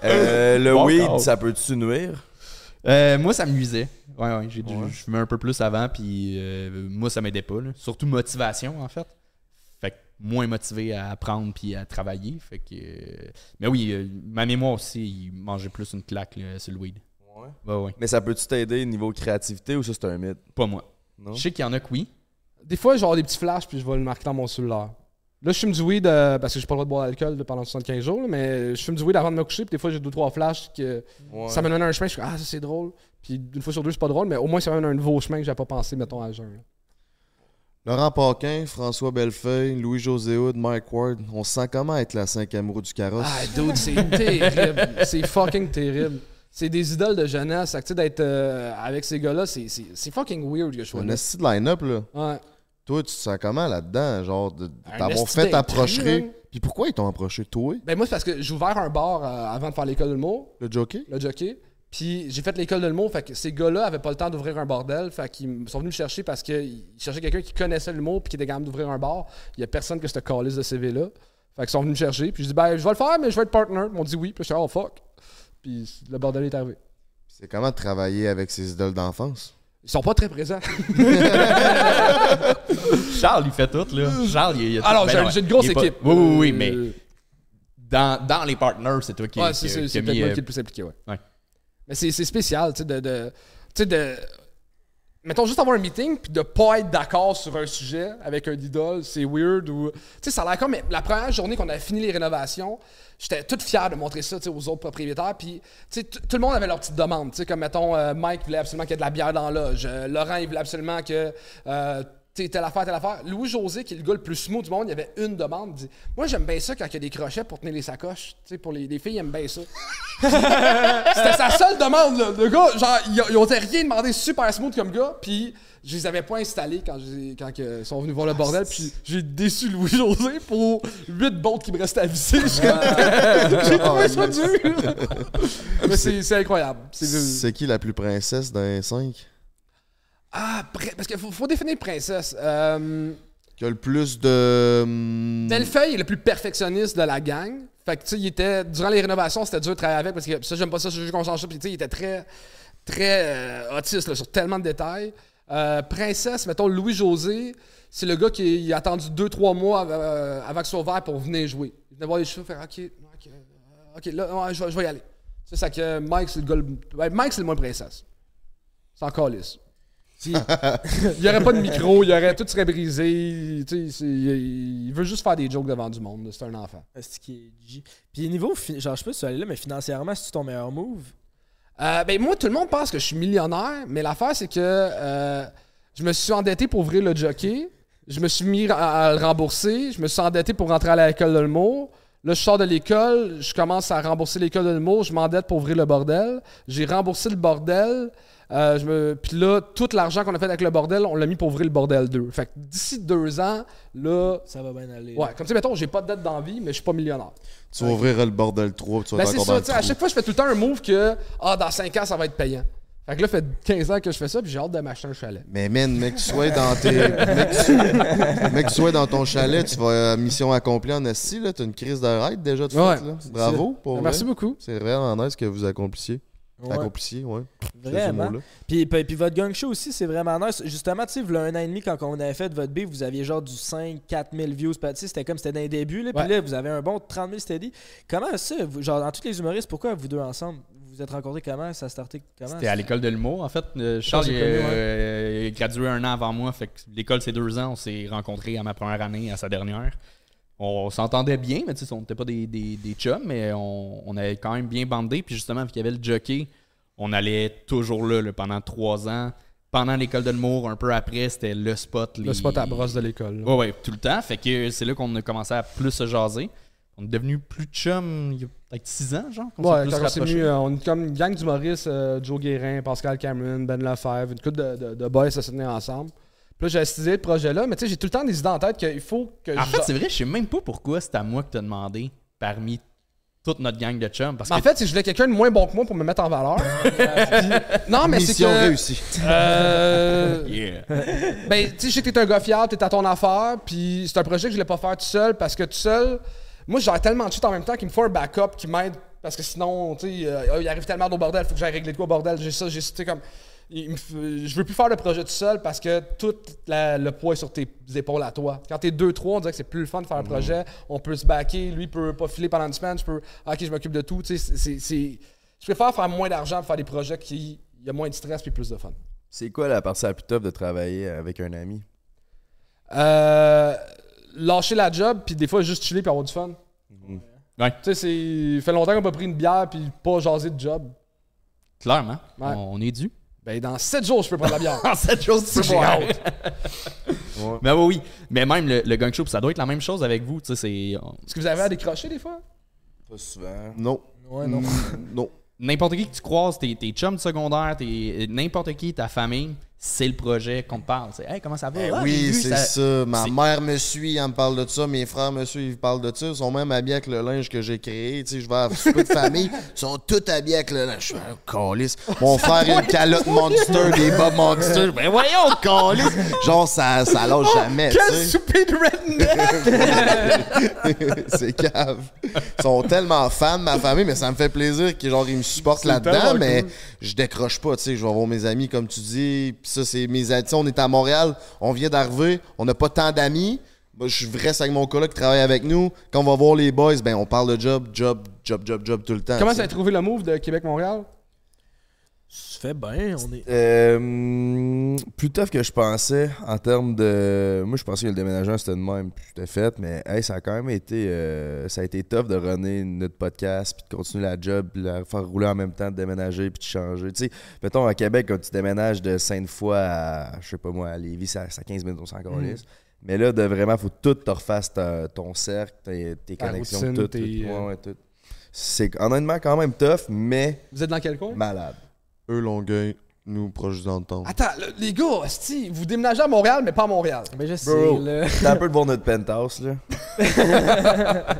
Euh, le Bon weed, ça peut-tu nuire? Euh, moi, ça me nuisait. Ouais, ouais, j'ai dû, je fumais un peu plus avant, puis euh, moi, ça m'aidait pas. là. Surtout motivation, en fait. Moins motivé à apprendre puis à travailler. Fait que. euh, mais oui, euh, ma mémoire aussi, il mangeait plus une claque là, sur le weed. Ouais. Ouais, ouais. Mais ça peut-tu t'aider niveau créativité ou ça, c'est un mythe? Pas moi. Non? Je sais qu'il y en a que oui. Des fois, je vais avoir des petits flashs, puis je vais le marquer dans mon cellulaire. Là, je fume du weed euh, parce que j'ai pas le droit de boire d'alcool pendant 75 jours, là, mais je fume du weed avant de me coucher, puis des fois, j'ai deux trois flashs que Ouais. ça me donne un chemin, je suis ah, ça c'est drôle. Puis une fois sur deux, c'est pas drôle, mais au moins, ça me donne un nouveau chemin que j'avais pas pensé, mettons, à jeun. Laurent Paquin, François Bellefeuille, Louis-José Hood, Mike Ward, on se sent comment être la cinquième roue du carrosse? Ah, dude, c'est terrible. C'est fucking terrible. C'est des idoles de jeunesse. Tu sais, d'être euh, avec ces gars-là, c'est- fucking weird que je un esti de line-up, là. Ouais. Toi, tu te sens comment là-dedans? Genre, esti fait approcher? Puis pourquoi ils t'ont approché? Toi, Ben, moi, c'est parce que j'ai ouvert un bar euh, avant de faire l'école de l'humour, le jockey? le jockey. Puis j'ai fait l'école de l'humour. Fait que ces gars-là avaient pas le temps d'ouvrir un bordel. Fait qu'ils sont venus me chercher parce qu'ils cherchaient quelqu'un qui connaissait l'humour puis qui était capable d'ouvrir un bar. Il y a personne que cette calice de CV-là. Fait qu'ils sont venus me chercher. Puis je dis, ben, je vais le faire, mais je vais être partner. Ils m'ont dit oui. Puis je suis oh fuck. Puis le bordel est arrivé. C'est comment travailler avec ces idoles d'enfance? Ils sont pas très présents. Charles, il fait tout, là. Charles, il, il a tout- Alors, Ben j'ai une grosse pas- équipe. Oui, oui, oui, Euh, mais dans, dans les partners, c'est toi qui, Ouais, qui- c'est qui euh, qui est le plus impliqué, ouais. ouais. Mais c'est spécial, tu sais, de, de, de... Mettons, juste avoir un meeting puis de pas être d'accord sur un sujet avec un idole, c'est weird ou... Tu sais, ça a l'air comme... La première journée qu'on a fini les rénovations, j'étais toute fier de montrer ça, aux autres propriétaires puis, tu sais, tout le monde avait leur petite demande, comme, mettons, euh, Mike voulait absolument qu'il y ait de la bière dans la euh, Laurent, il voulait absolument que... euh, sais, telle affaire, telle affaire. Louis-José, qui est le gars le plus smooth du monde, il y avait une demande. Il dit Moi, j'aime bien ça quand il y a des crochets pour tenir les sacoches. Tu sais, pour les, les filles, ils aiment bien ça. C'était sa seule demande, là. Le gars, genre, ils, ils ont rien demandé super smooth comme gars, puis je les avais pas installés quand, quand ils sont venus voir le bordel, puis j'ai déçu Louis-José pour 8 bolts qui me restaient à visser. J'ai trouvé ça dur. Mais c'est incroyable. C'est qui la plus princesse les 5 Ah, parce qu'il faut, faut définir princesse. Euh, Qui a le plus de. hum, Bellefeuille est le plus perfectionniste de la gang. Fait que, tu sais, il était. Durant les rénovations, c'était dur de travailler avec parce que ça, j'aime pas ça, je veux qu'on change ça. Puis, tu sais, il était très. Très euh, autiste là, sur tellement de détails. Euh, princesse, mettons, Louis-José, c'est le gars qui il a attendu 2-3 mois av- euh, avant que ce soit ouvert pour venir jouer. Il venait voir les cheveux, faire OK, OK, euh, OK, là, ouais, je, vais, je vais y aller. C'est ça que Mike, c'est le gars. le- ouais, Mike, c'est le moins princesse. C'est encore lisse. il n'y aurait pas de micro, il y aurait tout serait brisé. il, veut juste faire des jokes devant du monde. C'est un enfant. C'est qui est G. Puis niveau, genre, je sais pas si tu vas aller là, mais financièrement, c'est ton meilleur move? Euh, ben moi, tout le monde pense que je suis millionnaire, mais l'affaire, c'est que euh, je me suis endetté pour ouvrir le jockey. Je me suis mis à, à le rembourser. Je me suis endetté pour rentrer à l'école de l'humour. Là, je sors de l'école, je commence à rembourser l'école de l'humour, je m'endette pour ouvrir le bordel. J'ai remboursé le bordel. Euh, je me... Puis là, tout l'argent qu'on a fait avec le bordel, on l'a mis pour ouvrir le bordel 2. Fait que d'ici deux ans, là. Ça va bien aller. Ouais, comme tu sais, mettons, j'ai pas de dette d'envie, mais je suis pas millionnaire. Tu vas ouvrir le bordel 3 tu vas Ben c'est ça, tu sais, à chaque fois, je fais tout le temps un move que, ah, dans 5 ans, ça va être payant. Fait que là, ça fait 15 ans que je fais ça, puis j'ai hâte de m'acheter un chalet. Mais man, mec, tu sois dans tes. mec, tu... mec, tu sois dans ton chalet, tu vas à mission accomplie en esti, là. T'as une crise de ride déjà de Ouais. fait, là. Bravo pour Merci vrai. beaucoup. C'est vraiment nice que vous accomplissiez. Ouais. Accomplissiez, ouais. Vraiment. Puis, puis, puis votre gang show aussi, c'est vraiment nice. Justement, tu sais, a un an et demi, quand on avait fait votre B, vous aviez genre du 5 4 000 views. C'était comme c'était dans les débuts. Là, Ouais. Puis là, vous avez un bon 30 000 steady. Comment ça, vous- genre dans tous les humoristes, pourquoi vous deux ensemble Vous vous êtes rencontrés comment Ça a starté comment C'était à l'école de l'humour, en fait. Euh, Charles, connu, euh, gradué un an avant moi. Fait que l'école, c'est deux ans. On s'est rencontrés à ma première année, à sa dernière. On s'entendait bien, mais tu sais, on n'était pas des, des, des chums, mais on, on avait quand même bien bandé. Puis justement, vu qu'il y avait le jockey, on allait toujours là, là, pendant trois ans. Pendant l'école de l'humour, un peu après, c'était le spot. Le spot à brosse de l'école. là. Ouais, ouais, tout le temps. Fait que c'est là qu'on a commencé à plus se jaser. On est devenu plus chum il y a peut-être six ans, genre. Ouais, quand on euh, on est comme une gang d'humoristes, euh, Joe Guérin, Pascal Cameron, Ben Lefebvre, une couple de, de, de boys à se ensemble. Puis là, j'ai essayé le projet-là, mais tu sais, j'ai tout le temps des idées en tête qu'il faut que En je- fait, c'est vrai, je sais même pas pourquoi c'est à moi que t'as demandé parmi toute notre gang de chums. Parce en fait, que je voulais quelqu'un de moins bon que moi pour me mettre en valeur. Non, mais c'est Mission que... réussie. Euh, Yeah. ben, tu sais, je sais que t'es un gars fiable, t'es à ton affaire, puis c'est un projet que je voulais pas faire tout seul parce que tout seul, moi, j'ai tellement de shit en même temps qu'il me faut un backup qui m'aide parce que sinon, tu sais, euh, il arrive tellement au bordel, faut que j'aille régler de quoi au bordel, j'ai ça, j'ai ça, tu sais, comme. Je veux plus faire le projet tout seul parce que tout la- le poids est sur tes épaules à toi. Quand t'es deux, trois, on dirait que c'est plus le fun de faire un projet. On peut se backer, lui peut pas filer pendant une semaine, je peux. ah, ok, je m'occupe de tout. Tu sais, c'est- c'est- c'est- Je préfère faire moins d'argent pour faire des projets qui. Il y a moins de stress puis plus de fun. C'est quoi la partie la plus top de travailler avec un ami? Euh, lâcher la job, puis des fois juste chiller puis avoir du fun. Ouais. Tu sais, c'est. fait longtemps qu'on n'a pas pris une bière puis pas jaser de job. Clairement, Ouais. on est dû. Ben, dans 7 jours, je peux prendre la bière. En cette chose, Je peux boire. Mais oui, oui. Mais même le, le gang show, ça doit être la même chose avec vous. Tu sais, c'est on- Est-ce que vous avez à décrocher des fois? Pas souvent. Non. Ouais, non. Mm, non. n'importe qui que tu croises, tes, tes chums de secondaire, tes- n'importe qui, ta famille, c'est le projet qu'on te parle. C'est hey, comment ça va? Ben Ah, oui, c'est ça. Ma mère me suit, elle me parle de ça. Mes frères me suivent, ils parlent de ça. Ils sont même habillés avec le linge que j'ai créé. Tu sais, je vais à un souper de famille. Ils sont tous habillés avec le linge. Je suis un calice. Mon frère une calotte Monster, des bas Monster. Ben voyons, calice. Genre, ça, ça lâche jamais. tu Quel souper de redneck! c'est cave. Ils sont tellement fans de ma famille, mais ça me fait plaisir qu'ils genre, ils me supportent là-dedans, mais je décroche pas, tu sais, je vais voir mes amis comme tu dis, ça c'est mes amis, on est à Montréal, on vient d'arriver, on n'a pas tant d'amis. Moi, je reste avec mon coloc qui travaille avec nous. Quand on va voir les boys, ben on parle de job, job, job, job, job tout le temps. Comment ça a trouvé le move de Québec-Montréal? Ça fait bien, on est. Euh, plus tough que je pensais en termes de. Moi, je pensais que le déménagement c'était de même, puis j'étais fait, mais hey, ça a quand même été. euh, ça a été tough de runner notre podcast, puis de continuer la job, puis la faire rouler en même temps, de déménager, puis de changer. Tu sais, mettons à Québec, quand tu déménages de Sainte-Foy à, je sais pas moi, à Lévis, c'est à c'est à 15 minutes, on s'en calisse. Mais là, de vraiment, faut tout te refasses ta- ton cercle, tes, connexions, routine, tout. tout. tes, euh, ouais, tout. C'est honnêtement quand même tough, mais Vous êtes dans quel coin? malade. Eux, Longueuil, nous, proches du downtown. Attends, le- les gars, esti, vous déménagez à Montréal, mais pas à Montréal. Mais je sais, là. T'as un peu de voir notre penthouse, là.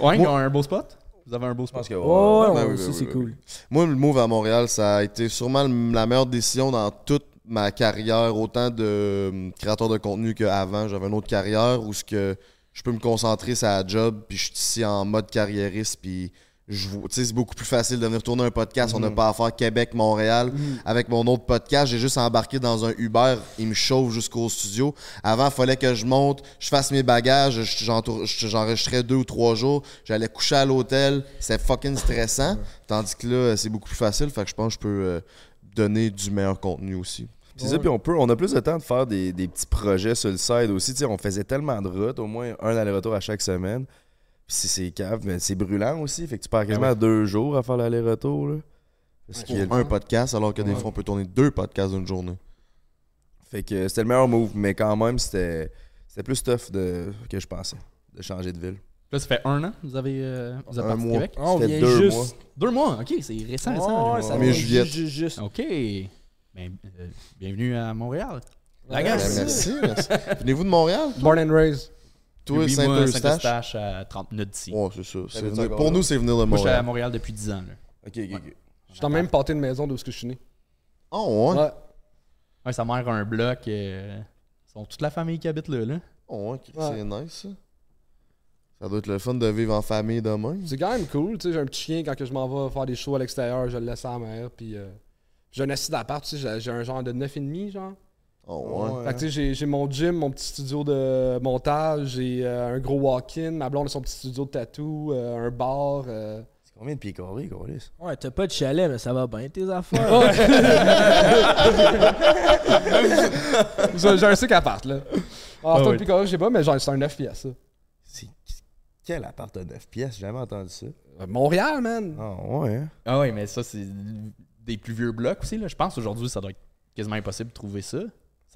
Ouais, ils ont un beau spot? Vous avez un beau Je pense spot. que Oh, ouais, Ben ouais, oui, ça, ben c'est cool. Moi, le move à Montréal, ça a été sûrement le- la meilleure décision dans toute ma carrière, autant de euh, créateur de contenu qu'avant. J'avais une autre carrière où ce que je peux me concentrer sur la job, puis je suis ici en mode carriériste, puis c'est beaucoup plus facile de venir tourner un podcast. On n'a pas à faire Québec-Montréal. Avec mon autre podcast, j'ai juste embarqué dans un Uber. Il me chauffe jusqu'au studio. Avant, il fallait que je monte, je fasse mes bagages. J'enregistrais deux ou trois jours. J'allais coucher à l'hôtel. C'était fucking stressant. Tandis que là, c'est beaucoup plus facile. Fait que je pense que je peux euh, donner du meilleur contenu aussi. C'est ça, puis on, peut, on a plus de temps de faire des, des petits projets sur le side aussi. On faisait tellement de routes, au moins un aller-retour à chaque semaine. Puis c'est- c'est cave, mais c'est brûlant aussi. Fait que tu pars quasiment deux jours à faire l'aller-retour. là. Parce qu'il y a- un podcast, alors que des Ouais. fois, on peut tourner deux podcasts d'une journée. Fait que c'était le meilleur move, mais quand même, c'était c'était plus tough de, que je pensais, de changer de ville. Là, ça fait un an que vous avez euh, vous êtes Un parti de mois. Québec? Vient deux juste. mois. Deux mois, ok, c'est récent, récent. Ouais, là. ça Mais vient Juliette. juste, juste. Ok. Ben, euh, bienvenue à Montréal. La Ouais. Ben, merci, merci. Venez-vous de Montréal? Born and raised. Toi, Oui, moi, Saint-Eustache? Saint-Eustache à 30 minutes d'ici. Ouais, c'est ça. C'est T'habites venir- encore Pour là? nous, c'est venir de Moi, je suis à Montréal. Montréal depuis 10 ans. Là. Ok, ok, ok. Je suis dans le même pâté de maison d'où est-ce que je suis né. Oh, ouais? Ouais. Ouais, sa mère a un bloc. Euh, ils sont toute la famille qui habite là. là. Oh, ouais, Ouais. c'est nice, ça. Ça doit être le fun de vivre en famille de même. C'est quand même cool. Tu sais, j'ai un petit chien quand que je m'en vais faire des shows à l'extérieur, je le laisse à la mer. Puis euh, j'ai un assis d'appart, tu sais, j'ai- j'ai un genre de 9,5 genre. Oh, ouais. Fait que tu sais, j'ai- j'ai mon gym, mon petit studio de montage, j'ai euh, un gros walk-in, ma blonde a son petit studio de tatou, euh, un bar. euh. C'est combien de pieds carrés, Colis? Ouais, t'as pas de chalet, mais ça va bien tes affaires. j'ai j'ai un sick appart là. Alors, Ah ouais. depuis quand je sais pas, mais genre, c'est un 9 pièces ça. C'est quel appart de 9 pièces? J'ai jamais entendu ça. Montréal, man. Ah ouais, hein? Ah ouais, mais ça, c'est des plus vieux blocs aussi. Là. Je pense aujourd'hui, ça doit être quasiment impossible de trouver ça.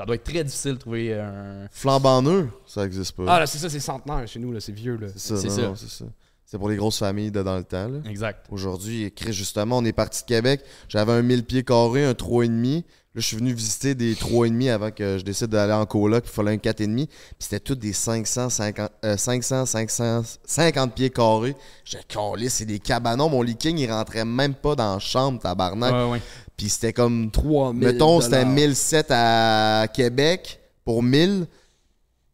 Ça doit être très difficile de trouver un. Flambant neuf, ça existe pas. Ah là, c'est ça, c'est centenaire chez nous, là, c'est vieux là. c'est ça, c'est non, ça. non, c'est ça. C'est pour les grosses familles de dans le temps. là. Exact. Aujourd'hui, Chris, justement, on est parti de Québec. J'avais un 1000 pieds carrés, un 3,5. Là, je suis venu visiter des 3,5 avant que je décide d'aller en coloc. Puis il fallait un 4,5. Puis c'était tous des 550, euh, 500, 550 pieds carrés. J'ai collé, c'est des cabanons. Mon leaking, il rentrait même pas dans la chambre, tabarnak. Ouais, ouais. Puis c'était comme 3000 Mettons, c'était dollars. 1007 à Québec pour 1000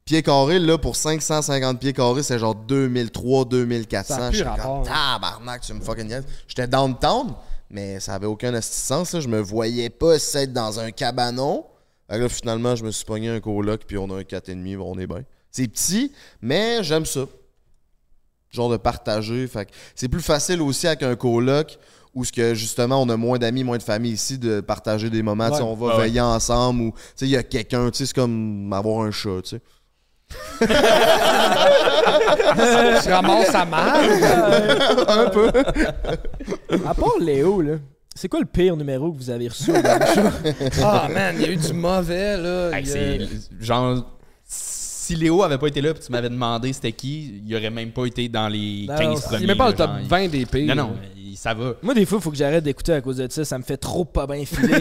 pieds carrés. Là, pour 550 pieds carrés, c'est genre 2003, 2400. Ça a plus J'étais comme, tabarnak, tu me fucking niaises. J'étais downtown, mais ça avait aucun assistance. Là. Je me voyais pas être dans un cabanon. Fait que là, finalement, je me suis pogné un coloc, puis on a un 4,5, on est bien. C'est petit, mais j'aime ça. Genre de partager. Fait c'est plus facile aussi avec un coloc où ce que justement on a moins d'amis, moins de famille ici de partager des moments, Ouais. on va Ah ouais. veiller ensemble ou tu sais il y a quelqu'un, tu sais c'est comme avoir un chat, tu sais. Je ramasse sa mère. un peu. À part Léo, là, c'est quoi le pire numéro que vous avez reçu? Ah man, il y a eu du mauvais là. Hey, a- genre. Si Léo avait pas été là, puis tu m'avais demandé c'était qui, il aurait même pas été dans les Non, 15 non, premiers. Il est même pas le top genre, il- 20 des pays. Non, non, ça va. Moi, des fois, il faut que j'arrête d'écouter à cause de ça. Ça me fait trop pas bien filer.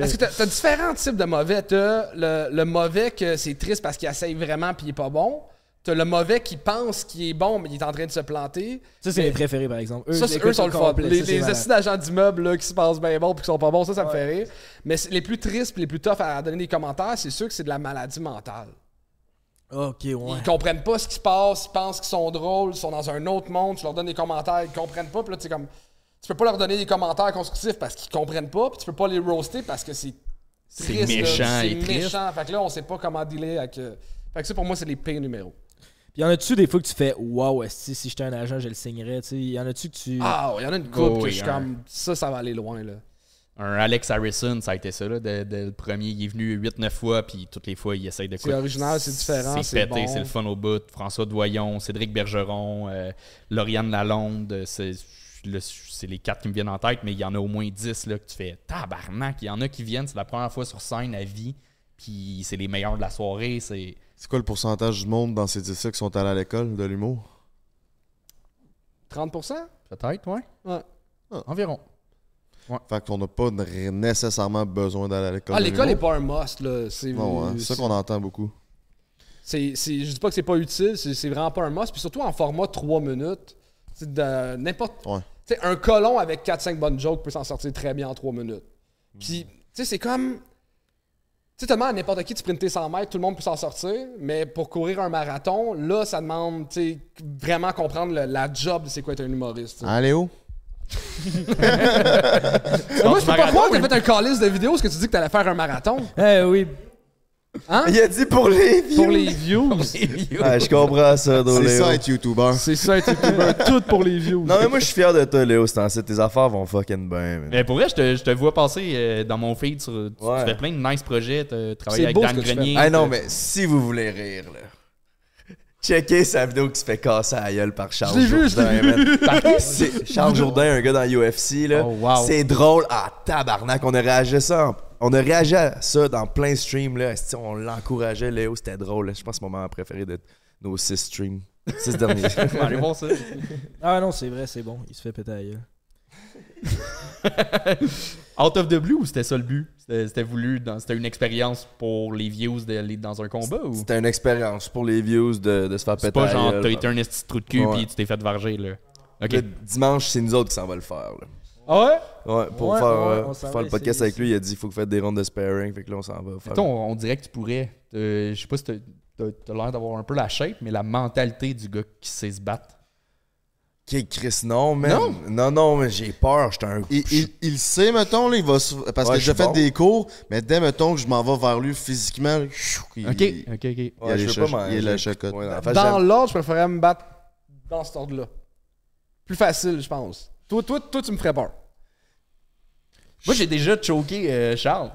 Parce que t'as, t'as différents types de mauvais. T'as le, le mauvais que c'est triste parce qu'il essaye vraiment puis il est pas bon. T'as le mauvais qui pense qu'il est bon mais il est en train de se planter. ça, c'est mes préférés, par exemple. Eux, ça, eux sont le fun. Les, les assis d'agents d'immeubles là, qui se passent bien bon puis qui sont pas bons, ça, ça me fait rire. Mais les plus tristes les plus toughs à donner des commentaires, c'est sûr que c'est de la maladie mentale. Ok, ouais. Ils comprennent pas ce qui se passe, ils pensent qu'ils sont drôles, ils sont dans un autre monde, tu leur donnes des commentaires, ils comprennent pas, puis là, tu comme. Tu peux pas leur donner des commentaires constructifs parce qu'ils comprennent pas, puis tu peux pas les roaster parce que c'est. C'est méchant C'est et triste. méchant. Fait que là, on sait pas comment dealer avec. euh, Fait que ça, pour moi, c'est les pires numéros. Puis y en a-tu des fois que tu fais Wow, esti, si j'étais un agent, je le signerais, tu sais? Y en a-tu que tu. Ah, il y en a une couple Oh, que oui, je suis comme. Ça, ça va aller loin, là. Un Alex Harrison, ça a été ça. Là, de- de- le premier, il est venu 8-9 fois, puis toutes les fois, il essaye de C'est original, c'est différent, C'est pété, bon. c'est le fun au bout. François Doyon, Cédric Bergeron, euh, Lauriane Lalonde, c'est là, c'est les quatre qui me viennent en tête, mais il y en a au moins 10 là, que tu fais tabarnak. Il y en a qui viennent, c'est la première fois sur scène à vie, puis c'est les meilleurs de la soirée. C'est C'est quoi le pourcentage du monde dans ces 10 qui sont allés à l'école de l'humour? 30%? peut-être, ouais. Ouais. Environ. Fait qu'on n'a pas nécessairement besoin d'aller à l'école Ah, l'école n'est pas un must, là. C'est hein, ça qu'on entend beaucoup. c'est, c'est- je dis pas que c'est pas utile, c'est, c'est vraiment pas un must. Puis surtout en format 3 minutes. C'est de n'importe. Ouais. Tu un colon avec 4-5 bonnes jokes peut s'en sortir très bien en 3 minutes. Puis, tu sais, c'est comme. Tu sais, tellement à n'importe qui de sprinter 100 mètres, tout le monde peut s'en sortir. Mais pour courir un marathon, là, ça demande, tu sais, vraiment comprendre le- la job de c'est quoi être un humoriste. tu sais. Léo? Moi, je peux pas croire que t'as fait un calice de vidéos parce que tu dis que t'allais faire un marathon. Eh oui. Hein? Il a dit pour les views. Pour les views. Ah, je comprends ça, C'est Doléo. ça être YouTuber. C'est ça, être YouTuber. Tout pour les views. Non, mais moi, je suis fier de toi, Léo. C'est. Tes affaires vont fucking bien. Mais pour vrai, je te, je te vois passer euh, dans mon feed. Sur, tu, Ouais. tu fais plein de nice projets. Tu travailles C'est avec beau Dan. Grenier. Ah non, mais si vous voulez rire, là. Checkez sa vidéo qui se fait casser à la gueule par Charles vu, Jourdain. man. C'est- Charles Jourdain, un gars dans UFC, là. Oh, wow. C'est drôle. Ah, tabarnak. On a réagi à ça. en- On a réagi à ça dans plein de streams, là. Esti, On l'encourageait, Léo? C'était drôle. là. Je pense que c'est mon moment préféré de nos six streams. Six derniers. Voir ça. Ah non, c'est vrai, c'est bon. Il se fait péter à la gueule. Out of the blue ou c'était ça le but? C'était voulu, dans- c'était une expérience pour les views d'aller dans un combat ou? C'était une expérience pour les views de, de se faire péter C'est pas genre t'as été un esti de trou de cul puis tu t'es fait varger là. Le dimanche, c'est nous autres qui s'en va le faire. Là. Ah ouais? Ouais, pour Ouais, faire, ouais, euh, on faire le podcast avec lui, il a dit qu'il faut que vous faites des rondes de sparring. Fait que là, on s'en va faire. Mettons, on dirait que tu pourrais. euh, je sais pas si t'as t'as l'air d'avoir un peu la shape, mais la mentalité du gars qui sait se battre. Ok, Chris, non, man. Non? Non, non, mais j'ai peur. J'étais un. Il, il, il sait, mettons, là, il va parce Ouais, que je j'ai fait bon. des cours, mais dès, mettons, que je m'en vais vers lui physiquement, là, chou, il, Ok, ok, ok. il Ouais, je pas il la chocotte. Ouais, en fait, Dans l'ordre, je préférais me battre dans cet ordre-là. Plus facile, je pense. Toi, toi, toi, tu me ferais peur. Moi, j'ai déjà choqué euh, Charles.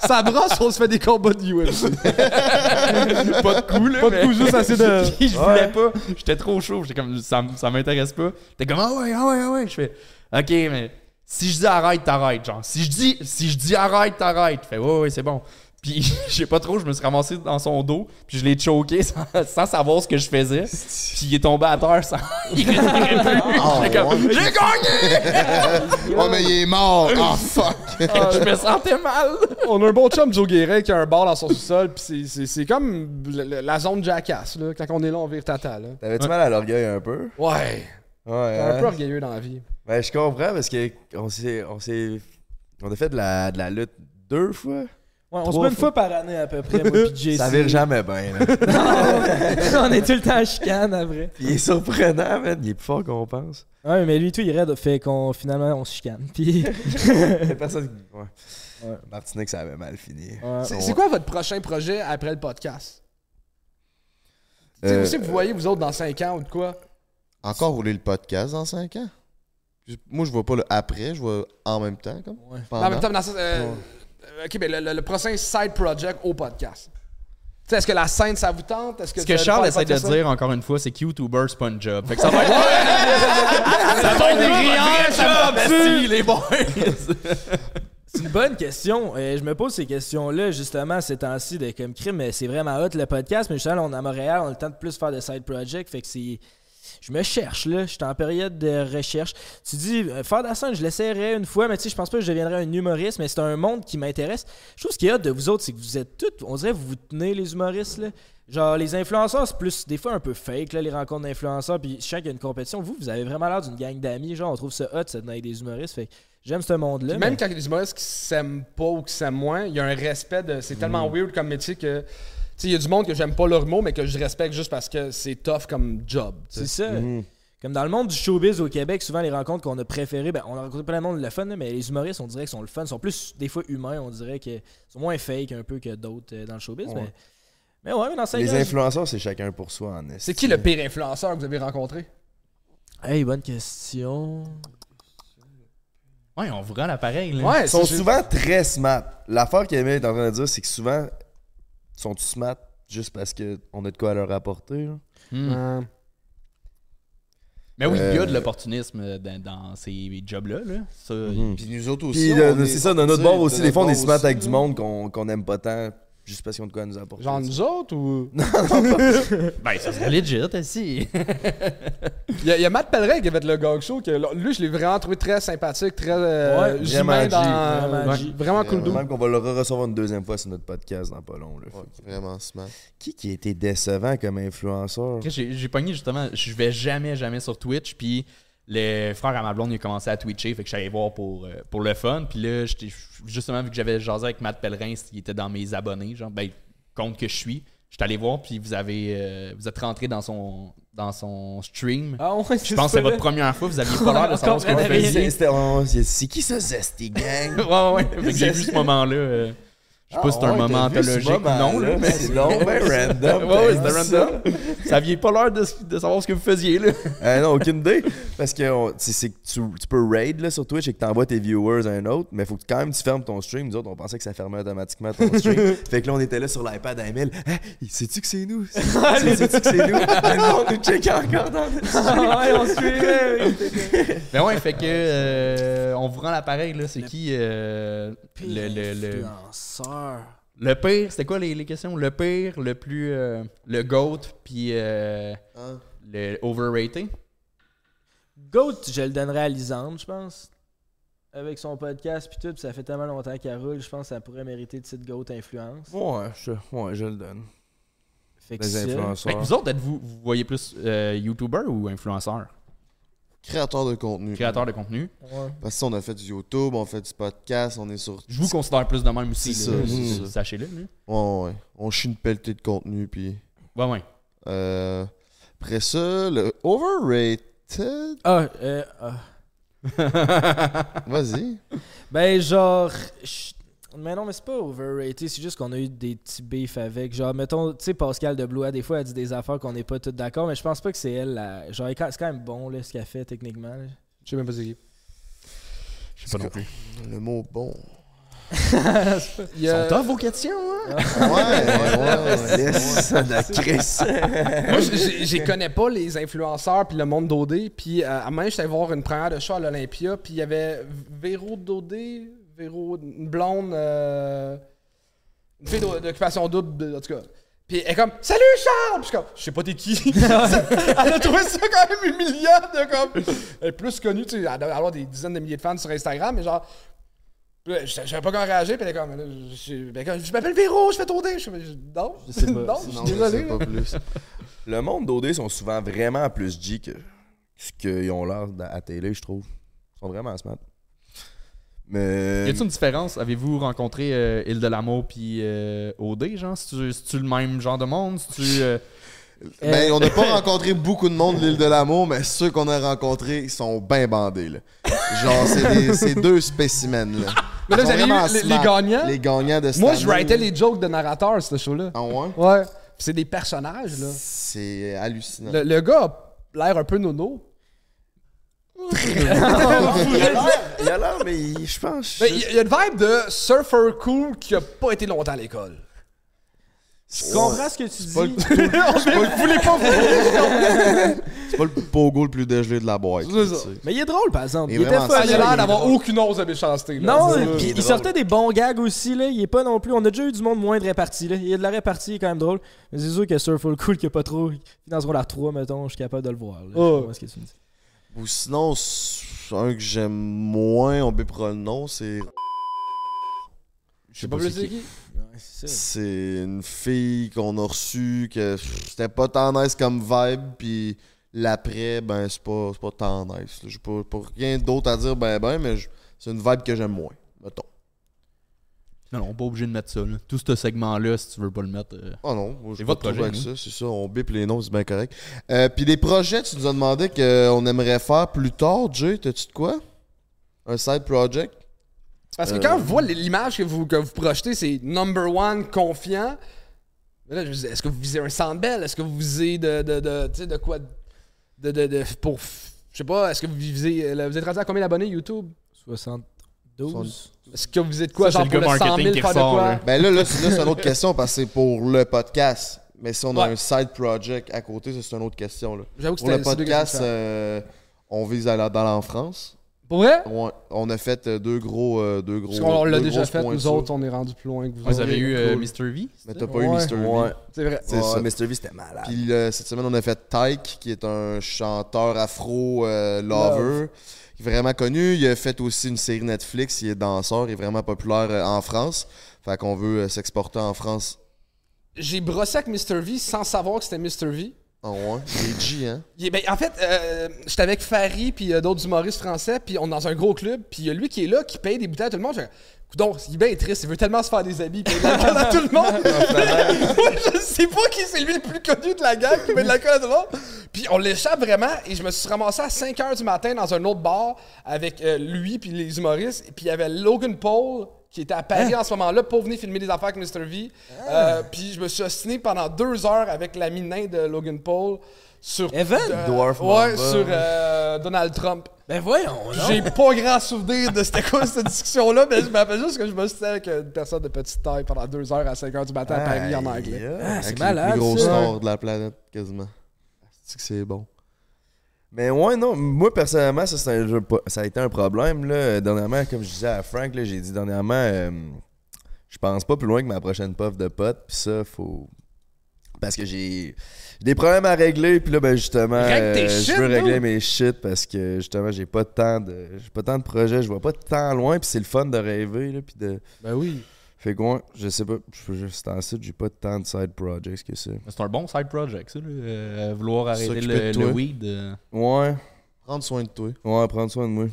Ça brosse, on se fait des combats de UFC. pas de coup, là. Pas de coup, juste assez de. je voulais pas. J'étais trop chaud. J'étais comme, ça, ça m'intéresse pas. T'es comme, ah ouais, ah ouais, ah ouais. Je fais, ok, mais si je dis arrête, t'arrêtes. Genre, si je dis, si je dis arrête, t'arrêtes. Je fais, ouais, ouais, c'est bon. Puis, je sais pas trop, je me suis ramassé dans son dos. Puis, je l'ai choqué sans, sans savoir ce que je faisais. Puis, il est tombé à terre sans. Il respirait plus. Ah, ouais. j'ai gagné! Oh, mais il est mort! Ah, fuck! je me sentais mal. On a un bon chum, Joe Guérin, qui a un bar dans son sous-sol. Puis c'est- c'est- c'est comme le- le- la zone jackass. Là. Quand on est là, on vire tata. Là. T'avais-tu mal à l'orgueil un peu? Ouais. Ouais. T'es un hein? peu orgueilleux dans la vie. Ben, je comprends parce que on s'est. On s'est. On a fait de la, de la lutte deux fois. Ouais, on se bat une fois. par année à peu près, moi pis JC. Ça vire jamais bien, là. on est tout le temps en chicane après. Puis il est surprenant, man. Il est plus fort qu'on pense. Ouais, mais lui, tout, il raide, fait qu'on finalement on se chicane. Puis. Personne qui. Ouais. Ouais. Martinique, ça avait mal fini. Ouais. C'est c'est quoi votre prochain projet après le podcast? Tu sais, Euh, que vous voyez, vous autres, dans 5 ans ou de quoi? Encore rouler le podcast dans 5 ans? Moi, je vois pas le après, je vois en même temps, comme. Ouais. Non, mais attends, dans ce- euh, euh, ok, mais le, le- le prochain side project au podcast. Tu sais, Est-ce que la scène, ça vous tente? Est-ce que, Ce Charles essaie de ça? dire, encore une fois, c'est que YouTuber, c'est pas une job. Fait que ça va être. ça va être des les boys! C'est une bonne question. Euh, je me pose ces questions-là justement ces temps-ci de comme crime, mais c'est vraiment hot le podcast. Mais justement, on est à Montréal, on a le temps de plus faire de side project. Fait que c'est. Je me cherche là, je suis en période de recherche. Tu dis, faire de la scène, je l'essaierai une fois, mais tu sais, je pense pas que je deviendrai un humoriste, mais c'est un monde qui m'intéresse. Je trouve ce qu'il y a de vous autres, c'est que vous êtes tous, on dirait, vous vous tenez les humoristes là. Genre, les influenceurs, c'est plus des fois un peu fake, là, les rencontres d'influenceurs, puis je sens qu'il y a une compétition. Vous, vous avez vraiment l'air d'une gang d'amis, genre, on trouve ça hot, ça avec des humoristes. Fait j'aime ce monde-là. Même mais- quand il y a des humoristes qui s'aiment pas ou qui s'aiment moins, il y a un respect de. C'est tellement weird comme métier que. Tu sais, il y a du monde que j'aime pas leur mot, mais que je respecte juste parce que c'est tough comme job. C'est ça. Comme dans le monde du showbiz au Québec, souvent les rencontres qu'on a préférées, ben, on a rencontré plein de monde le fun, mais les humoristes, on dirait qu'ils sont le fun, sont plus des fois humains, on dirait qu'ils sont moins fake un peu que d'autres euh, dans le showbiz. Mais, Mais ouais, mais dans 5 Les influenceurs, c'est chacun pour soi en est. C'est qui le pire influenceur que vous avez rencontré? Hey, bonne question. Ouais, on vous rend l'appareil, là. Ouais, Ils sont souvent très smart. L'affaire qu'Emile est en train de dire, c'est que souvent, ils sont smart juste parce qu'on a de quoi leur apporter. là? Hmm. Euh, Mais oui, il y a Euh, de l'opportunisme dans, dans ces jobs-là. Là. Ça, Mhm. Puis nous autres aussi. C'est ça, de on notre bord aussi, de des fois, on est smart avec du monde qu'on qu'on aime pas tant, juste parce qu'ils ont de quoi nous apporter. genre nous autres ou? Ben, ça serait legit, aussi. Il y, a- il y a Matt Pellerin qui a fait le Gog Show. Que, lui, je l'ai vraiment trouvé très sympathique, très euh, Ouais, humain vraiment dans. G, vraiment Ouais, G. vraiment cool. Même qu'on va le recevoir une deuxième fois sur notre podcast dans pas long. Là. Ouais, vraiment smart. Qui qui a été décevant comme influenceur? J'ai j'ai pogné justement, je vais jamais, jamais sur Twitch. Puis le frère à ma blonde, il a commencé à twitcher. Fait que j'allais voir pour, euh, pour le fun. Puis là, j'étais- justement, vu que j'avais jasé avec Matt Pellerin, il était dans mes abonnés, genre, ben, compte que je suis. J'étais allé voir, puis vous avez euh, vous êtes rentré dans son, dans son stream. Ah ouais, Je pense que c'est votre première fois, vous aviez pas l'air de savoir ce que vous faisiez. C'est c'est qui ça, Zesty Gang? ouais, ouais. Fait que j'ai vu ce moment-là. euh, je sais pas si c'est un Ah, ouais, moment anthologique ou non, là, mais C'est long, ben random. Ouais, c'était random. Ça aviez pas l'air de, de savoir ce que vous faisiez, là. Euh, non, aucune idée. Parce que on- c'est c'est que tu, tu peux raid là, sur Twitch et que t'envoies tes viewers à un autre, mais faut que quand même tu fermes ton stream. Nous autres, on pensait que ça fermait automatiquement ton stream. fait que là, on était là sur l'iPad à Emile. Hein, sais-tu que c'est nous? Sais- Sais-tu que c'est nous? Mais non, on nous check encore dans le ouais, on suivait. Ben ouais, fait que euh, on vous rend l'appareil, là. C'est qui euh, le, le, le, Le pire, c'était quoi les, les questions? Le pire, le plus. euh, le GOAT, puis euh, Hein? le overrated? Goat, je le donnerais à Lisande, je pense. Avec son podcast puis tout, puis ça fait tellement longtemps qu'elle roule, je pense que ça pourrait mériter le titre Goat Influence. Ouais, je, ouais, je le donne. Fait que Les Fait influenceurs. que vous autres, êtes-vous, vous voyez plus euh, YouTuber ou influenceur? Créateur de contenu. Créateur de contenu. ouais. Parce que on a fait du YouTube, on fait du podcast, on est sur. Je vous considère plus de même aussi. C'est là. ça, c'est ça. Sachez-le. là. Ouais, ouais. On chie une pelletée de contenu, puis. Ouais, ouais. Euh, après ça, le overrated? Ah, euh, ah. Vas-y. Ben, genre. je- Mais non, mais c'est pas overrated, c'est juste qu'on a eu des petits beefs avec. Genre, mettons, tu sais, Pascal de Blois, des fois, elle dit des affaires qu'on n'est pas tous d'accord, mais je pense pas que c'est elle. La... Genre, c'est quand même bon, là, ce qu'elle fait techniquement. là. Je sais même pas c'est qui. Je sais pas non plus. Le mot bon. Il y a- Sont tough vos questions, hein? Ouais, ouais, ouais. Yes. Moi, je connais pas les influenceurs puis le monde d'OD. Puis euh, à main, j'étais voir une première de show à l'Olympia. Puis il y avait Véro d'OD, Véro, une blonde, euh, une fille d'o- d'occupation double, en tout cas. Puis elle est comme Salut Charles! Puis je suis comme Je sais pas t'es qui. elle a trouvé ça quand même humiliant de comme. Elle est plus connue, tu sais, elle doit avoir des dizaines de milliers de fans sur Instagram, mais genre. Je je savais pas comment réagir, puis elle est comme, je, ben, je m'appelle Véro, je fais ton dé. Je, fais, non, Je sais pas. non, je suis je désolé. sais pas plus. Le monde d'OD sont souvent vraiment plus G que ce qu'ils ont l'air à télé, je trouve. Ils sont vraiment smart. Mais. Y a-t-il une différence? Avez-vous rencontré euh, Île de l'amour puis euh, OD, genre? C'est-tu c'est-tu le même genre de monde? C'est-tu. euh, Ben, on n'a pas rencontré beaucoup de monde de l'île de l'amour, mais ceux qu'on a rencontrés, ils sont bien bandés, là. Genre, c'est des- c'est deux spécimens, là. Mais là, vous avez eu les, les gagnants? Les gagnants de cette Moi, je writais les jokes de narrateur, ce show-là. Ah ouais? Ouais. Puis c'est des personnages, là. C'est hallucinant. Le, le gars a l'air un peu nono. L'air- il a l'air, mais il- je pense. Il y, a- il y a une vibe de surfer cool qui a pas été longtemps à l'école. Je comprends ce que tu dis. pas le- Vous voulez pas vous C'est pas le pogo le plus dégelé de la boîte. Tu sais. Mais il est drôle, par exemple. Il Il, est était vraiment fun. Ah, il a l'air d'avoir aucune once de méchanceté. là. Non, C'est- il est il drôle. sortait des bons gags aussi, là. Il est pas non plus. On a déjà eu du monde moins de réparti, là. Il y a de la répartie, il est quand même drôle. Mais c'est sûr que Surful Cool, qui a pas trop. Dans ce rôle 3, mettons, je suis capable de le voir. là. Je Oh. comprends ce que tu me dis. Ou sinon, un que j'aime moins, on bipera le nom, c'est. Je sais pas plus c'est qui. C'est une fille qu'on a reçue que c'était pas tant nice comme vibe, puis l'après, ben c'est pas, c'est pas tant nice. J'ai pas, pas rien d'autre à dire, ben ben, mais c'est une vibe que j'aime moins, mettons. Non, non, pas obligé de mettre ça. là. Tout ce segment-là, si tu veux pas le mettre. euh, Oh non, moi, C'est j'ai votre projet, avec ça, c'est ça, on bip les noms, c'est bien correct. Euh, puis des projets, tu nous as demandé qu'on aimerait faire plus tard, Jay, t'as-tu de quoi? Un side project? Parce que Euh, quand on voit l'image que vous, que vous projetez, c'est number one, confiant. Mais là, je me disais, est-ce que vous visez un Sandbell? Est-ce que vous visez de, de, de, tu sais, de quoi? De, de, de, pour, je sais pas, est-ce que vous visez, là, vous êtes rendu à combien d'abonnés YouTube? 72. Est-ce que vous de quoi? Genre le pour le 100 marketing 000 qui faire de quoi? Ben là, là, c'est là, c'est une autre question parce que c'est pour le podcast. Mais si on a Ouais. un side project à côté, ça, c'est une autre question. Là. J'avoue que Pour le c'était c'est deux podcast, questions euh, on vise à la, dans en France. Pour vrai? On, on a fait euh, deux gros. euh, deux gros Parce qu'on l'a déjà grosses fait, nous pointures. autres, on est rendu plus loin que vous. Vous autres. avez eu euh. Mr. V? Mais t'as pas eu Ouais. Mr. V? Ouais. C'est vrai. C'est ça. Mr. V, c'était malade. Puis euh, cette semaine, on a fait Tyke, qui est un chanteur afro euh, lover, qui est vraiment connu. Il a fait aussi une série Netflix, il est danseur, il est vraiment populaire euh, en France. Fait qu'on veut euh, s'exporter en France. J'ai brossé avec Mr. V sans savoir que c'était Mr. V. En ouais? Il est G, hein? Il est- ben, en fait, euh, j'étais avec Farid puis euh, d'autres humoristes français, puis on est dans un gros club, puis il y a lui qui est là, qui paye des bouteilles à tout le monde. Donc il est bien triste, il veut tellement se faire des habits, puis il de l'alcool à tout le monde. Moi, je sais pas qui c'est lui le plus connu de la gang qui paye de l'alcool à tout le monde. Puis on l'échappe vraiment, et je me suis ramassé à 5 h du matin dans un autre bar avec euh, lui puis les humoristes, et puis il y avait Logan Paul qui était à Paris en ce moment-là pour venir filmer des affaires avec Mr. V. Euh, puis je me suis ostiné pendant deux heures avec l'ami nain de Logan Paul sur Evan? euh, Dwarf ouais, Mamba. sur euh, Donald Trump. Ben voyons, J'ai pas grand souvenir de c'était quoi cette discussion-là, mais je me rappelle juste que je me suis avec une personne de petite taille pendant deux heures à 5 heures du matin à Paris en anglais. aïe. Ah, Avec c'est les malade. plus gros ça. stars de la planète, quasiment. C'est que c'est bon. Mais ouais, non, moi personnellement, ça, c'est un jeu pas- ça a été un problème. Là. Dernièrement, comme je disais à Frank, là, j'ai dit dernièrement, euh, je pense pas plus loin que ma prochaine puff de pote, puis ça, faut. Parce que j'ai des problèmes à régler, puis là, ben justement, Règle tes je shit, veux régler dude. mes shit parce que justement, j'ai pas de temps de. J'ai pas tant de projets, je vois pas tant loin, puis c'est le fun de rêver, là, puis de. Ben oui. Fait que je sais pas, je veux juste en site, j'ai pas tant de side projects que ça. C'est un bon side project, ça, là, euh, vouloir arrêter le, le weed. euh. Ouais, Prendre soin de toi. ouais, prendre soin de moi.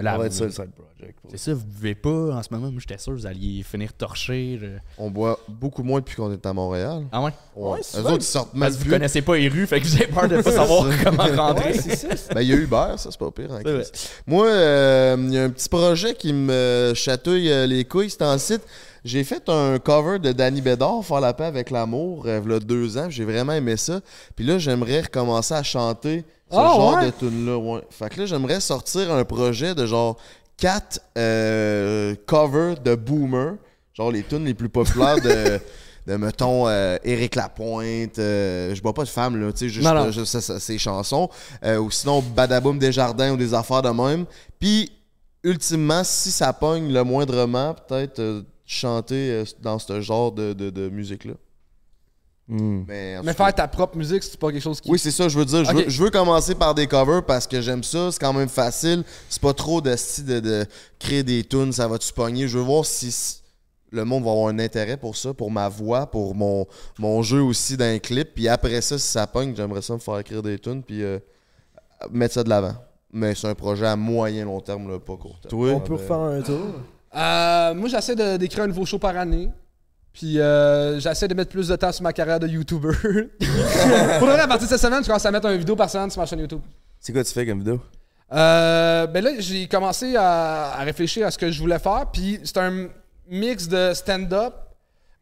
Mais là, ça va être vous- ça le side project. pour C'est ça, vous buvez pas en ce moment. Moi, j'étais sûr que vous alliez finir torché. je- On boit beaucoup moins depuis qu'on est à Montréal. Ah ouais? Ouais. Ouais, Eux autres, ils sortent mal Parce que vous plus. connaissez pas les rues, fait que vous avez peur de pas savoir comment rentrer. Ouais, c'est ça. Ben, il y a Uber, ça, c'est pas pire. hein, C'est vrai. Chris. Moi, euh, il y a un petit projet qui me chatouille euh, les couilles, c'est en site. J'ai fait un cover de Danny Bédard, Faire la paix avec l'amour, euh, il y a deux ans. J'ai vraiment aimé ça. Puis là, j'aimerais recommencer à chanter ce Ah, genre ouais? de tune-là. Ouais. Fait que là, j'aimerais sortir un projet de genre quatre euh, covers de boomer. Genre les tunes les plus populaires de. De, mettons, euh, Éric Lapointe, euh, je bois pas de femme, là, tu sais, juste, euh, juste ses chansons. Ou sinon, Badaboum Desjardins ou des affaires de même. Puis, ultimement, si ça pogne le moindrement, peut-être chanter euh, dans ce genre de, de- de musique-là. Hmm. Mais, faire ta propre musique, c'est pas quelque chose qui. Oui, c'est ça, je veux dire. Je, veux, je veux commencer par des covers parce que j'aime ça, c'est quand même facile. C'est pas trop de, style de, de créer des tunes, ça va-tu pogner? Je veux voir si le monde va avoir un intérêt pour ça, pour ma voix, pour mon, mon jeu aussi d'un clip. Puis après ça, si ça pogne, j'aimerais ça me faire écrire des tunes puis euh, mettre ça de l'avant. Mais c'est un projet à moyen long terme, là, pas court terme. Toi, On peut refaire un tour. Euh, moi, j'essaie de- d'écrire un nouveau show par année. Puis euh, j'essaie de mettre plus de temps sur ma carrière de YouTuber. Pour le vrai, à partir de cette semaine, je commence à mettre une vidéo par semaine sur ma chaîne YouTube. c'est quoi tu fais comme vidéo? Euh, ben là, j'ai commencé à, à réfléchir à ce que je voulais faire. Puis c'est un mix de stand-up.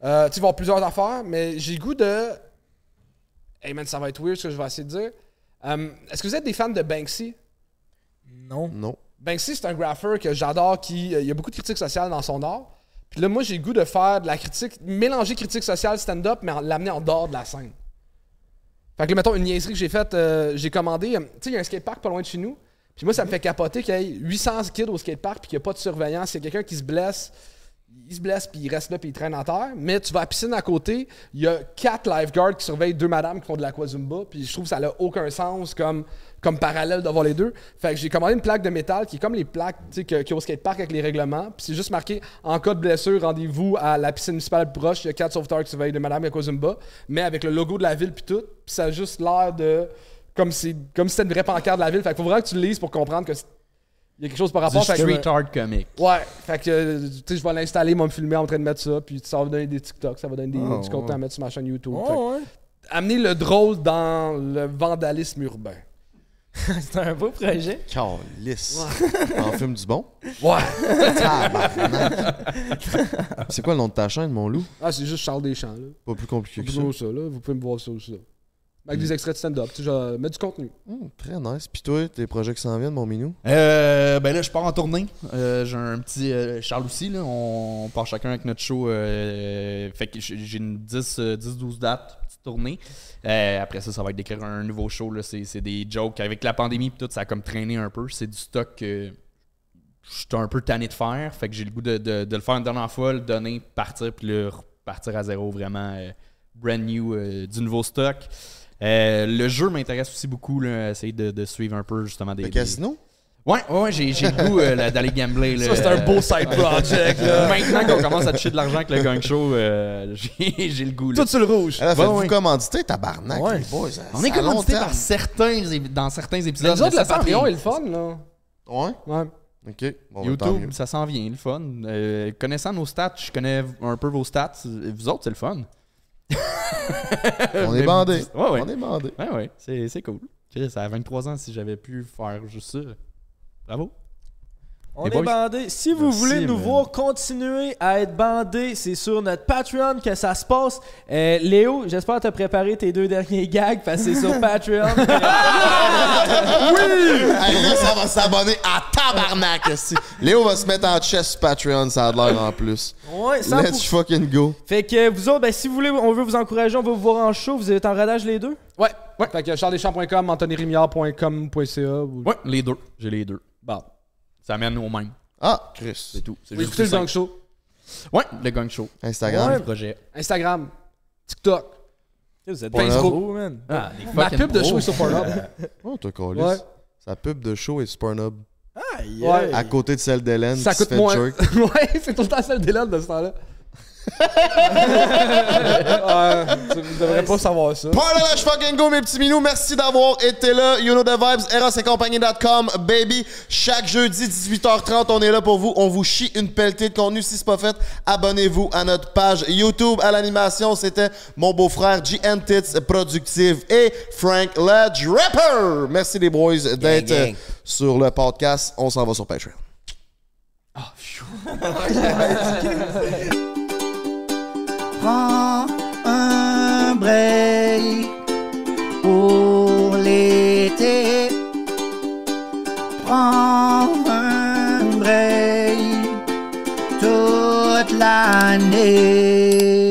Euh, tu sais, il va y avoir plusieurs affaires, mais j'ai le goût de. Hey man, ça va être weird ce que je vais essayer de dire. Est-ce que vous êtes des fans de Banksy? Non. Non. Banksy, c'est un graffeur que j'adore, qui euh, il y a beaucoup de critiques sociales dans son art. Puis là, moi, j'ai le goût de faire de la critique, mélanger critique sociale, stand-up, mais en- l'amener en dehors de la scène. Fait que là, mettons, une niaiserie que j'ai faite, euh, j'ai commandé, euh, tu sais, il y a un skatepark pas loin de chez nous. Puis moi, ça me fait capoter qu'il y ait 800 kids au skatepark puis qu'il n'y a pas de surveillance. S'il y a quelqu'un qui se blesse, il se blesse puis il reste là puis il traîne en terre. Mais tu vas à la piscine à côté, il y a quatre lifeguards qui surveillent deux madames qui font de l'aquazumba. Puis je trouve que ça n'a aucun sens comme, comme parallèle d'avoir les deux. Fait que j'ai commandé une plaque de métal qui est comme les plaques tu sais, que- qu'il y a au skatepark avec les règlements. Puis c'est juste marqué en cas de blessure, rendez-vous à la piscine municipale proche. Il y a quatre sauveteurs qui surveillent deux madames aquazumba. Mais avec le logo de la ville puis tout. Puis ça a juste l'air de. Comme si, comme si c'était une vraie pancarte de la ville. Fait qu'il faut vraiment que tu le lises pour comprendre que il y a quelque chose par rapport. Du Fait que- street art comic. Ouais, fait que tu sais, je vais l'installer, moi me filmer en train de mettre ça, puis ça va donner des TikTok, ça va donner des, Ah, du contenu ouais. à mettre sur ma chaîne YouTube. Que ouais. amener le drôle dans le vandalisme urbain. C'est un beau projet. Calice. En fume du bon? Ouais. C'est quoi le nom de ta chaîne, mon loup? Ah, c'est juste Charles Deschamps, là. Pas plus compliqué que ça. ça, là. Vous pouvez me voir ça aussi, là. Avec des extraits de stand-up, tu sais, genre, mettre du contenu. Hum, très nice. Puis toi, tes projets qui s'en viennent, mon minou? Euh, ben là, je pars en tournée. Euh, j'ai un petit euh, Charles aussi. Là. On part chacun avec notre show. euh, fait que j'ai une 10, euh, 10-12 dates, petite tournée. Euh, après ça, ça va être d'écrire un nouveau show. C'est des jokes. Avec la pandémie et tout, ça a comme traîné un peu. C'est du stock que je suis un peu tanné de faire. Fait que j'ai le goût de, de- de le faire une dernière fois, le donner, partir, puis le repartir à zéro vraiment euh, brand new, euh, du nouveau stock. Euh, le jeu m'intéresse aussi beaucoup, là, essayer de, de suivre un peu justement des. Le des- casino? Ouais, ouais, ouais, j'ai, j'ai le goût euh, d'aller gambler. là. Ça, c'est un beau side project, là. Maintenant qu'on commence à toucher de l'argent avec le gang show, euh, j'ai, j'ai le goût. Là. Tout sur le rouge. Alors, faites-vous ouais. commanditer, tabarnak, Ouais. les boys. ça- On est ça commandité par certains, dans certains Mais épisodes. nous autres, mais le ça Patreon est le fun, là. Ouais? Ouais. Ok. Bon, ben. YouTube, ça s'en vient, le fun. Euh, connaissant nos stats, je connais un peu vos stats. Vous autres, c'est le fun. On Mais est bandés. vous- Ouais, ouais. On est bandés. Ouais, ouais, c'est, c'est cool. Chris, à 23 ans, si j'avais pu faire juste ça, bravo. On Les est boys. bandés. Si vous Merci, voulez nous man. voir continuer à être bandés, c'est sur notre Patreon que ça se passe. Euh, Léo, j'espère que tu as préparé tes deux derniers gags parce que c'est sur Patreon. Hey, là, ça va s'abonner à tabarnak, esti. Léo va se mettre en chest sur Patreon, ça a de l'air en plus. ouais, 100%. Let's fucking go. Fait que vous autres, ben, si vous voulez, on veut vous encourager, on va vous voir en show. Vous êtes en rodage les deux? Ouais. Ouais. Fait que charledeschamps.com, anthonyrimiard.com.ca. ou- Ouais, les deux. J'ai les deux. Bon. Ça mène au même. Ah, Chris. C'est tout. C'est Vous juste écoutez le gang show. Ouais, le gang show. Instagram. Le projet. Instagram. TikTok. Vous êtes Pornhub. des pros, man? Ah, des Ma fucking pub de pros. show est sur Pornhub. Oh, t'as collé. Ouais. Sa pub de show est sur Pornhub. Aïe, Ouais. aïe. À côté de celle d'Hélène Ça qui se coûte fait moins. jerk. ouais, c'est tout le temps celle d'Hélène de ce temps-là. Ouais, tu devrais pas savoir ça. Partage fucking go, mes petits minous. Merci d'avoir été là. You know the vibes. Eros-et-compagnie.com, baby. Chaque jeudi, 18h30, on est là pour vous. On vous chie une pelletée de contenu. Si c'est pas fait, abonnez-vous à notre page YouTube. À l'animation, c'était mon beau-frère GN Tits Productive et Frank Ledge Rapper. Merci les boys d'être euh, sur le podcast. On s'en va sur Patreon. Prends un break pour l'été. Prends un break toute l'année.